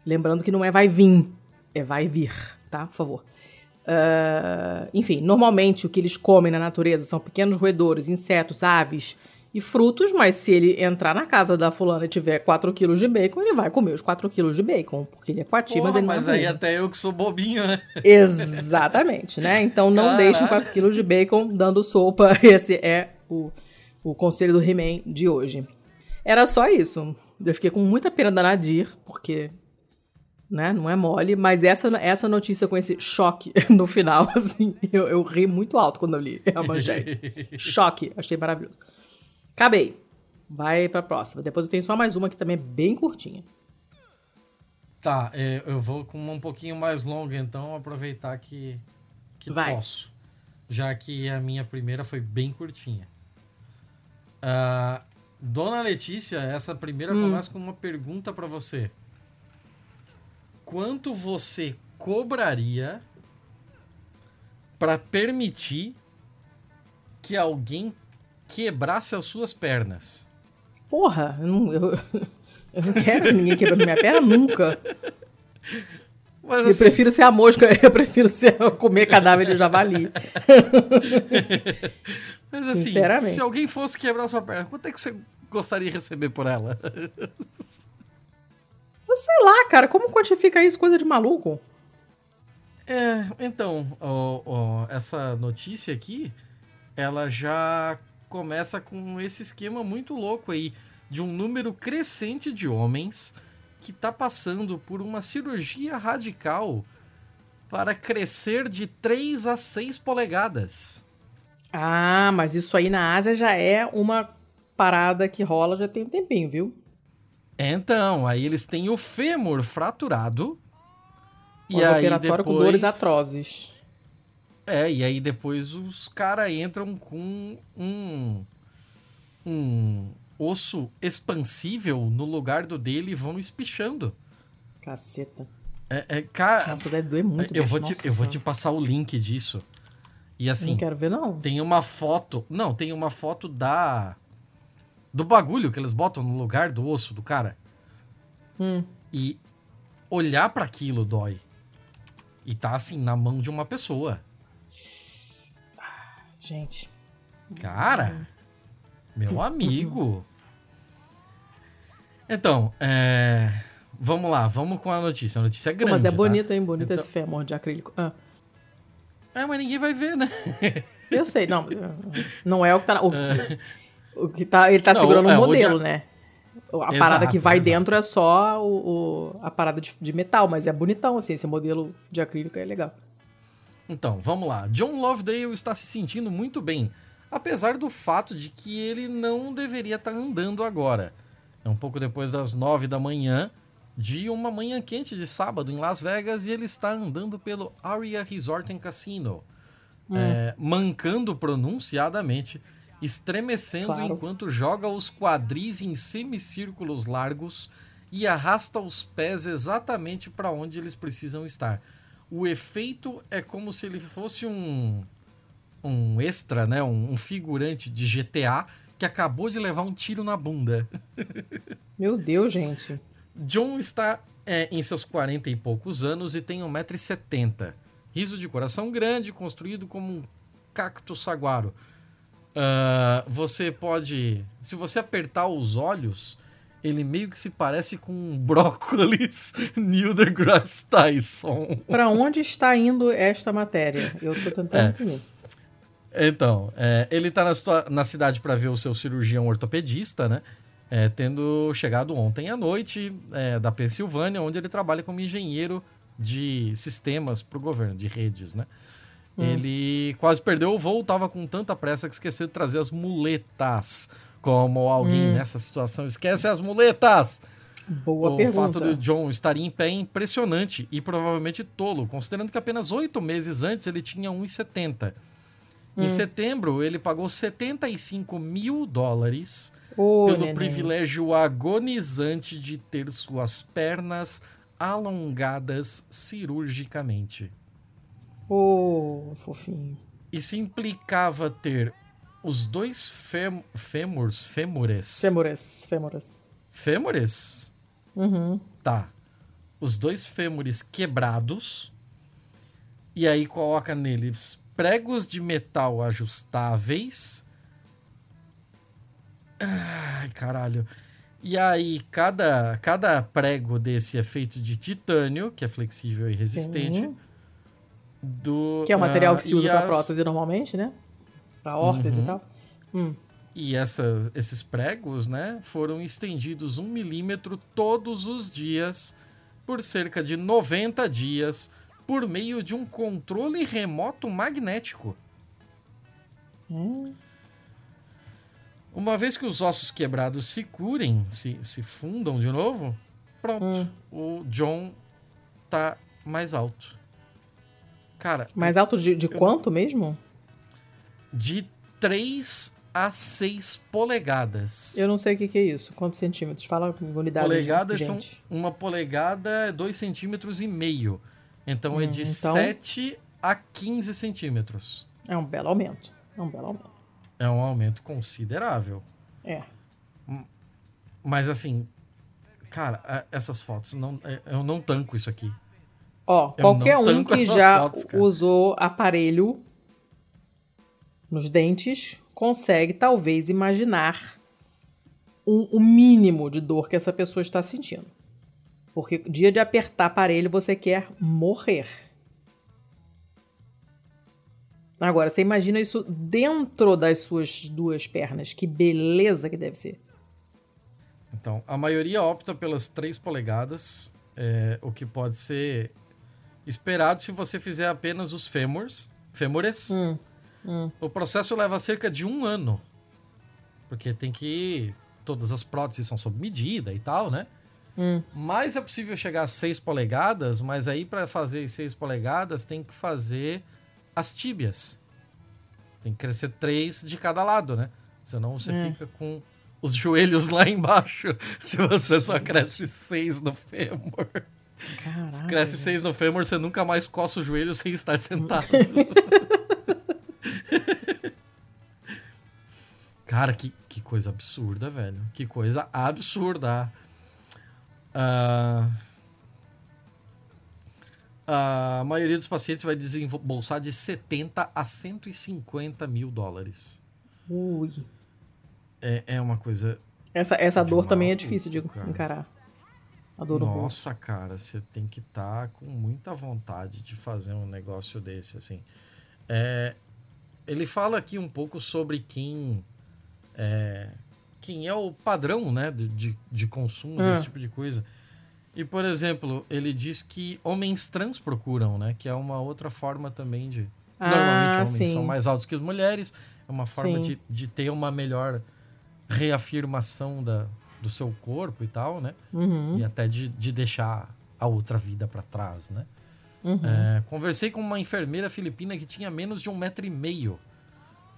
Lembrando que não é vai vir, é vai vir, tá? Por favor. Ah, enfim, normalmente o que eles comem na natureza são pequenos roedores, insetos, aves e frutos, mas se ele entrar na casa da fulana e tiver 4 quilos de bacon, ele vai comer os 4 quilos de bacon, porque ele é coati, mas ele não mas é aí até eu que sou bobinho, né? Exatamente, né? Então não Caralho. deixem 4 quilos de bacon dando sopa. Esse é o, o conselho do He-Man de hoje. Era só isso. Eu fiquei com muita pena da Nadir, porque né, não é mole, mas essa, essa notícia com esse choque no final, assim, eu, eu ri muito alto quando eu li a manchete. choque, achei maravilhoso. Acabei. Vai pra próxima. Depois eu tenho só mais uma que também é bem curtinha. Tá, é, eu vou com uma um pouquinho mais longa, então aproveitar que, que Vai. posso. Já que a minha primeira foi bem curtinha. Ah, Dona Letícia, essa primeira Hum. começa com uma pergunta pra você. Quanto você cobraria pra permitir que alguém quebrasse as suas pernas? Porra, eu não, eu, eu não quero ninguém quebrando minha perna nunca. Mas, eu assim, prefiro ser a mosca, eu prefiro ser, comer cadáver de javali. Mas assim, se alguém fosse quebrar sua perna, quanto é que você gostaria de receber por ela? Eu sei lá, cara, como quantifica isso? Coisa de maluco. É, então, ó, ó, essa notícia aqui, ela já começa com esse esquema muito louco aí de um número crescente de homens que está passando por uma cirurgia radical para crescer de 3 a 6 polegadas. Ah, mas isso aí na Ásia já é uma parada que rola já tem um tempinho, viu? Então, aí eles têm o fêmur fraturado. E aí depois... com dores atrozes. É, e aí depois os caras entram com um, um osso expansível no lugar do dele e vão espichando. Caceta. É, é, cara, Nossa, deve doer muito. Eu, vou te, eu vou te passar o link disso. E assim. Não quero ver, não. Tem uma foto. Não, tem uma foto da. Do bagulho que eles botam no lugar do osso do cara. Hum. E olhar para aquilo dói. E tá assim, na mão de uma pessoa. Gente. Cara, meu amigo. Então, é... vamos lá, vamos com a notícia. A notícia é grande. Mas é tá? bonita, hein? Bonito então... esse fêmur de acrílico. Ah. É, mas ninguém vai ver, né? Eu sei, não. Não é o que tá. O, é. o que tá ele tá não, segurando é, um modelo, hoje... né? A exato, parada que vai exato. dentro é só o, o a parada de, de, metal, mas é bonitão, assim, esse modelo de acrílico é legal. Então, vamos lá. John Lovedale está se sentindo muito bem, apesar do fato de que ele não deveria estar andando agora. É um pouco depois das nove da manhã de uma manhã quente de sábado em Las Vegas e ele está andando pelo Aria Resort and Casino, hum. é, mancando pronunciadamente estremecendo claro. enquanto joga os quadris em semicírculos largos e arrasta os pés exatamente para onde eles precisam estar. O efeito é como se ele fosse um um extra, né, um, um figurante de GTA que acabou de levar um tiro na bunda. Meu Deus, gente. John está é, em seus 40 e poucos anos e tem 1,70m. Riso de coração grande, construído como um cacto saguaro. Uh, você pode. Se você apertar os olhos, ele meio que se parece com um brócolis Neil deGrasse Tyson. Para onde está indo esta matéria? Eu estou tentando é. entender. Então, é, ele está na, na, cidade para ver o seu cirurgião ortopedista, né? É, tendo chegado ontem à noite é, da Pensilvânia, onde ele trabalha como engenheiro de sistemas para o governo, de redes, né? Hum. Ele quase perdeu o voo, tava com tanta pressa que esqueceu de trazer as muletas. Como alguém hum. nessa situação esquece as muletas. Boa o pergunta. fato do John estar em pé é impressionante e provavelmente tolo, considerando que apenas oito meses antes ele tinha 1,70. Hum. Em setembro, ele pagou 75 mil dólares oh, pelo neném. privilégio agonizante de ter suas pernas alongadas cirurgicamente. Oh, fofinho. Isso implicava ter os dois fem, fêmurs, fêmures. Fêmures, fêmures. Fêmures? Uhum. Tá. Os dois fêmures quebrados. E aí coloca neles pregos de metal ajustáveis. Ai, caralho. E aí, cada, cada prego desse é feito de titânio, que é flexível e resistente. Sim do. Que é o material que se usa para prótese normalmente, né? Para órtese uhum. e tal. Hum. E essa, esses pregos, né, foram estendidos um milímetro todos os dias por cerca de 90 dias por meio de um controle remoto magnético. Hum. Uma vez que os ossos quebrados se curem, se, se fundam de novo, pronto. Hum. O John tá mais alto. Cara. Mais alto de, de eu, quanto mesmo? De 3 a 6 polegadas. Eu não sei o que, que é isso. Quantos centímetros? Fala com unidade. Polegadas são. Uma polegada é 2 centímetros e meio. Então hum, é de então... 7 a 15 centímetros. É um belo aumento. É um belo aumento. É um aumento considerável. É. Mas assim, cara, essas fotos não, eu não tanco isso aqui. Ó, Eu qualquer um que já fotos, usou aparelho nos dentes consegue talvez imaginar um- o mínimo de dor que essa pessoa está sentindo. Porque dia de apertar aparelho você quer morrer. Agora, você imagina isso dentro das suas duas pernas. Que beleza que deve ser. Então, a maioria opta pelas 3 polegadas, é, o que pode ser esperado se você fizer apenas os fêmurs, fêmures. Hum, O processo leva cerca de um ano, porque tem que... Todas as próteses são sob medida e tal, né? hum. Mas é possível chegar a 6 polegadas, mas aí para fazer 6 polegadas tem que fazer as tíbias. Tem que crescer 3 de cada lado, né? Senão você É. fica com os joelhos lá embaixo, se você só cresce 6 no fêmur. Caralho. Se cresce 6 no fêmur, você nunca mais coça o joelho sem estar sentado. Cara, que, que coisa absurda, velho. Que coisa absurda. Ah, a maioria dos pacientes vai desembolsar de 70 a 150 mil dólares. Ui. É, é uma coisa. Essa, essa dor também é difícil de cara. encarar. A dor no. Nossa, cara, você tem que estar com muita vontade de fazer um negócio desse, assim. É, ele fala aqui um pouco sobre quem é, quem é o padrão, né, de, de, consumo Ah. desse tipo de coisa. E, por exemplo, ele diz que homens trans procuram, né, que é uma outra forma também de... Normalmente Ah, homens sim. são mais altos que as mulheres, é uma forma Sim. de, de ter uma melhor reafirmação da, do seu corpo e tal, né? Uhum, e até de, de deixar a outra vida para trás, né? uhum. É, conversei com uma enfermeira filipina que tinha menos de um metro e meio.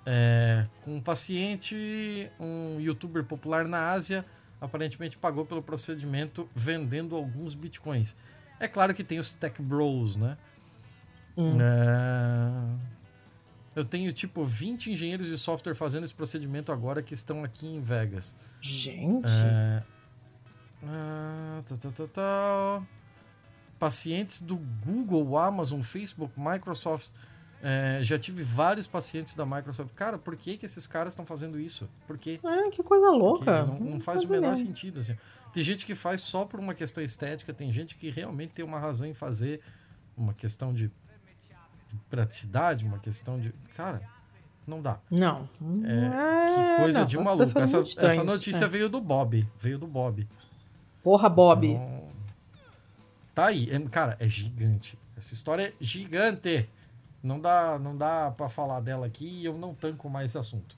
É, com um paciente, um youtuber popular na Ásia, aparentemente pagou pelo procedimento vendendo alguns bitcoins. É claro que tem os tech bros, né? Hum. É, eu tenho tipo 20 engenheiros de software fazendo esse procedimento agora que estão aqui em Vegas. Gente. É... Ah, tá, tá, tá, tá. Pacientes do Google, Amazon, Facebook, Microsoft. É, já tive vários pacientes da Microsoft. Cara, por que, que esses caras estão fazendo isso? Por quê? Ah, que coisa louca. não, não faz o menor ideia. sentido. Assim. Tem gente que faz só por uma questão estética, tem gente que realmente tem uma razão em fazer, uma questão de, de praticidade, uma questão de. Cara, não dá. Não. É, que coisa não, de maluco. Essa, essa notícia é. veio do Bob. Veio do Bob. Porra, Bob. Então, tá aí. É- cara, é gigante. Essa história é gigante. Não dá, não dá para falar dela aqui e eu não tanco mais esse assunto.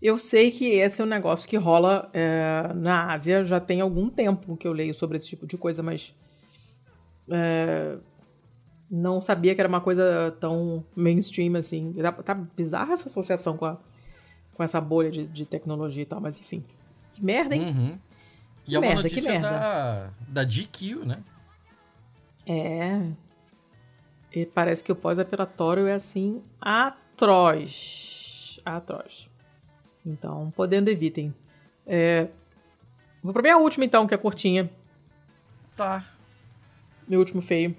Eu sei que esse é um negócio que rola é, na Ásia já tem algum tempo que eu leio sobre esse tipo de coisa, mas é, não sabia que era uma coisa tão mainstream assim. Tá, tá bizarra essa associação com, a, com essa bolha de, de tecnologia e tal, mas enfim. Que merda, hein? Uhum. E Que é notícia merda. da, da GQ, né? É. E parece que o pós-operatório é assim atroz. Atroz. Então, podendo evitem. É, Vou pra minha última, então, que é curtinha. Tá. Meu último feio.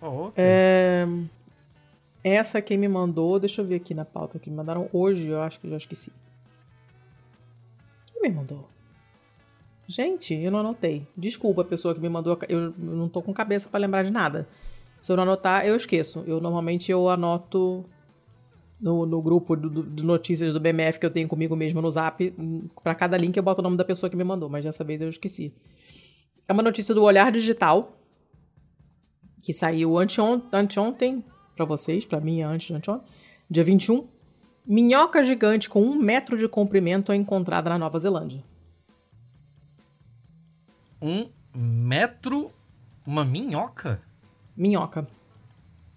Oh, ok. É, Essa quem me mandou, deixa eu ver aqui na pauta que me mandaram hoje, eu acho que eu já esqueci. Quem me mandou? Gente, eu não anotei. Desculpa a pessoa que me mandou, eu não tô com cabeça pra lembrar de nada. Se eu não anotar, eu esqueço. Eu normalmente eu anoto no, no grupo do- de notícias do BMF que eu tenho comigo mesmo no Zap. Pra cada link eu boto o nome da pessoa que me mandou, mas dessa vez eu esqueci. É uma notícia do Olhar Digital, que saiu anteon- anteontem pra vocês, pra mim antes de anteontem, dia 21. Minhoca gigante com um metro de comprimento é encontrada na Nova Zelândia. Um metro. Uma minhoca? Minhoca.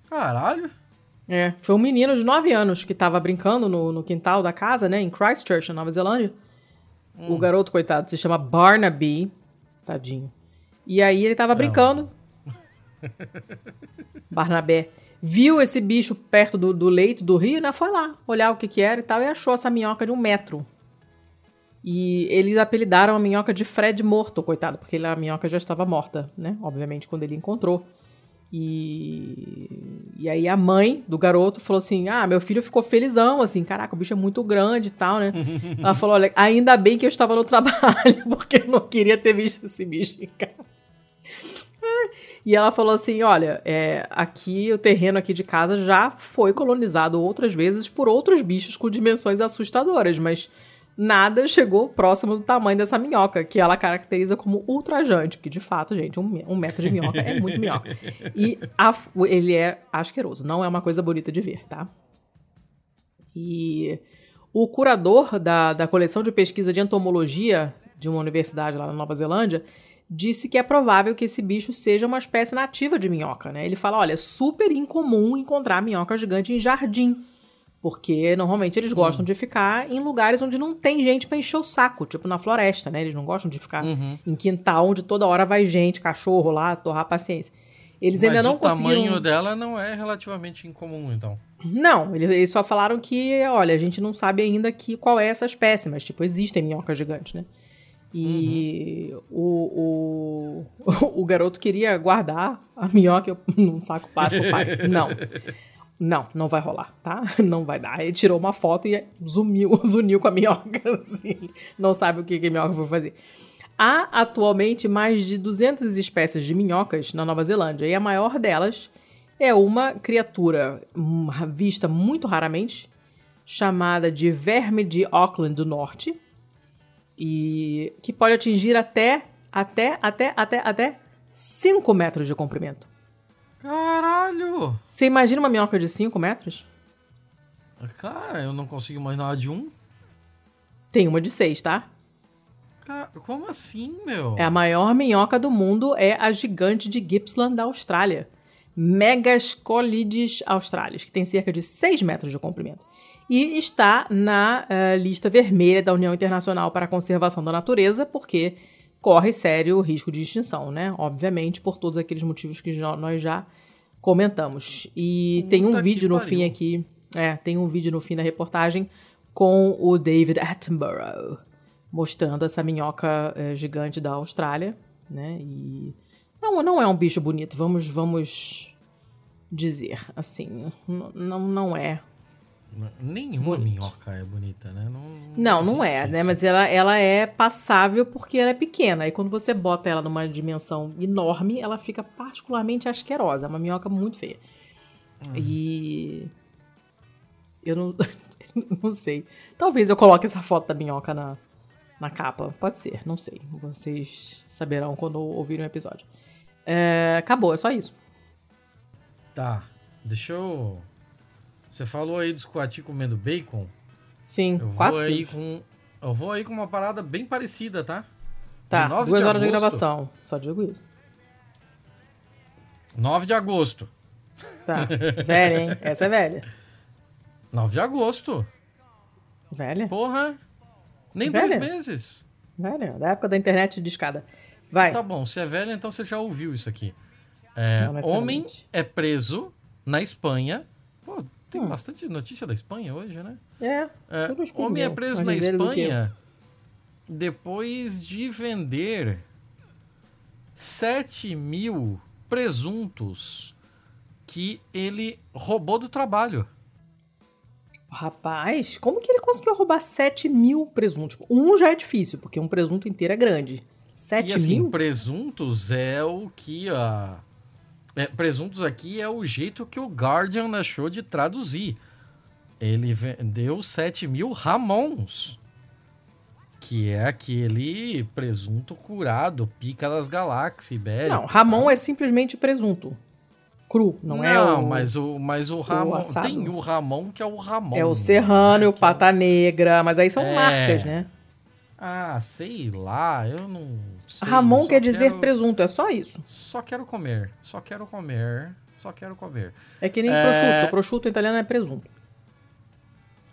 Caralho. É, foi um menino de 9 anos que tava brincando no, no quintal da casa, né, em Christchurch, na Nova Zelândia. O garoto, coitado, se chama Barnaby. Tadinho. E aí ele tava brincando. Barnabé. Viu esse bicho perto do, do leito do rio, né? Foi lá olhar o que que era e tal, e achou essa minhoca de um metro. E eles apelidaram a minhoca de Fred morto, coitado, porque a minhoca já estava morta, né? Obviamente, quando ele encontrou. E, e aí a mãe do garoto falou assim: Ah, meu filho ficou felizão, assim, caraca, o bicho é muito grande e tal, né? Ela falou: Olha, ainda bem que eu estava no trabalho, porque eu não queria ter visto esse bicho em casa. E ela falou assim: olha, é, aqui o terreno aqui de casa já foi colonizado outras vezes por outros bichos com dimensões assustadoras, mas nada chegou próximo do tamanho dessa minhoca, que ela caracteriza como ultrajante, porque de fato, gente, um, um metro de minhoca é muito minhoca. E a, ele é asqueroso, não é uma coisa bonita de ver, tá? E o curador da, da coleção de pesquisa de entomologia de uma universidade lá na Nova Zelândia disse que é provável que esse bicho seja uma espécie nativa de minhoca, né? Ele fala, olha, é super incomum encontrar minhoca gigante em jardim, porque normalmente eles gostam uhum. de ficar em lugares onde não tem gente para encher o saco, tipo na floresta, né? Eles não gostam de ficar uhum. em quintal onde toda hora vai gente, cachorro lá, torrar a paciência. Eles Mas ainda não conseguiram. O tamanho dela não é relativamente incomum, então. Não, eles só falaram que, olha, a gente não sabe ainda que, qual é essa espécie, mas, tipo, existem minhocas gigantes, né? E uhum. o, o, o garoto queria guardar a minhoca num saco plástico pai. Não. Não, não vai rolar, tá? Não vai dar. Ele tirou uma foto e zuniu, zuniu com a minhoca, assim. Não sabe o que, que a minhoca vai fazer. Há atualmente mais de 200 espécies de minhocas na Nova Zelândia e a maior delas é uma criatura hum, vista muito raramente, chamada de verme de Auckland do Norte, e que pode atingir até, até, até, até, até 5 metros de comprimento. Caralho! Você imagina uma minhoca de 5 metros? Cara, eu não consigo imaginar de um. Tem uma de 6, tá? como assim, meu? É a maior minhoca do mundo, é a gigante de Gippsland da Austrália. Megascolides australis, que tem cerca de 6 metros de comprimento. E está na uh, lista vermelha da União Internacional para a Conservação da Natureza, porque corre sério risco de extinção, né? Obviamente, por todos aqueles motivos que nós já comentamos. E Puta tem um vídeo no fim aqui, é, tem um vídeo no fim da reportagem com o David Attenborough mostrando essa minhoca é, gigante da Austrália, né? E não, não é um bicho bonito, vamos, vamos dizer assim, não, não é. Nenhuma bonito. minhoca é bonita, né? Não, não, não, é, isso. né? Mas ela, ela é passável porque ela é pequena. E quando você bota ela numa dimensão enorme, ela fica particularmente asquerosa. É uma minhoca muito feia. Hum. E. Eu não, não sei. Talvez eu coloque essa foto da minhoca na, na capa. Pode ser, não sei. Vocês saberão quando ouvirem o episódio. É, acabou, é só isso. Tá. Deixa eu. Você falou aí dos coati comendo bacon? Sim, eu vou aí com Eu vou aí com uma parada bem parecida, tá? Tá, duas de horas agosto, de gravação. Só digo isso. 9 de agosto. Tá. Velha, hein? Essa é velha. 9 de agosto. Velha? Porra. Nem velha? dois meses. Velha, da época da internet de escada. Vai. Tá bom, se é velha, então você já ouviu isso aqui. É, homem é preso na Espanha. Pô, tem hum. bastante notícia da Espanha hoje, né? É. é homem é preso na Espanha depois de vender 7 mil presuntos que ele roubou do trabalho. Rapaz, como que ele conseguiu roubar 7 mil presuntos? Um já é difícil, porque um presunto inteiro é grande. 7 e, assim, mil? presuntos é o que a. É, presuntos aqui é o jeito que o Guardian achou de traduzir. Ele vendeu 7 mil Ramons. Que é aquele presunto curado, pica das galáxias, ibérico. Não, Ramon sabe? é simplesmente presunto cru, não, não é o. Não, mas o, mas o Ramon. O tem o Ramon que é o Ramon. É o Serrano e o Pata Negra, mas aí são é... marcas, né? Ah, sei lá, eu não sei. Ramon quer dizer quero... presunto, é só isso. Só quero comer, só quero comer, só quero comer. É que nem é... prosciutto, prosciutto italiano é presunto.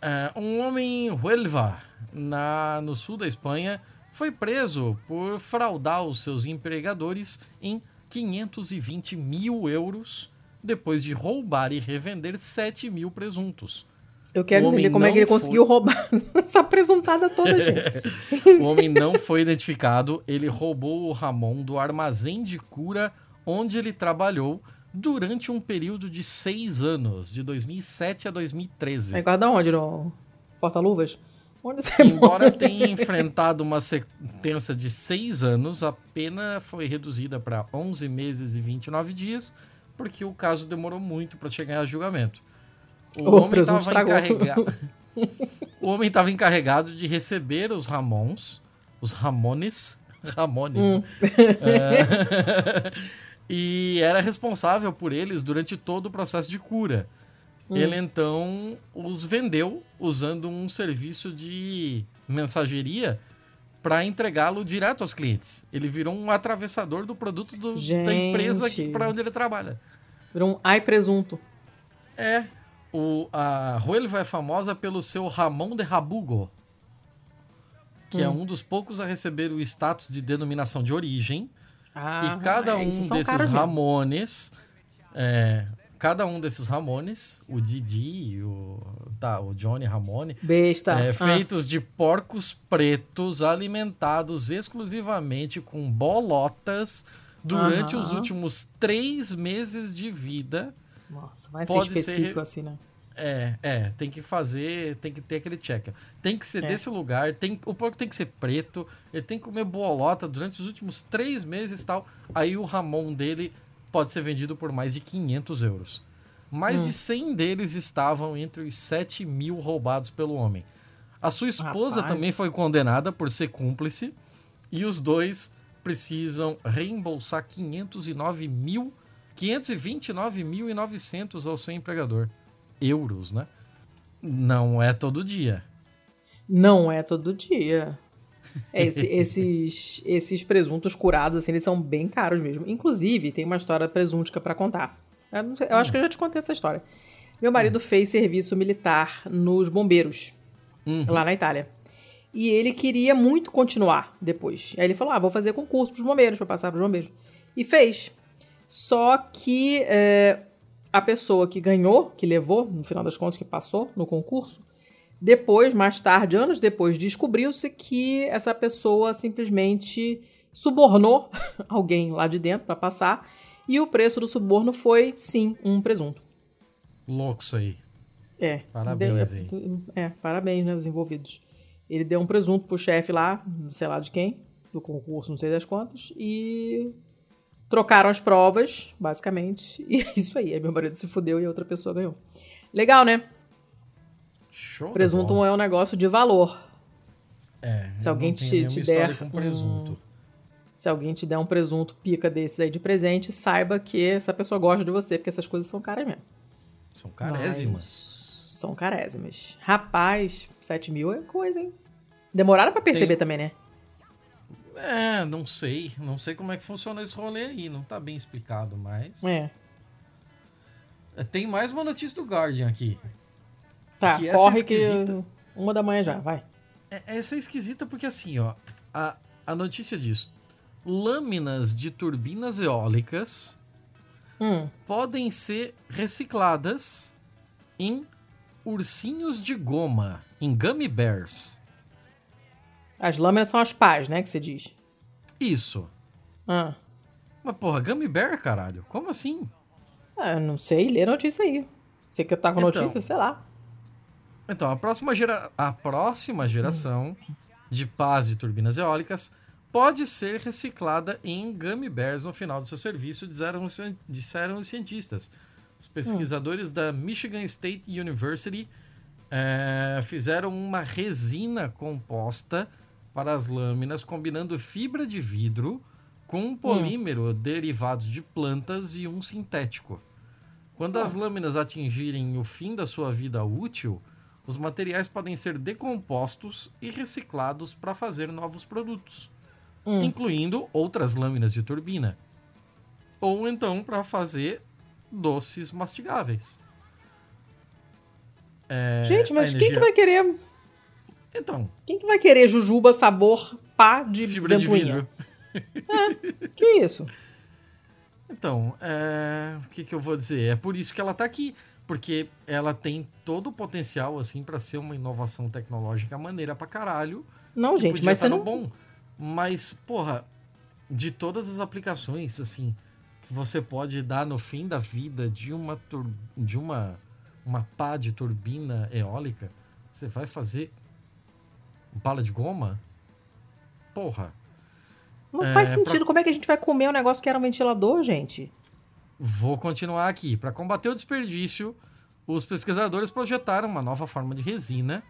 É, um homem em Huelva, na, no sul da Espanha, foi preso por fraudar os seus empregadores em 520 mil euros depois de roubar e revender 7 mil presuntos. Eu quero entender como é que ele foi... conseguiu roubar essa presuntada toda, gente. o homem não foi identificado. Ele roubou o Ramon do armazém de cura onde ele trabalhou durante um período de seis anos, de 2007 a 2013. É guarda onde? No Porta-Luvas? Embora mora? tenha enfrentado uma sentença de seis anos, a pena foi reduzida para 11 meses e 29 dias, porque o caso demorou muito para chegar a julgamento. O homem estava encarregado. o homem estava encarregado de receber os Ramons, os Ramones, Ramones, Hum. é, e era responsável por eles durante todo o processo de cura. Hum. Ele então os vendeu usando um serviço de mensageria para entregá-lo direto aos clientes. Ele virou um atravessador do produto do- da empresa para onde ele trabalha. Virou um ai presunto. É. O, a Huelva é famosa pelo seu Ramon de Rabugo, que é Hum. um dos poucos a receber o status de denominação de origem. Ah, e cada um esses são desses. Ramones, é, cada um desses Ramones, o Didi, o, tá, o Johnny Ramone, Besta. é, Ah. feitos de porcos pretos alimentados exclusivamente com bolotas durante os Aham. últimos três meses de vida. Nossa, vai pode ser ser- específico assim, né? É, é, tem que fazer, tem que ter aquele check. Tem que ser É. desse lugar, tem, o porco tem que ser preto, ele tem que comer bolota durante os últimos três meses e tal. Aí o Ramon dele pode ser vendido por mais de 500 euros. Mais Hum. de 100 deles estavam entre os 7 mil roubados pelo homem. A sua esposa Rapaz. também foi condenada por ser cúmplice e os dois precisam reembolsar 509 mil, 529.900 ao seu empregador. Euros, né? Não é todo dia. Não é todo dia. Esse- esses, esses presuntos curados, assim, eles são bem caros mesmo. Inclusive, tem uma história presuntica pra contar. Eu, eu acho que eu já te contei essa história. Meu marido fez serviço militar nos bombeiros, Uhum. lá na Itália. E ele queria muito continuar depois. Aí ele falou: ah, vou fazer concurso pros bombeiros, pra passar pros bombeiros. E fez. Só que é, a pessoa que ganhou, que levou, no final das contas, que passou no concurso, depois, mais tarde, anos depois, descobriu-se que essa pessoa simplesmente subornou alguém lá de dentro para passar. E o preço do suborno foi, sim, um presunto. Louco isso aí. É. Parabéns aí. É, parabéns, né, os envolvidos. Ele deu um presunto pro chefe lá, sei lá de quem, do concurso, não sei das quantas, e trocaram as provas, basicamente, e é isso aí. Aí meu marido se fudeu e a outra pessoa ganhou. Legal, né? Show. Presunto é um negócio de valor. É, se alguém te- te der com presunto. Se alguém te der um presunto pica desses aí de presente, saiba que essa pessoa gosta de você, porque essas coisas são caras mesmo. São carésimas. Mas São carésimas. Rapaz, 7 mil é coisa, hein? Demoraram pra perceber Tem- também, né? É, não sei. Não sei como é que funciona esse rolê aí. Não tá bem explicado, mas. É. É, Tem mais uma notícia do Guardian aqui. Tá, Que essa corre é que esquisita. uma da manhã já, vai. É- Essa é esquisita porque assim, ó. A, a notícia diz: lâminas de turbinas eólicas Hum, podem ser recicladas em ursinhos de goma, em gummy bears. As lâminas são as pás, né, que você diz. Isso. Ah, Mas porra, gummy bear, caralho? Como assim? ah, eu não sei, lê a notícia aí. Você que tá com Então. notícia, sei lá. Então, a próxima, gera... a próxima geração de pás de turbinas eólicas pode ser reciclada em gummy bears no final do seu serviço, disseram, disseram os cientistas. Os pesquisadores da Michigan State University eh, fizeram uma resina composta para as lâminas, combinando fibra de vidro com um polímero derivado de plantas e um sintético. Quando as lâminas atingirem o fim da sua vida útil, os materiais podem ser decompostos e reciclados para fazer novos produtos, Hum. incluindo outras lâminas de turbina. Ou então para fazer doces mastigáveis. É, Gente, mas quem que energia- vai querer. Então, Quem que vai querer jujuba sabor pá de fibra de vidro. Que isso? Então, é, o que, que eu vou dizer? É por isso que ela tá aqui. Porque ela tem todo o potencial, assim, para ser uma inovação tecnológica maneira pra caralho. Não, que gente, podia mas tá você não. bom. Mas, porra, de todas as aplicações, assim, você pode dar no fim da vida de uma tur... de uma uma pá de turbina eólica, você vai fazer bala de goma? Porra. Não é, faz sentido. Pra... Como é que a gente vai comer um negócio que era um ventilador, gente? Vou continuar aqui. Para combater o desperdício, os pesquisadores projetaram uma nova forma de resina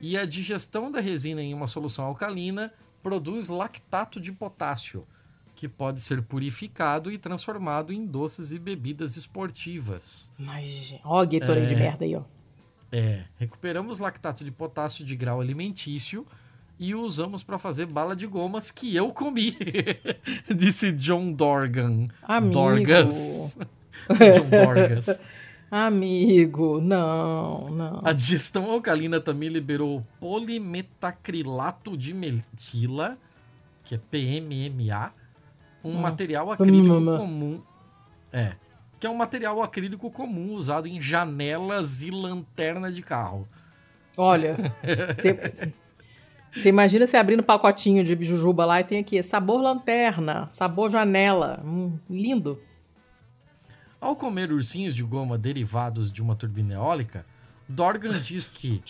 e a digestão da resina em uma solução alcalina produz lactato de potássio, que pode ser purificado e transformado em doces e bebidas esportivas. Mas, ó, Gatorade é, de merda aí, ó. É, recuperamos lactato de potássio de grau alimentício e o usamos para fazer bala de gomas que eu comi, disse John Dorgan. Amigo. Dorgas. John Dorgas. Amigo, não, não. A digestão alcalina também liberou polimetacrilato de metila, que é PMMA, um hum. material acrílico hum. hum. comum. É. Que é um material acrílico comum usado em janelas e lanterna de carro. Olha, você imagina você abrindo um pacotinho de jujuba lá e tem aqui sabor lanterna, sabor janela. Hum, lindo. Ao comer ursinhos de goma derivados de uma turbina eólica, Dorgan diz que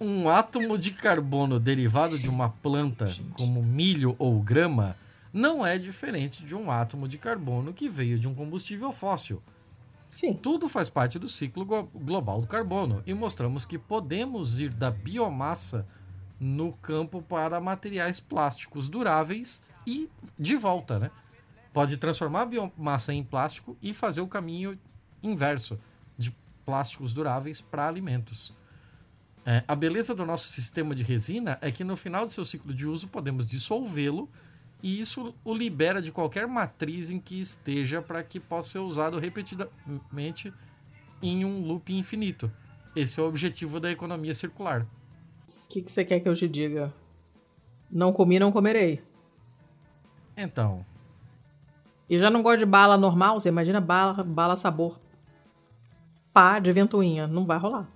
um átomo de carbono derivado de uma planta, como milho ou grama, não é diferente de um átomo de carbono que veio de um combustível fóssil. Sim. Tudo faz parte do ciclo global do carbono e mostramos que podemos ir da biomassa no campo para materiais plásticos duráveis e de volta, né? pode transformar a biomassa em plástico e fazer o caminho inverso de plásticos duráveis para alimentos. É, a beleza do nosso sistema de resina é que no final do seu ciclo de uso podemos dissolvê-lo e isso o libera de qualquer matriz em que esteja para que possa ser usado repetidamente em um loop infinito. Esse é o objetivo da economia circular. O que, que você quer que eu te diga? Não comi, não comerei. Então, e já não gosto de bala normal, você imagina bala, bala sabor. Pá de ventoinha. Não vai rolar.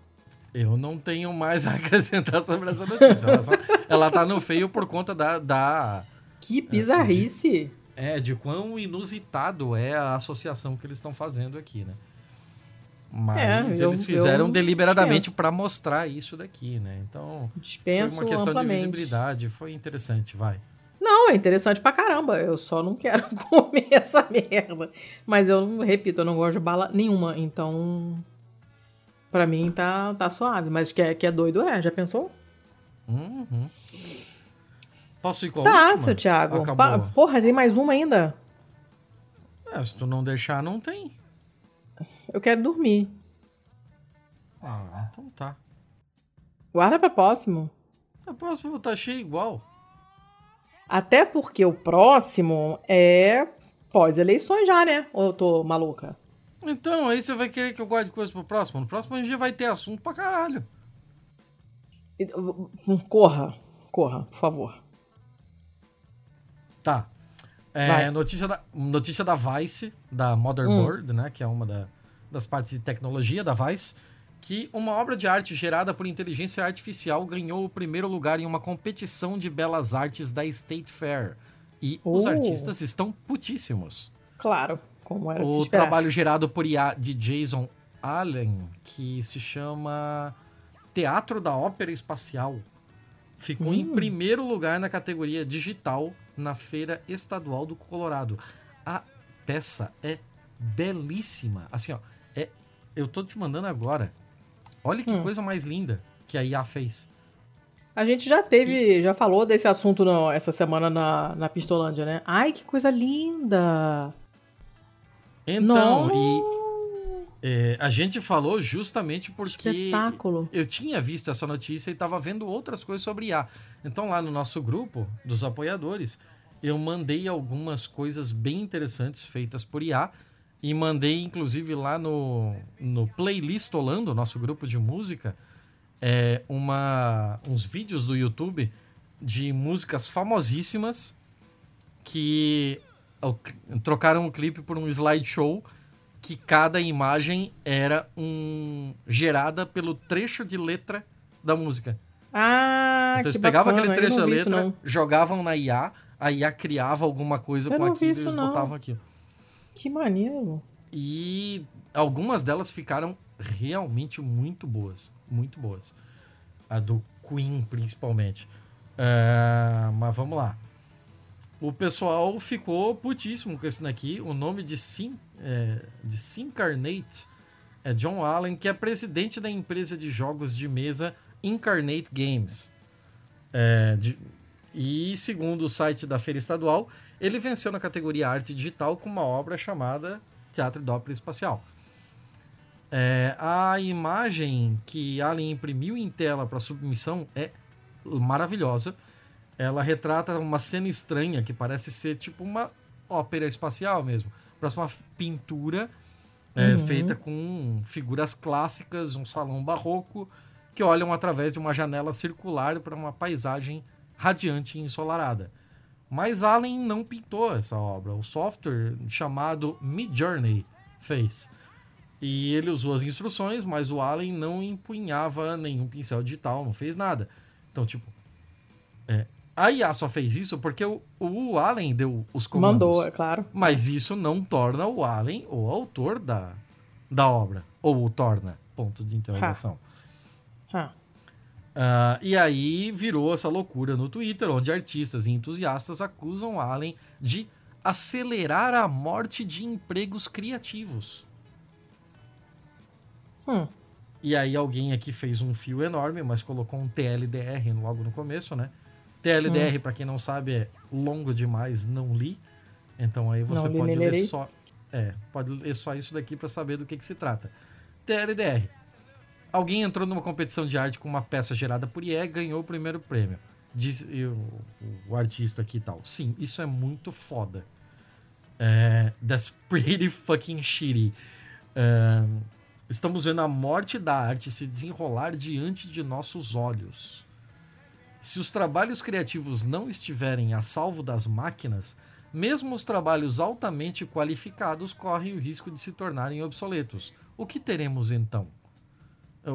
Eu não tenho mais a acrescentar sobre essa notícia. Ela, só, ela tá no feio por conta da. da que bizarrice! De, é, de quão inusitado é a associação que eles estão fazendo aqui, né? Mas é, eles fizeram deliberadamente para mostrar isso daqui, né? Então, dispenso foi uma questão amplamente. de visibilidade, foi interessante, vai. Não, é interessante pra caramba. Eu só não quero comer essa merda. Mas eu, repito, eu não gosto de bala nenhuma. Então, pra mim tá, tá suave. Mas que é, que é doido, é. Já pensou? Uhum. Posso ir com a tá, última? seu Thiago. Porra, tem mais uma ainda? É, se tu não deixar, não tem. Eu quero dormir. Ah, então tá. Guarda pra próximo. A próxima tá cheio igual. Até porque o próximo é pós-eleições já, né? Ou eu tô maluca? Então, aí você vai querer que eu guarde coisa pro próximo? No próximo a gente vai ter assunto pra caralho. Corra, corra, por favor. Tá. É, notícia, da, notícia da Vice, da Motherboard, hum. né? Que é uma da, das partes de tecnologia da Vice que uma obra de arte gerada por inteligência artificial ganhou o primeiro lugar em uma competição de belas artes da State Fair. E os uh. artistas estão putíssimos. Claro, como era O trabalho gerado por IA de Jason Allen, que se chama Teatro da Ópera Espacial, ficou hum. em primeiro lugar na categoria digital na Feira Estadual do Colorado. A peça é belíssima. Assim, ó, é, eu tô te mandando agora. Olha que hum. coisa mais linda que a IA fez. A gente já teve, e... já falou desse assunto no, essa semana na, na Pistolândia, né? Ai, que coisa linda! Então, e é, a gente falou justamente porque Espetáculo. eu tinha visto essa notícia e estava vendo outras coisas sobre IA. Então, lá no nosso grupo dos apoiadores, eu mandei algumas coisas bem interessantes feitas por IA e mandei, inclusive, lá no, no Playlist Olando, nosso grupo de música, é, uma, uns vídeos do YouTube de músicas famosíssimas que trocaram o clipe por um slideshow que cada imagem era um gerada pelo trecho de letra da música. Ah, então eles pegavam aquele trecho da letra, jogavam na IA, a IA criava alguma coisa Eu com aquilo e eles não. botavam aquilo. Que maneiro. E algumas delas ficaram realmente muito boas. Muito boas. A do Queen, principalmente. É, mas vamos lá. O pessoal ficou putíssimo com esse daqui. O nome de Sim, é, de Simcarnate é John Allen, que é presidente da empresa de jogos de mesa Incarnate Games. É, de, e segundo o site da Feira Estadual, ele venceu na categoria Arte Digital com uma obra chamada Teatro Doppler Espacial. É, a imagem que Allen imprimiu em tela para submissão é maravilhosa. Ela retrata uma cena estranha que parece ser tipo uma ópera espacial mesmo. Parece uma pintura é, uhum. feita com figuras clássicas, um salão barroco, que olham através de uma janela circular para uma paisagem radiante e ensolarada. Mas Allen não pintou essa obra. O software chamado Midjourney fez. E ele usou as instruções, mas o Allen não empunhava nenhum pincel digital, não fez nada. Então, tipo, é, a IA só fez isso porque o, o Allen deu os comandos. Mandou, é claro. Mas isso não torna o Allen o autor da, da obra. Ou o torna, ponto de interrogação. Ha. Ha. Uh, e aí virou essa loucura no Twitter, onde artistas e entusiastas acusam Allen de acelerar a morte de empregos criativos. Hum. E aí alguém aqui fez um fio enorme, mas colocou um TLDR logo no começo, né? TLDR, hum. para quem não sabe, é longo demais, não li. Então aí você não, pode ler só. É, pode ler só isso daqui para saber do que, que se trata. TLDR. Alguém entrou numa competição de arte com uma peça gerada por IE ganhou o primeiro prêmio. Diz o, o, artista aqui e tal. Sim, isso é muito foda. É, that's pretty fucking shitty. É, Estamos vendo a morte da arte se desenrolar diante de nossos olhos. Se os trabalhos criativos não estiverem a salvo das máquinas, mesmo os trabalhos altamente qualificados correm o risco de se tornarem obsoletos. O que teremos então?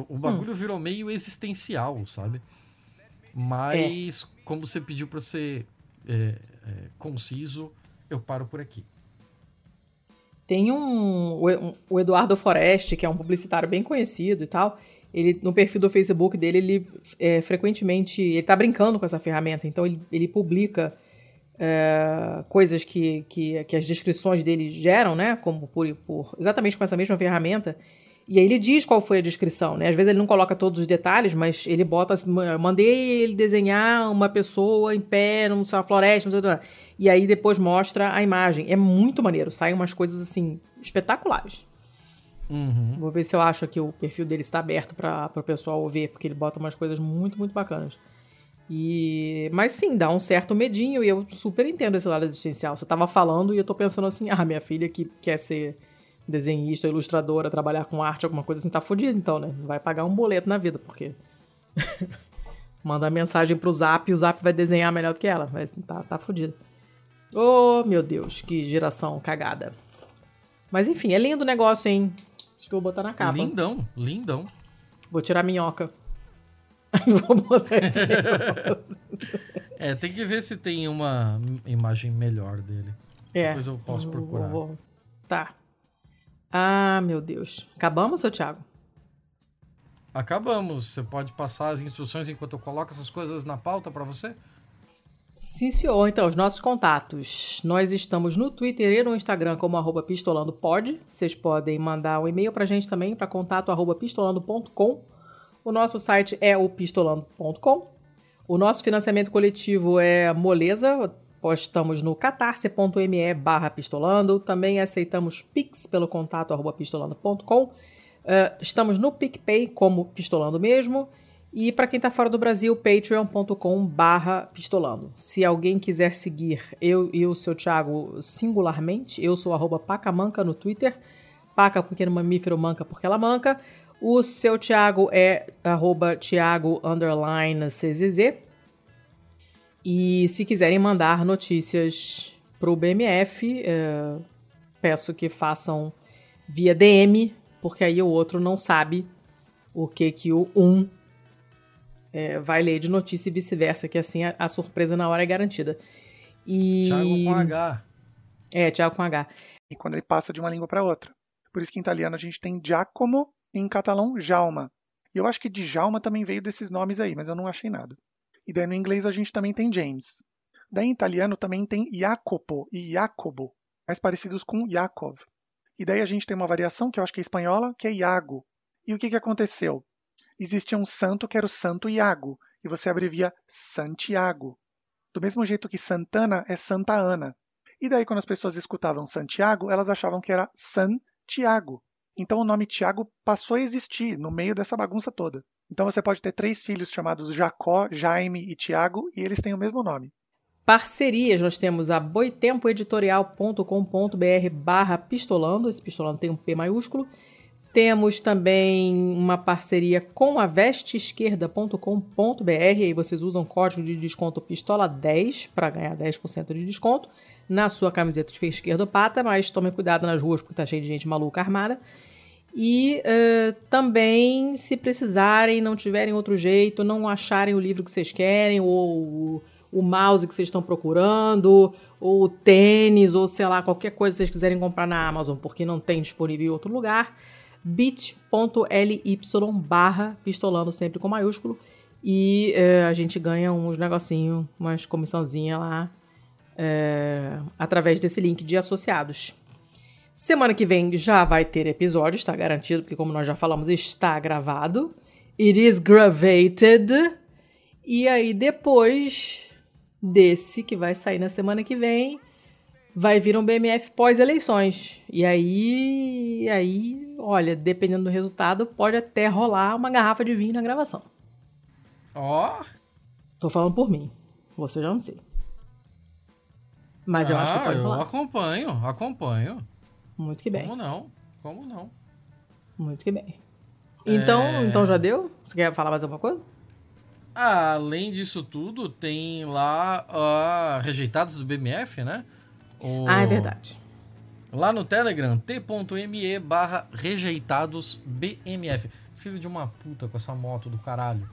O bagulho hum. virou meio existencial, sabe? Mas, é. como você pediu para ser é, é, conciso, eu paro por aqui. Tem um, o Eduardo Foreste, que é um publicitário bem conhecido e tal. Ele, no perfil do Facebook dele, ele é, frequentemente. Ele tá brincando com essa ferramenta, então ele, ele publica é, coisas que, que, que, as descrições dele geram, né? Como por, por, exatamente com essa mesma ferramenta. E aí ele diz qual foi a descrição, né? Às vezes ele não coloca todos os detalhes, mas ele bota. Mandei ele desenhar uma pessoa em pé numa floresta, não sei o que. E aí depois mostra a imagem. É muito maneiro. Saem umas coisas assim espetaculares. Uhum. Vou ver se eu acho que o perfil dele está aberto para o pessoal ver, porque ele bota umas coisas muito, muito bacanas. E mas sim, dá um certo medinho e eu super entendo esse lado existencial. Você tava falando e eu tô pensando assim: "Ah, minha filha que quer ser desenhista, ilustradora, trabalhar com arte, alguma coisa assim, tá fodida então, né? Vai pagar um boleto na vida, porque manda mensagem pro Zap e o Zap vai desenhar melhor do que ela, mas tá tá fodida. Oh, meu Deus, que geração cagada. Mas enfim, é lindo o negócio, hein? Acho que eu vou botar na capa. Lindão, lindão. Vou tirar a minhoca. vou botar esse É, tem que ver se tem uma imagem melhor dele. É. Depois eu posso procurar. Vou, vou. Tá. Ah, meu Deus. Acabamos, seu Thiago? Acabamos. Você pode passar as instruções enquanto eu coloco essas coisas na pauta para você? Sim, senhor. Então, os nossos contatos. Nós estamos no Twitter e no Instagram como arroba pistolandopod. Vocês podem mandar um e-mail pra gente também para contato arroba pistolando.com. O nosso site é o pistolando.com. O nosso financiamento coletivo é moleza. Postamos no catarse.me barra pistolando. Também aceitamos Pix pelo contato arroba pistolando.com. Uh, estamos no PicPay como pistolando mesmo. E para quem está fora do Brasil, patreon.com barra pistolando. Se alguém quiser seguir eu e o seu Thiago singularmente, eu sou arroba pacamanca no Twitter. Paca porque no mamífero, manca porque ela manca. O seu Thiago é arroba Thiago underline CZZ. E se quiserem mandar notícias para o BMF, é, peço que façam via DM, porque aí o outro não sabe o que que o um é, vai ler de notícia e vice-versa, que assim a, a, surpresa na hora é garantida. E... Thiago com H. É, Thiago com H. e quando ele passa de uma língua para outra. Por isso que em italiano a gente tem Giacomo e em catalão Jalma. E eu acho que de Jalma também veio desses nomes aí, mas eu não achei nada. E daí no inglês a gente também tem James. Daí em italiano também tem Jacopo e Jacobo, mais parecidos com Yakov. E daí a gente tem uma variação que eu acho que é espanhola, que é Iago. E o que, que aconteceu? Existia um santo que era o Santo Iago, e você abrevia Santiago. Do mesmo jeito que Santana é Santa Ana. E daí, quando as pessoas escutavam Santiago, elas achavam que era San Tiago. Então o nome Tiago passou a existir no meio dessa bagunça toda. Então você pode ter três filhos chamados Jacó, Jaime e Tiago, e eles têm o mesmo nome. Parcerias, nós temos a boitempoeditorial.com.br barra pistolando, esse pistolando tem um P maiúsculo, temos também uma parceria com a vesteesquerda.com.br. Aí vocês usam código de desconto pistola10 para ganhar 10% de desconto na sua camiseta de esquerdo pata, mas tomem cuidado nas ruas porque tá cheio de gente maluca armada. E uh, também, se precisarem, não tiverem outro jeito, não acharem o livro que vocês querem, ou o mouse que vocês estão procurando, ou o tênis, ou sei lá, qualquer coisa que vocês quiserem comprar na Amazon, porque não tem disponível em outro lugar, bit.ly barra pistolando sempre com maiúsculo e é, a gente ganha uns negocinho, umas comissãozinha lá é, através desse link de associados. Semana que vem já vai ter episódio, está garantido, porque como nós já falamos, está gravado. It is gravated. E aí depois desse que vai sair na semana que vem, vai vir um BMF pós-eleições. E aí, aí, olha, dependendo do resultado, pode até rolar uma garrafa de vinho na gravação. Ó. Oh. Tô falando por mim. Você já não sei. Mas ah, eu acho que pode rolar. Eu acompanho, acompanho. Muito que bem. Como não? Como não? Muito que bem. Então, é... então já deu? Você quer falar mais alguma coisa? Além disso tudo, tem lá uh, rejeitados do BMF, né? O... Ah, é verdade. Lá no Telegram, t.me barra rejeitados BMF. Filho de uma puta com essa moto do caralho.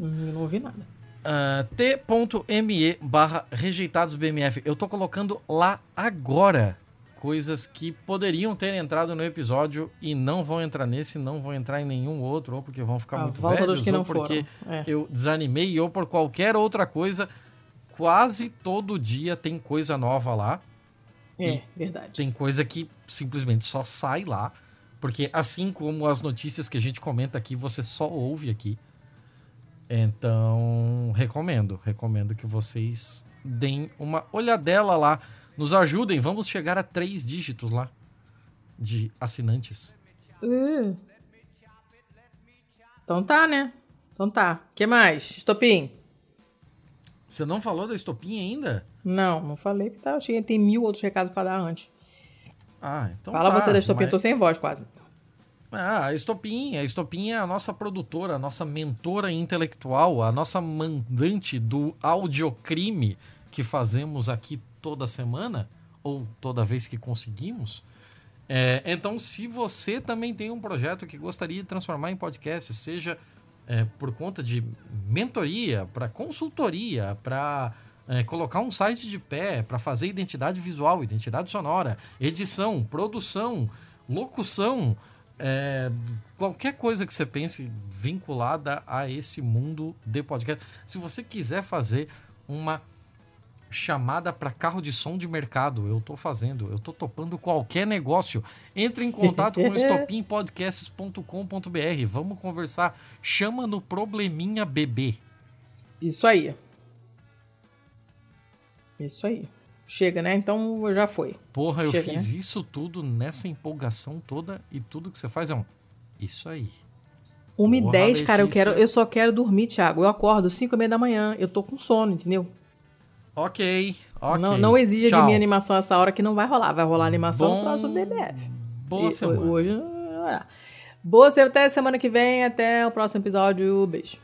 Hum, não ouvi nada. Uh, t.me barra rejeitados BMF. Eu tô colocando lá agora coisas que poderiam ter entrado no episódio e não vão entrar nesse, não vão entrar em nenhum outro, ou porque vão ficar ah, muito velhos, que não ou porque é. eu desanimei, ou por qualquer outra coisa. Quase todo dia tem coisa nova lá. É, verdade. Tem coisa que simplesmente só sai lá. Porque assim como as notícias que a gente comenta aqui, você só ouve aqui. Então, recomendo. Recomendo que vocês deem uma olhadela lá. Nos ajudem. Vamos chegar a três dígitos lá de assinantes. Uh. Então tá, né? Então tá. O que mais? Estopim. Você não falou da estopim ainda? Não, não falei que tá. Tinha, tem mil outros recados para dar antes. Ah, então Fala tá, você da Estopim, mas... tô sem voz quase. Ah, a Estopim. A Estopim é a nossa produtora, a nossa mentora intelectual, a nossa mandante do audiocrime que fazemos aqui toda semana, ou toda vez que conseguimos. É, então, se você também tem um projeto que gostaria de transformar em podcast, seja é, por conta de mentoria, para consultoria, para é, colocar um site de pé, para fazer identidade visual, identidade sonora, edição, produção, locução, é, qualquer coisa que você pense vinculada a esse mundo de podcast. Se você quiser fazer uma chamada para carro de som de mercado, eu estou fazendo, eu estou topando qualquer negócio. Entre em contato com estopimpodcasts.com.br. Vamos conversar. Chama no probleminha bebê. Isso aí. Isso aí. Chega, né? Então já foi. Porra, Chega, eu fiz né? isso tudo nessa empolgação toda e tudo que você faz é um. Isso aí. 1 e 10, cara, eu, quero, eu só quero dormir, Thiago. Eu acordo 5 e meia da manhã. Eu tô com sono, entendeu? Ok, ok. Não, não exija Tchau. de mim animação essa hora que não vai rolar. Vai rolar animação Bom... no próximo BBF. Boa e, semana. Hoje. Boa até semana que vem. Até o próximo episódio. Beijo.